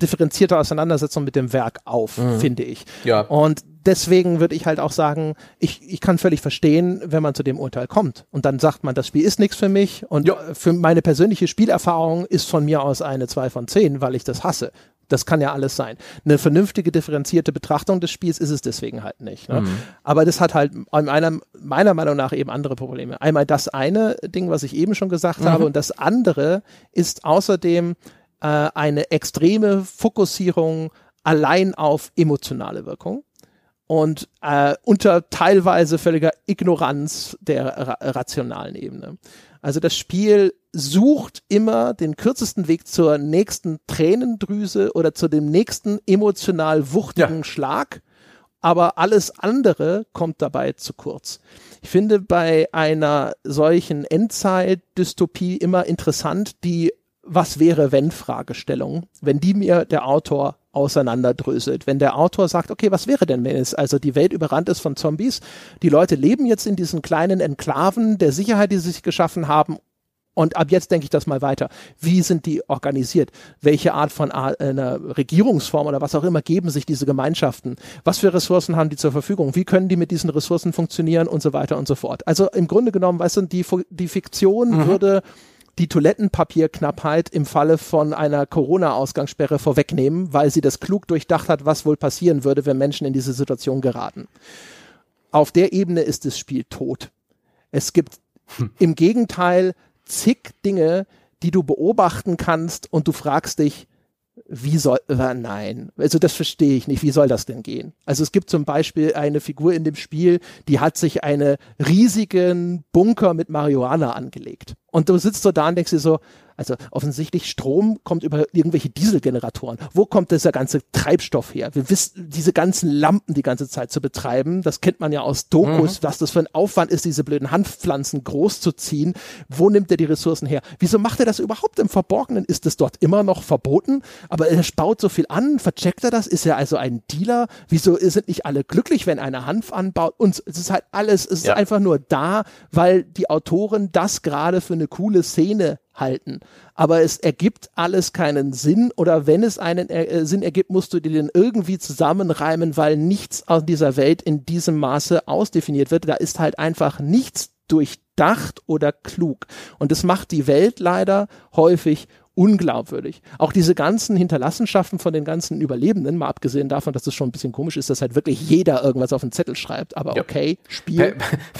differenzierte Auseinandersetzung mit dem Werk auf, mhm. finde ich. Ja. Und deswegen würde ich halt auch sagen, ich, ich kann völlig verstehen, wenn man zu dem Urteil kommt. Und dann sagt man, das Spiel ist nichts für mich und ja. für meine persönliche Spielerfahrung ist von mir aus eine 2 von 10, weil ich das hasse. Das kann ja alles sein. Eine vernünftige, differenzierte Betrachtung des Spiels ist es deswegen halt nicht. Ne? Mhm. Aber das hat halt meiner, meiner Meinung nach eben andere Probleme. Einmal das eine Ding, was ich eben schon gesagt mhm. habe, und das andere ist außerdem äh, eine extreme Fokussierung allein auf emotionale Wirkung und äh, unter teilweise völliger Ignoranz der ra rationalen Ebene. Also das Spiel sucht immer den kürzesten Weg zur nächsten Tränendrüse oder zu dem nächsten emotional wuchtigen ja. Schlag, aber alles andere kommt dabei zu kurz. Ich finde bei einer solchen Endzeit-Dystopie immer interessant die was wäre wenn Fragestellung, wenn die mir der Autor auseinanderdröselt. Wenn der Autor sagt, okay, was wäre denn, wenn es also die Welt überrannt ist von Zombies, die Leute leben jetzt in diesen kleinen Enklaven der Sicherheit, die sie sich geschaffen haben und ab jetzt denke ich das mal weiter. Wie sind die organisiert? Welche Art von einer Regierungsform oder was auch immer geben sich diese Gemeinschaften? Was für Ressourcen haben die zur Verfügung? Wie können die mit diesen Ressourcen funktionieren und so weiter und so fort? Also im Grunde genommen, weißt du, die, die Fiktion mhm. würde die Toilettenpapierknappheit im Falle von einer Corona-Ausgangssperre vorwegnehmen, weil sie das klug durchdacht hat, was wohl passieren würde, wenn Menschen in diese Situation geraten. Auf der Ebene ist das Spiel tot. Es gibt hm. im Gegenteil zig Dinge, die du beobachten kannst und du fragst dich, wie soll, äh, nein, also das verstehe ich nicht, wie soll das denn gehen? Also es gibt zum Beispiel eine Figur in dem Spiel, die hat sich einen riesigen Bunker mit Marihuana angelegt. Und du sitzt so da und denkst dir so, also offensichtlich Strom kommt über irgendwelche Dieselgeneratoren. Wo kommt dieser ganze Treibstoff her? Wir wissen, diese ganzen Lampen die ganze Zeit zu betreiben, das kennt man ja aus Dokus, mhm. was das für ein Aufwand ist, diese blöden Hanfpflanzen groß zu ziehen. Wo nimmt er die Ressourcen her? Wieso macht er das überhaupt im Verborgenen? Ist es dort immer noch verboten? Aber er baut so viel an, vercheckt er das? Ist er also ein Dealer? Wieso sind nicht alle glücklich, wenn einer Hanf anbaut? Und es ist halt alles, es ja. ist einfach nur da, weil die Autoren das gerade für eine coole Szene halten. Aber es ergibt alles keinen Sinn oder wenn es einen äh, Sinn ergibt, musst du dir den irgendwie zusammenreimen, weil nichts aus dieser Welt in diesem Maße ausdefiniert wird. Da ist halt einfach nichts durchdacht oder klug. Und das macht die Welt leider häufig unglaubwürdig. Auch diese ganzen Hinterlassenschaften von den ganzen Überlebenden, mal abgesehen davon, dass es schon ein bisschen komisch ist, dass halt wirklich jeder irgendwas auf den Zettel schreibt, aber ja. okay, Spiel.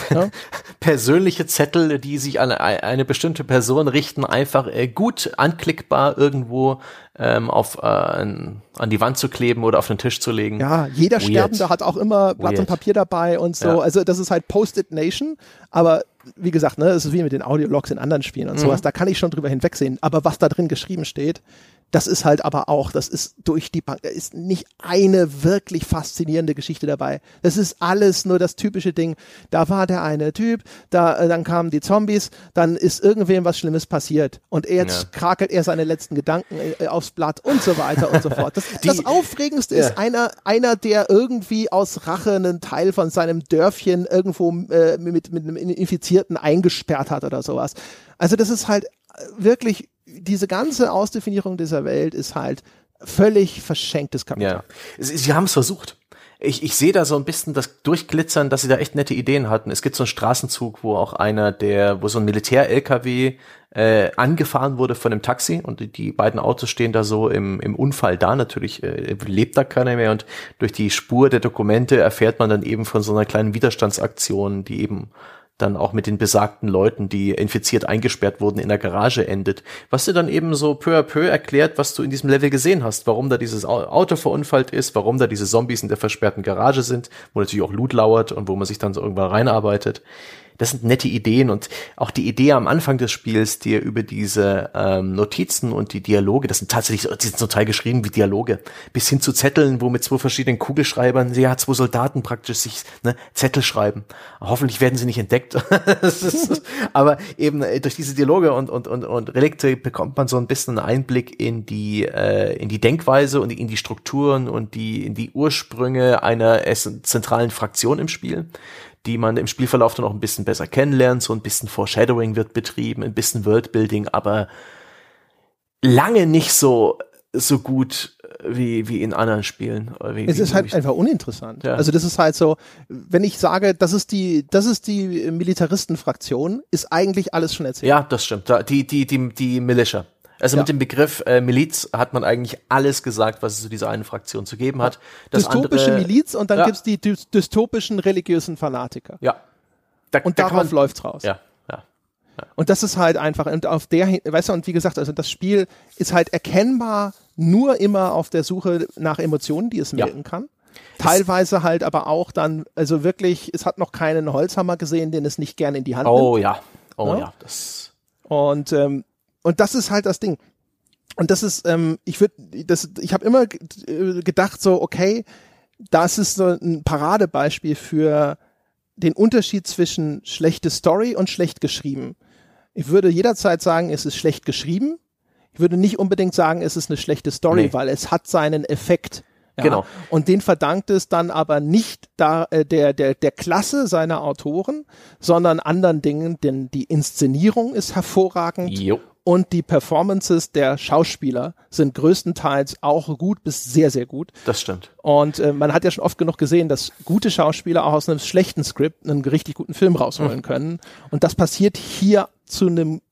Per <laughs> ja? <laughs> Persönliche Zettel, die sich an eine bestimmte Person richten, einfach äh, gut anklickbar irgendwo ähm, auf äh, an, an die Wand zu kleben oder auf den Tisch zu legen. Ja, jeder Weird. Sterbende hat auch immer Blatt Weird. und Papier dabei und so. Ja. Also das ist halt Post-it Nation, aber wie gesagt, ne, es ist wie mit den Audiologs in anderen Spielen und mhm. sowas, da kann ich schon drüber hinwegsehen. Aber was da drin geschrieben steht, das ist halt aber auch, das ist durch die Bank, da ist nicht eine wirklich faszinierende Geschichte dabei. Das ist alles nur das typische Ding. Da war der eine Typ, da, äh, dann kamen die Zombies, dann ist irgendwem was Schlimmes passiert und jetzt ja. krakelt er seine letzten Gedanken äh, aufs Blatt und so weiter und so fort. Das, <laughs> die, das Aufregendste ja. ist einer, einer, der irgendwie aus Rache einen Teil von seinem Dörfchen irgendwo äh, mit, mit einem Infizierten eingesperrt hat oder sowas. Also das ist halt wirklich diese ganze Ausdefinierung dieser Welt ist halt völlig verschenktes Kapital. Ja. Sie, sie haben es versucht. Ich, ich sehe da so ein bisschen das Durchglitzern, dass sie da echt nette Ideen hatten. Es gibt so einen Straßenzug, wo auch einer, der, wo so ein Militär-LKW äh, angefahren wurde von einem Taxi und die, die beiden Autos stehen da so im, im Unfall da. Natürlich äh, lebt da keiner mehr und durch die Spur der Dokumente erfährt man dann eben von so einer kleinen Widerstandsaktion, die eben dann auch mit den besagten Leuten, die infiziert eingesperrt wurden, in der Garage endet. Was dir dann eben so peu à peu erklärt, was du in diesem Level gesehen hast, warum da dieses Auto verunfallt ist, warum da diese Zombies in der versperrten Garage sind, wo natürlich auch Loot lauert und wo man sich dann so irgendwann reinarbeitet. Das sind nette Ideen und auch die Idee am Anfang des Spiels, dir über diese ähm, Notizen und die Dialoge, das sind tatsächlich, die sind Teil geschrieben wie Dialoge, bis hin zu Zetteln, wo mit zwei verschiedenen Kugelschreibern, ja, zwei Soldaten praktisch sich ne, Zettel schreiben. Hoffentlich werden sie nicht entdeckt. <laughs> aber eben äh, durch diese Dialoge und, und, und, und Relikte bekommt man so ein bisschen einen Einblick in die, äh, in die Denkweise und in die Strukturen und die, in die Ursprünge einer zentralen Fraktion im Spiel die man im Spielverlauf dann auch ein bisschen besser kennenlernt. So ein bisschen Foreshadowing wird betrieben, ein bisschen Worldbuilding, aber lange nicht so so gut wie, wie in anderen Spielen. Wie, es ist halt einfach uninteressant. Ja. Also das ist halt so, wenn ich sage, das ist die, das ist die Militaristenfraktion, ist eigentlich alles schon erzählt. Ja, das stimmt. Die, die, die, die Militia. Also ja. mit dem Begriff äh, Miliz hat man eigentlich alles gesagt, was es zu dieser einen Fraktion zu geben hat. Das Dystopische andere, Miliz und dann ja. gibt's die dy dystopischen religiösen Fanatiker. Ja. Da, und da darauf läuft's raus. Ja. ja. Ja. Und das ist halt einfach, und auf der, weißt du, und wie gesagt, also das Spiel ist halt erkennbar nur immer auf der Suche nach Emotionen, die es melden ja. kann. Teilweise halt aber auch dann, also wirklich, es hat noch keinen Holzhammer gesehen, den es nicht gerne in die Hand oh, nimmt. Ja. Oh ja, das. Und ähm, und das ist halt das Ding. Und das ist, ähm, ich würde, das, ich habe immer äh, gedacht so, okay, das ist so ein Paradebeispiel für den Unterschied zwischen schlechte Story und schlecht geschrieben. Ich würde jederzeit sagen, es ist schlecht geschrieben. Ich würde nicht unbedingt sagen, es ist eine schlechte Story, nee. weil es hat seinen Effekt. Ja? Genau. Und den verdankt es dann aber nicht da, äh, der, der, der Klasse seiner Autoren, sondern anderen Dingen, denn die Inszenierung ist hervorragend. Jo und die Performances der Schauspieler sind größtenteils auch gut bis sehr, sehr gut. Das stimmt. Und äh, man hat ja schon oft genug gesehen, dass gute Schauspieler auch aus einem schlechten Skript einen richtig guten Film rausholen mhm. können. Und das passiert hier zu einem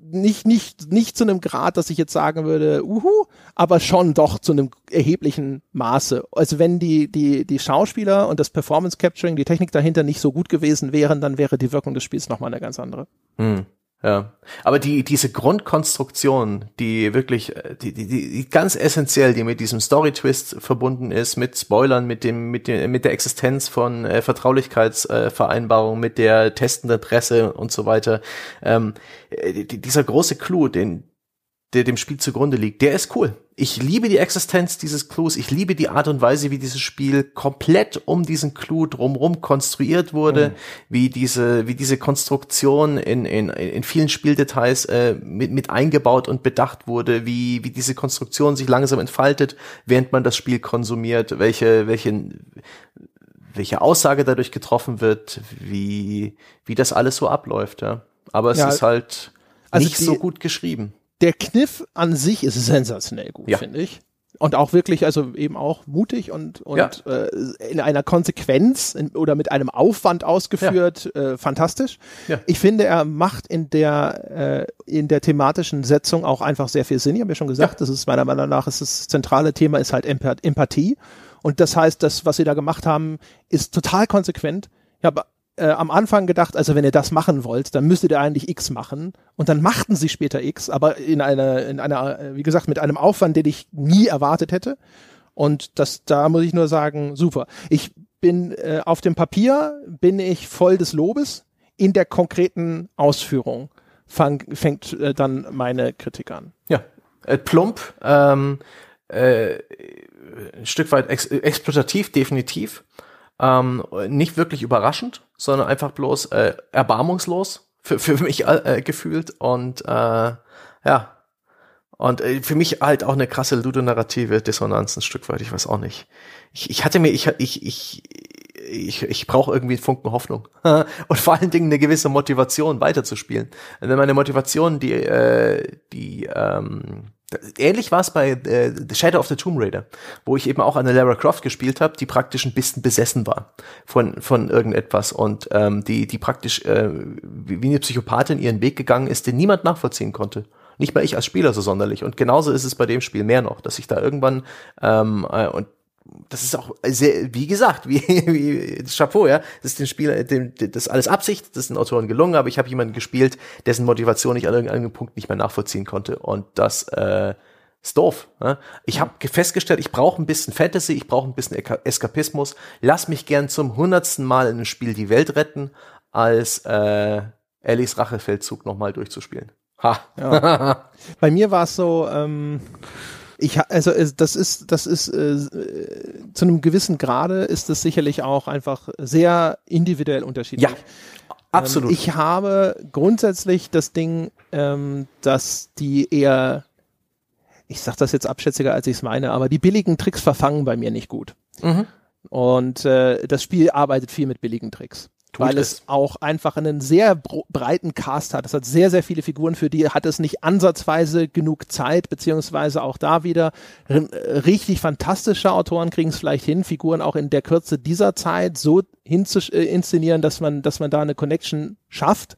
nicht, nicht, nicht zu einem Grad, dass ich jetzt sagen würde, uhu, aber schon doch zu einem erheblichen Maße. Also wenn die, die, die Schauspieler und das Performance Capturing, die Technik dahinter nicht so gut gewesen wären, dann wäre die Wirkung des Spiels nochmal eine ganz andere. Mhm. Ja, aber die diese Grundkonstruktion, die wirklich äh, die, die, die ganz essentiell, die mit diesem Story Twist verbunden ist, mit Spoilern, mit dem mit dem mit der Existenz von äh, Vertraulichkeitsvereinbarungen, äh, mit der testenden Presse und so weiter, ähm, äh, dieser große Clou, den der dem Spiel zugrunde liegt, der ist cool. Ich liebe die Existenz dieses Clues. Ich liebe die Art und Weise, wie dieses Spiel komplett um diesen Clou drumherum konstruiert wurde, mhm. wie diese, wie diese Konstruktion in, in, in vielen Spieldetails äh, mit, mit eingebaut und bedacht wurde, wie, wie diese Konstruktion sich langsam entfaltet, während man das Spiel konsumiert, welche, welche, welche Aussage dadurch getroffen wird, wie, wie das alles so abläuft, ja. Aber es ja, ist halt also nicht die, so gut geschrieben der Kniff an sich ist sensationell gut, ja. finde ich. Und auch wirklich, also eben auch mutig und, und ja. äh, in einer Konsequenz in, oder mit einem Aufwand ausgeführt, ja. äh, fantastisch. Ich finde, er macht in der, äh, in der thematischen Setzung auch einfach sehr viel Sinn. Ich habe ja schon gesagt, das ist meiner Meinung nach ist das zentrale Thema ist halt Empathie. Und das heißt, das, was sie da gemacht haben, ist total konsequent. Ich habe äh, am Anfang gedacht, also wenn ihr das machen wollt, dann müsstet ihr eigentlich X machen. Und dann machten sie später X, aber in einer, in einer, äh, wie gesagt, mit einem Aufwand, den ich nie erwartet hätte. Und das, da muss ich nur sagen, super. Ich bin äh, auf dem Papier bin ich voll des Lobes. In der konkreten Ausführung fang, fängt äh, dann meine Kritik an. Ja, äh, plump, ähm, äh, ein Stück weit ex exploitativ, definitiv. Ähm, nicht wirklich überraschend, sondern einfach bloß äh, erbarmungslos für, für mich äh, gefühlt und äh, ja. Und äh, für mich halt auch eine krasse ludonarrative Dissonanz ein Stück weit, ich weiß auch nicht. Ich, ich hatte mir, ich, ich, ich, ich, ich brauche irgendwie Funken Hoffnung <laughs> und vor allen Dingen eine gewisse Motivation weiterzuspielen. Denn meine Motivation, die, äh, die ähm, Ähnlich war es bei äh, The Shadow of the Tomb Raider, wo ich eben auch eine Lara Croft gespielt habe, die praktisch ein bisschen besessen war von von irgendetwas und ähm, die die praktisch äh, wie eine Psychopathin ihren Weg gegangen ist, den niemand nachvollziehen konnte. Nicht mal ich als Spieler so sonderlich. Und genauso ist es bei dem Spiel mehr noch, dass ich da irgendwann ähm, äh, und das ist auch sehr, wie gesagt, wie, <laughs> wie Chapeau, ja. Das ist den Spieler, dem, das ist alles Absicht, das ist den Autoren gelungen, aber ich habe jemanden gespielt, dessen Motivation ich an irgendeinem Punkt nicht mehr nachvollziehen konnte. Und das äh, ist doof. Ja? Ich habe festgestellt, ich brauche ein bisschen Fantasy, ich brauche ein bisschen Eskapismus. Lass mich gern zum hundertsten Mal in einem Spiel die Welt retten, als äh, Ellis Rachefeldzug nochmal durchzuspielen. Ha. Ja. <laughs> Bei mir war es so, ähm, ich also das ist das ist äh, zu einem gewissen Grade ist es sicherlich auch einfach sehr individuell unterschiedlich. Ja. Absolut. Ähm, ich habe grundsätzlich das Ding, ähm, dass die eher, ich sag das jetzt abschätziger, als ich es meine, aber die billigen Tricks verfangen bei mir nicht gut. Mhm. Und äh, das Spiel arbeitet viel mit billigen Tricks. Tut weil es. es auch einfach einen sehr breiten Cast hat. Es hat sehr, sehr viele Figuren, für die hat es nicht ansatzweise genug Zeit, beziehungsweise auch da wieder richtig fantastische Autoren kriegen es vielleicht hin, Figuren auch in der Kürze dieser Zeit so hinzuinszenieren, dass man, dass man da eine Connection schafft.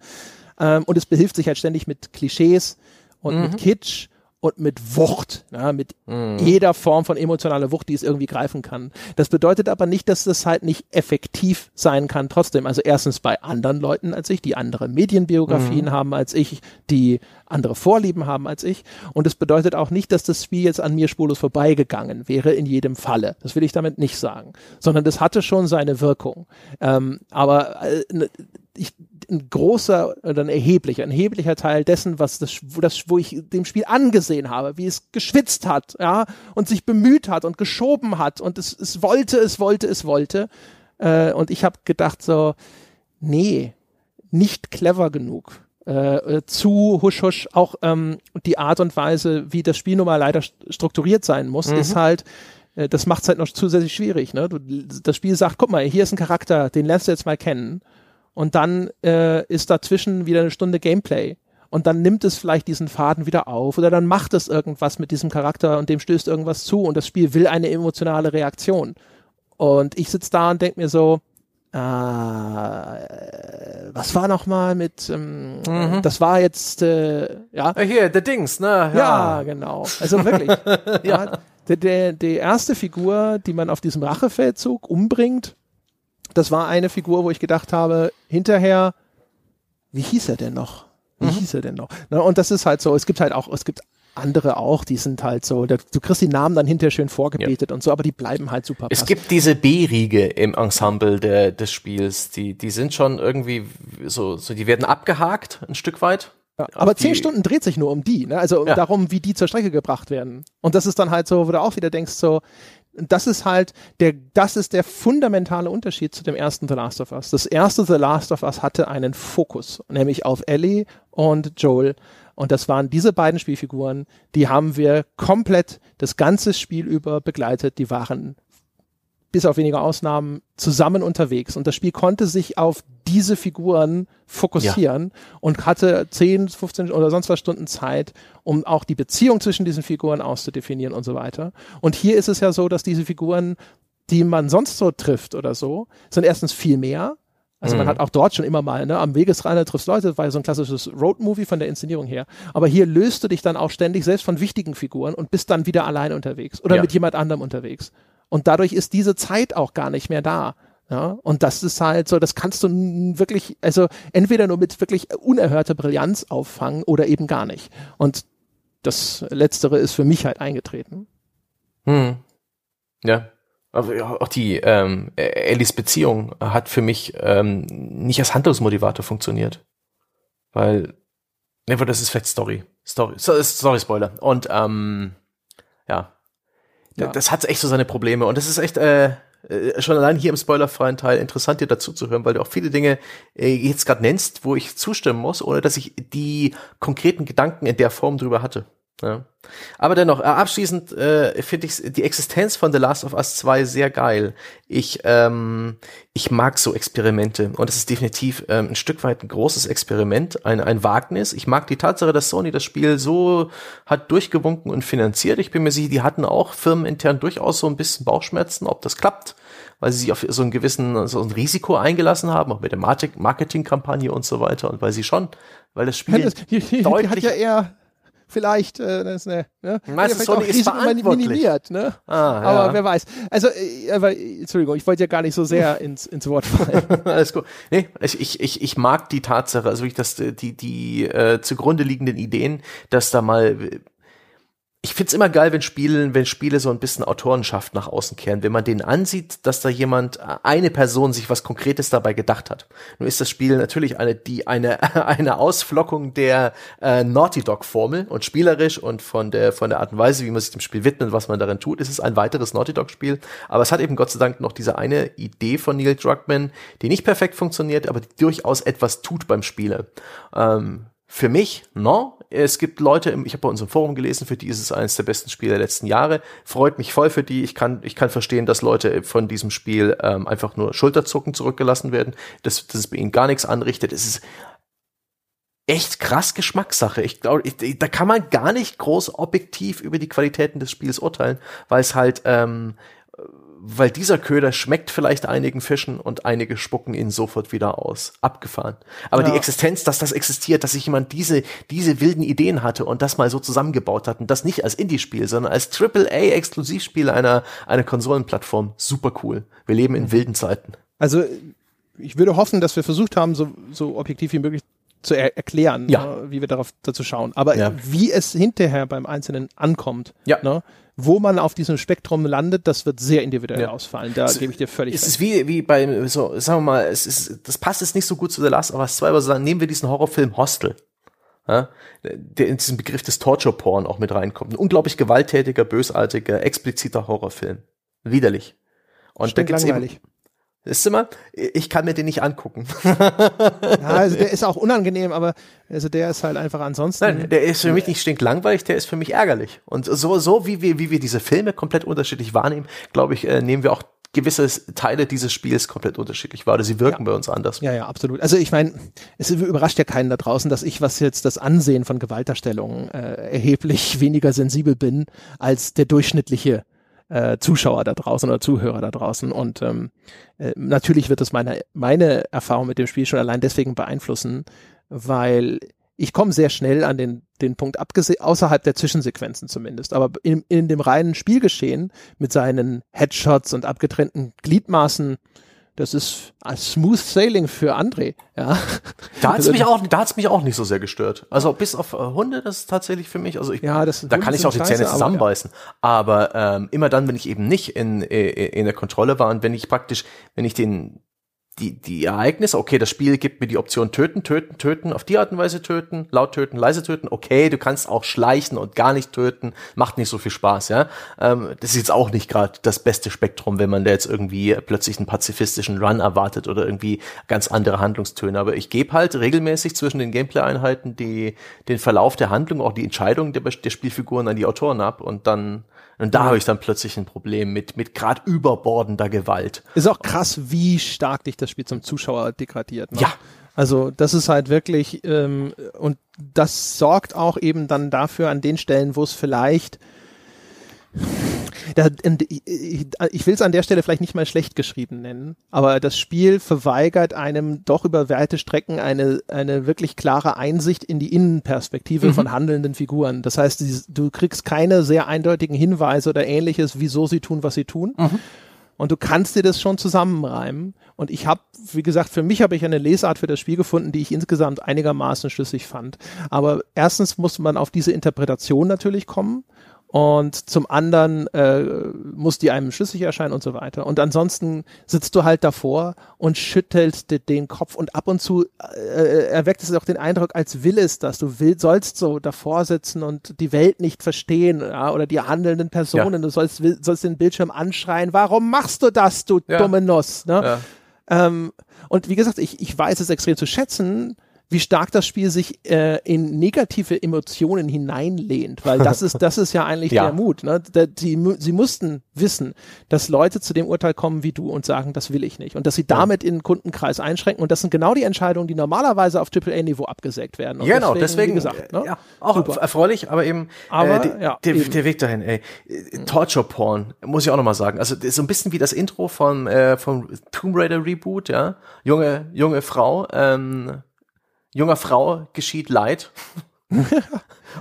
Ähm, und es behilft sich halt ständig mit Klischees und mhm. mit Kitsch und mit Wucht, ja, mit mhm. jeder Form von emotionaler Wucht, die es irgendwie greifen kann. Das bedeutet aber nicht, dass das halt nicht effektiv sein kann trotzdem. Also erstens bei anderen Leuten als ich, die andere Medienbiografien mhm. haben als ich, die andere Vorlieben haben als ich. Und es bedeutet auch nicht, dass das Spiel jetzt an mir spurlos vorbeigegangen wäre in jedem Falle. Das will ich damit nicht sagen. Sondern das hatte schon seine Wirkung. Ähm, aber äh, ich, ein großer oder ein erheblicher, ein erheblicher Teil dessen, was das, wo das, wo ich dem Spiel angesehen habe, wie es geschwitzt hat, ja, und sich bemüht hat und geschoben hat und es, es wollte, es wollte, es wollte. Äh, und ich habe gedacht so, nee, nicht clever genug. Äh, zu husch husch auch ähm, die Art und Weise, wie das Spiel nun mal leider strukturiert sein muss, mhm. ist halt, äh, das macht es halt noch zusätzlich schwierig. Ne? Du, das Spiel sagt, guck mal, hier ist ein Charakter, den lernst du jetzt mal kennen und dann äh, ist dazwischen wieder eine Stunde Gameplay. Und dann nimmt es vielleicht diesen Faden wieder auf oder dann macht es irgendwas mit diesem Charakter und dem stößt irgendwas zu und das Spiel will eine emotionale Reaktion. Und ich sitze da und denke mir so, äh, was war noch mal mit, ähm, mhm. das war jetzt, äh, ja. Hier, der Dings, ne? Ja, ja genau. Also wirklich. <laughs> ja. ja. Der, der, die erste Figur, die man auf diesem Rachefeldzug umbringt, das war eine Figur, wo ich gedacht habe, hinterher, wie hieß er denn noch? Wie mhm. hieß er denn noch? Na, und das ist halt so, es gibt halt auch, es gibt andere auch, die sind halt so, du kriegst die Namen dann hinterher schön vorgebetet ja. und so, aber die bleiben halt super. Es gibt diese B-Riege im Ensemble der, des Spiels, die, die sind schon irgendwie so, so, die werden abgehakt ein Stück weit. Ja, aber zehn Stunden dreht sich nur um die, ne? also ja. darum, wie die zur Strecke gebracht werden. Und das ist dann halt so, wo du auch wieder denkst, so, das ist halt der, das ist der fundamentale Unterschied zu dem ersten The Last of Us. Das erste The Last of Us hatte einen Fokus, nämlich auf Ellie und Joel. Und das waren diese beiden Spielfiguren, die haben wir komplett das ganze Spiel über begleitet. Die waren bis auf wenige Ausnahmen zusammen unterwegs. Und das Spiel konnte sich auf diese Figuren fokussieren ja. und hatte 10, 15 oder sonst was Stunden Zeit, um auch die Beziehung zwischen diesen Figuren auszudefinieren und so weiter. Und hier ist es ja so, dass diese Figuren, die man sonst so trifft oder so, sind erstens viel mehr. Also man mhm. hat auch dort schon immer mal, ne, am Wegesrand triffst Leute, war ja so ein klassisches Roadmovie von der Inszenierung her. Aber hier löst du dich dann auch ständig selbst von wichtigen Figuren und bist dann wieder allein unterwegs oder ja. mit jemand anderem unterwegs. Und dadurch ist diese Zeit auch gar nicht mehr da. Ja, und das ist halt so, das kannst du wirklich, also entweder nur mit wirklich unerhörter Brillanz auffangen oder eben gar nicht. Und das Letztere ist für mich halt eingetreten. Hm. Ja. Auch die ähm, Ellis Beziehung hat für mich ähm, nicht als Handlungsmotivator funktioniert. Weil, ne, das ist vielleicht Story. Story, Story Spoiler. Und ähm, ja, ja. Das hat echt so seine Probleme und das ist echt äh, äh, schon allein hier im spoilerfreien Teil interessant, dir dazu zu hören, weil du auch viele Dinge äh, jetzt gerade nennst, wo ich zustimmen muss, ohne dass ich die konkreten Gedanken in der Form drüber hatte. Ja. Aber dennoch, äh, abschließend äh, finde ich die Existenz von The Last of Us 2 sehr geil. Ich, ähm, ich mag so Experimente und es ist definitiv ähm, ein Stück weit ein großes Experiment, ein, ein Wagnis. Ich mag die Tatsache, dass Sony das Spiel so hat durchgewunken und finanziert. Ich bin mir sicher, die hatten auch firmenintern durchaus so ein bisschen Bauchschmerzen, ob das klappt weil sie sich auf so einen gewissen so ein Risiko eingelassen haben, auch mit der Marketingkampagne und so weiter und weil sie schon, weil das Spiel ja, das, die, die, deutlich die hat ja eher vielleicht äh, das ist eine, ne? Meistens Sony ist verantwortlich. minimiert, ne? Ah, ja. Aber wer weiß. Also, äh, aber, Entschuldigung, ich wollte ja gar nicht so sehr <laughs> ins, ins Wort fallen. <laughs> Alles gut. Nee, ich, ich, ich mag die Tatsache, also ich das, die, die äh, zugrunde liegenden Ideen, dass da mal ich find's immer geil, wenn Spiele, wenn Spiele so ein bisschen Autorenschaft nach außen kehren, wenn man denen ansieht, dass da jemand, eine Person sich was Konkretes dabei gedacht hat. Nun ist das Spiel natürlich eine, die eine, <laughs> eine Ausflockung der äh, Naughty Dog Formel und spielerisch und von der, von der Art und Weise, wie man sich dem Spiel widmet, was man darin tut, ist es ein weiteres Naughty Dog Spiel. Aber es hat eben Gott sei Dank noch diese eine Idee von Neil Druckmann, die nicht perfekt funktioniert, aber die durchaus etwas tut beim Spiele. Ähm, für mich, no. Es gibt Leute, im, ich habe bei unserem Forum gelesen, für die ist es eines der besten Spiele der letzten Jahre. Freut mich voll für die. Ich kann, ich kann verstehen, dass Leute von diesem Spiel ähm, einfach nur Schulterzucken zurückgelassen werden, dass, dass es bei ihnen gar nichts anrichtet. Es ist echt krass Geschmackssache. Ich glaube, da kann man gar nicht groß objektiv über die Qualitäten des Spiels urteilen, weil es halt ähm, weil dieser Köder schmeckt vielleicht einigen Fischen und einige spucken ihn sofort wieder aus. Abgefahren. Aber ja. die Existenz, dass das existiert, dass sich jemand diese, diese wilden Ideen hatte und das mal so zusammengebaut hat und das nicht als Indie-Spiel, sondern als AAA-Exklusivspiel einer, einer Konsolenplattform, super cool. Wir leben in wilden Zeiten. Also, ich würde hoffen, dass wir versucht haben, so, so objektiv wie möglich zu er erklären, ja. äh, wie wir darauf dazu schauen. Aber ja. wie es hinterher beim Einzelnen ankommt, ja. ne, wo man auf diesem Spektrum landet, das wird sehr individuell ja. ausfallen. Da gebe ich dir völlig recht. Es ist wie, wie bei, so, sagen wir mal, es ist, das passt jetzt nicht so gut zu The Last of Us 2, aber sagen, nehmen wir diesen Horrorfilm Hostel. Ja, der in diesen Begriff des Torture Porn auch mit reinkommt. Ein unglaublich gewalttätiger, bösartiger, expliziter Horrorfilm. Widerlich. Und Stimmt da gibt's langweilig. eben, Wisst ihr mal, ich kann mir den nicht angucken. ja, <laughs> also der ist auch unangenehm, aber also der ist halt einfach ansonsten. Nein, der ist für mich nicht stinklangweilig, der ist für mich ärgerlich. Und so, so wie wir, wie wir diese Filme komplett unterschiedlich wahrnehmen, glaube ich, äh, nehmen wir auch gewisse Teile dieses Spiels komplett unterschiedlich wahr. Oder sie wirken ja. bei uns anders. Ja, ja, absolut. Also ich meine, es überrascht ja keinen da draußen, dass ich, was jetzt das Ansehen von Gewaltdarstellungen äh, erheblich weniger sensibel bin als der durchschnittliche äh, Zuschauer da draußen oder Zuhörer da draußen. Und ähm, äh, natürlich wird es meine, meine Erfahrung mit dem Spiel schon allein deswegen beeinflussen, weil ich komme sehr schnell an den, den Punkt, abgesehen, außerhalb der Zwischensequenzen zumindest, aber in, in dem reinen Spielgeschehen mit seinen Headshots und abgetrennten Gliedmaßen das ist smooth sailing für André, ja. Da hat's also, mich auch, da hat's mich auch nicht so sehr gestört. Also bis auf äh, Hunde, das ist tatsächlich für mich, also ich, ja, das, da kann ich auch die Zähne zusammenbeißen. Aber, ja. aber ähm, immer dann, wenn ich eben nicht in, in, in der Kontrolle war und wenn ich praktisch, wenn ich den die, die Ereignisse, okay, das Spiel gibt mir die Option töten, töten, töten, auf die Art und Weise töten, laut töten, leise töten, okay, du kannst auch schleichen und gar nicht töten, macht nicht so viel Spaß, ja. Ähm, das ist jetzt auch nicht gerade das beste Spektrum, wenn man da jetzt irgendwie plötzlich einen pazifistischen Run erwartet oder irgendwie ganz andere Handlungstöne. Aber ich gebe halt regelmäßig zwischen den Gameplay-Einheiten die, den Verlauf der Handlung, auch die Entscheidungen der, der Spielfiguren an die Autoren ab und dann und da habe ich dann plötzlich ein Problem mit, mit gerade überbordender Gewalt. Ist auch krass, wie stark dich das Spiel zum Zuschauer degradiert. Ne? Ja. Also das ist halt wirklich, ähm, und das sorgt auch eben dann dafür an den Stellen, wo es vielleicht da, ich will es an der Stelle vielleicht nicht mal schlecht geschrieben nennen, aber das Spiel verweigert einem doch über weite Strecken eine, eine wirklich klare Einsicht in die Innenperspektive mhm. von handelnden Figuren. Das heißt, du kriegst keine sehr eindeutigen Hinweise oder ähnliches, wieso sie tun, was sie tun. Mhm. Und du kannst dir das schon zusammenreimen. Und ich habe, wie gesagt, für mich habe ich eine Lesart für das Spiel gefunden, die ich insgesamt einigermaßen schlüssig fand. Aber erstens muss man auf diese Interpretation natürlich kommen und zum anderen äh, muss die einem schlüssig erscheinen und so weiter. Und ansonsten sitzt du halt davor und schüttelst den Kopf und ab und zu äh, erweckt es auch den Eindruck, als will es das. Du will, sollst so davor sitzen und die Welt nicht verstehen ja, oder die handelnden Personen. Ja. Du sollst, will, sollst den Bildschirm anschreien. Warum machst du das, du ja. dumme Nuss? Ne? Ähm, und wie gesagt, ich, ich weiß es extrem zu schätzen, wie stark das Spiel sich äh, in negative Emotionen hineinlehnt, weil das ist, das ist ja eigentlich <laughs> ja. der Mut. Ne? Da, die, sie mussten wissen, dass Leute zu dem Urteil kommen wie du und sagen, das will ich nicht. Und dass sie damit ja. in den Kundenkreis einschränken. Und das sind genau die Entscheidungen, die normalerweise auf AAA-Niveau abgesägt werden. Und genau, deswegen, deswegen gesagt, ne? ja, auch Super. erfreulich, aber eben, aber, äh, die, ja, der, eben. der Weg dahin, ey. Torture Porn, muss ich auch nochmal sagen. Also so ein bisschen wie das Intro von, äh, vom Tomb Raider Reboot, ja. Junge, junge Frau, ähm, junger Frau geschieht Leid. <laughs>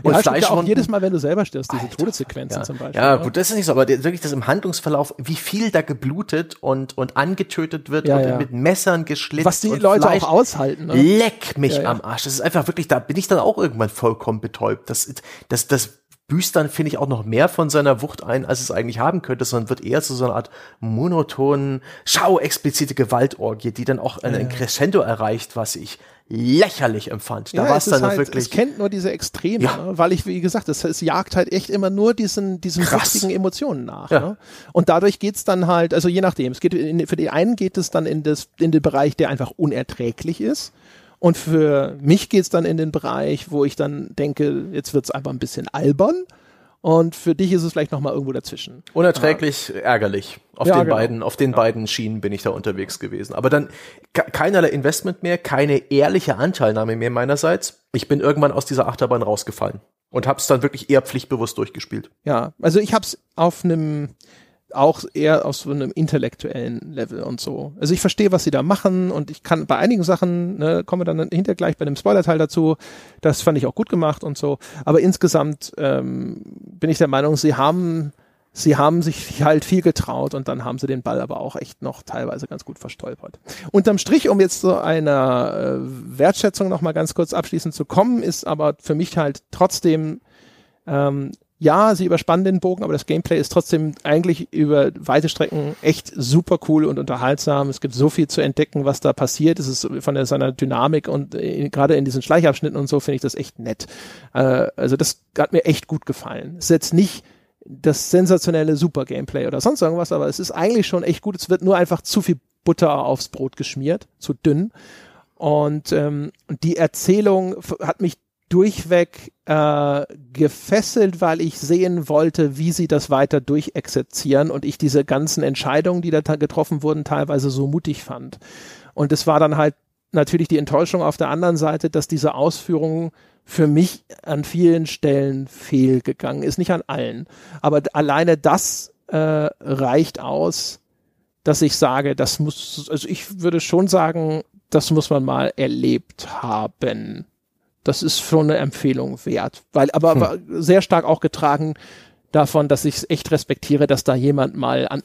und ja, Fleisch ja auch jedes Mal, wenn du selber stirbst, diese Alter, Todessequenzen ja. zum Beispiel. Ja, gut, das ist nicht so, aber wirklich das im Handlungsverlauf, wie viel da geblutet und, und angetötet wird ja, und ja. mit Messern geschlitzt. Was die Leute Fleisch, auch aushalten. Ne? Leck mich am Arsch. Das ist einfach wirklich, da bin ich dann auch irgendwann vollkommen betäubt. Das, das, das büßt dann, finde ich, auch noch mehr von seiner Wucht ein, als es eigentlich haben könnte, sondern wird eher zu so einer Art monotonen, schauexplizite Gewaltorgie, die dann auch ein ja. Crescendo erreicht, was ich lächerlich empfand. Da ja, war es dann halt, wirklich. Es kennt nur diese Extreme, ja. ne? weil ich, wie gesagt, es, es jagt halt echt immer nur diesen, diesen richtigen Emotionen nach. Ja. Ne? Und dadurch geht's dann halt, also je nachdem, es geht in, für die einen geht es dann in das, in den Bereich, der einfach unerträglich ist. Und für mich geht's dann in den Bereich, wo ich dann denke, jetzt wird's einfach ein bisschen albern. Und für dich ist es vielleicht noch mal irgendwo dazwischen. Unerträglich, ja. ärgerlich. Auf ja, den genau. beiden, auf den ja. beiden Schienen bin ich da unterwegs gewesen. Aber dann keinerlei Investment mehr, keine ehrliche Anteilnahme mehr meinerseits. Ich bin irgendwann aus dieser Achterbahn rausgefallen und hab's dann wirklich eher pflichtbewusst durchgespielt. Ja, also ich hab's auf einem auch eher aus so einem intellektuellen Level und so. Also ich verstehe, was sie da machen und ich kann bei einigen Sachen, ne, kommen wir dann hinter gleich bei dem Spoiler-Teil dazu, das fand ich auch gut gemacht und so. Aber insgesamt ähm, bin ich der Meinung, sie haben, sie haben sich halt viel getraut und dann haben sie den Ball aber auch echt noch teilweise ganz gut verstolpert. Unterm Strich, um jetzt zu einer äh, Wertschätzung nochmal ganz kurz abschließend zu kommen, ist aber für mich halt trotzdem ähm, ja, sie überspannen den Bogen, aber das Gameplay ist trotzdem eigentlich über weite Strecken echt super cool und unterhaltsam. Es gibt so viel zu entdecken, was da passiert. Es ist von der, seiner Dynamik und äh, gerade in diesen Schleichabschnitten und so finde ich das echt nett. Äh, also das hat mir echt gut gefallen. Es ist jetzt nicht das sensationelle Super-Gameplay oder sonst irgendwas, aber es ist eigentlich schon echt gut. Es wird nur einfach zu viel Butter aufs Brot geschmiert, zu dünn. Und ähm, die Erzählung hat mich durchweg äh, gefesselt, weil ich sehen wollte, wie sie das weiter durchexerzieren und ich diese ganzen Entscheidungen, die da getroffen wurden, teilweise so mutig fand. Und es war dann halt natürlich die Enttäuschung auf der anderen Seite, dass diese Ausführung für mich an vielen Stellen fehlgegangen ist, nicht an allen. Aber alleine das äh, reicht aus, dass ich sage, das muss, also ich würde schon sagen, das muss man mal erlebt haben das ist schon eine Empfehlung wert. Weil, aber, hm. aber sehr stark auch getragen davon, dass ich es echt respektiere, dass da jemand mal an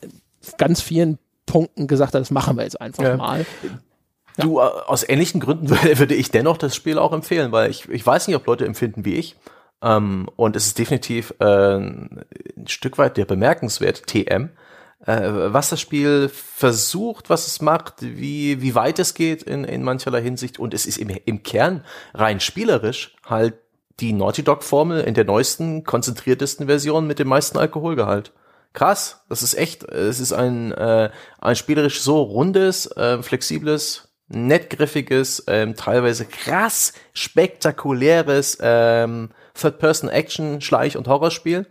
ganz vielen Punkten gesagt hat, das machen wir jetzt einfach ja. mal. Ja. Du, äh, aus ähnlichen Gründen <laughs> würde ich dennoch das Spiel auch empfehlen, weil ich, ich weiß nicht, ob Leute empfinden wie ich. Ähm, und es ist definitiv äh, ein Stück weit der bemerkenswert TM was das Spiel versucht, was es macht, wie, wie weit es geht in, in mancherlei Hinsicht. Und es ist im, im Kern rein spielerisch halt die Naughty Dog Formel in der neuesten, konzentriertesten Version mit dem meisten Alkoholgehalt. Krass, das ist echt, es ist ein, äh, ein spielerisch so rundes, äh, flexibles, nettgriffiges, ähm, teilweise krass spektakuläres ähm, Third-Person-Action, Schleich- und Horrorspiel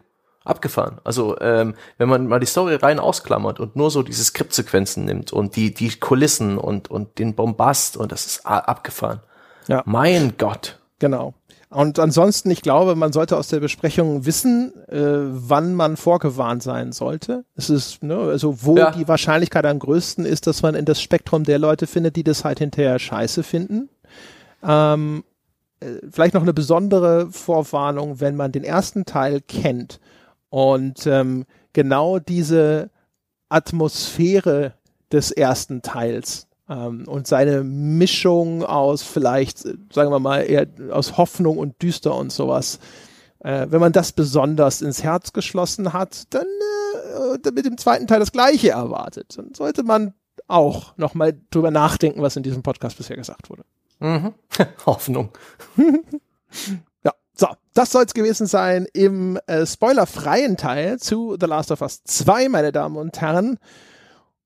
abgefahren. Also ähm, wenn man mal die Story rein ausklammert und nur so diese Skriptsequenzen nimmt und die die Kulissen und und den Bombast und das ist abgefahren. Ja. Mein Gott. Genau. Und ansonsten, ich glaube, man sollte aus der Besprechung wissen, äh, wann man vorgewarnt sein sollte. Es ist, ne, also wo ja. die Wahrscheinlichkeit am größten ist, dass man in das Spektrum der Leute findet, die das halt hinterher scheiße finden. Ähm, äh, vielleicht noch eine besondere Vorwarnung, wenn man den ersten Teil kennt und ähm, genau diese Atmosphäre des ersten Teils ähm, und seine Mischung aus vielleicht, sagen wir mal, eher aus Hoffnung und Düster und sowas, äh, wenn man das besonders ins Herz geschlossen hat, dann äh, mit dem zweiten Teil das gleiche erwartet. Dann sollte man auch nochmal drüber nachdenken, was in diesem Podcast bisher gesagt wurde. Mhm. <laughs> Hoffnung. <laughs> So, das soll es gewesen sein im äh, spoilerfreien Teil zu The Last of Us 2, meine Damen und Herren.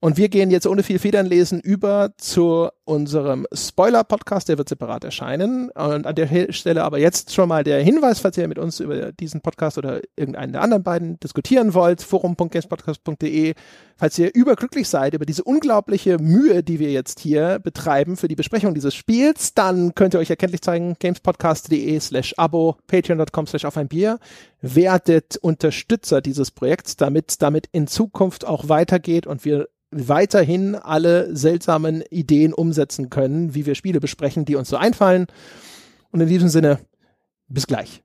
Und wir gehen jetzt ohne viel Federn lesen über zu unserem Spoiler-Podcast, der wird separat erscheinen. Und an der Stelle aber jetzt schon mal der Hinweis, falls ihr mit uns über diesen Podcast oder irgendeinen der anderen beiden diskutieren wollt, forum.gamespodcast.de, falls ihr überglücklich seid über diese unglaubliche Mühe, die wir jetzt hier betreiben für die Besprechung dieses Spiels, dann könnt ihr euch erkenntlich zeigen, gamespodcast.de slash abo, patreon.com slash auf ein Bier, werdet Unterstützer dieses Projekts, damit damit in Zukunft auch weitergeht und wir weiterhin alle seltsamen Ideen umsetzen können, wie wir Spiele besprechen, die uns so einfallen. Und in diesem Sinne, bis gleich.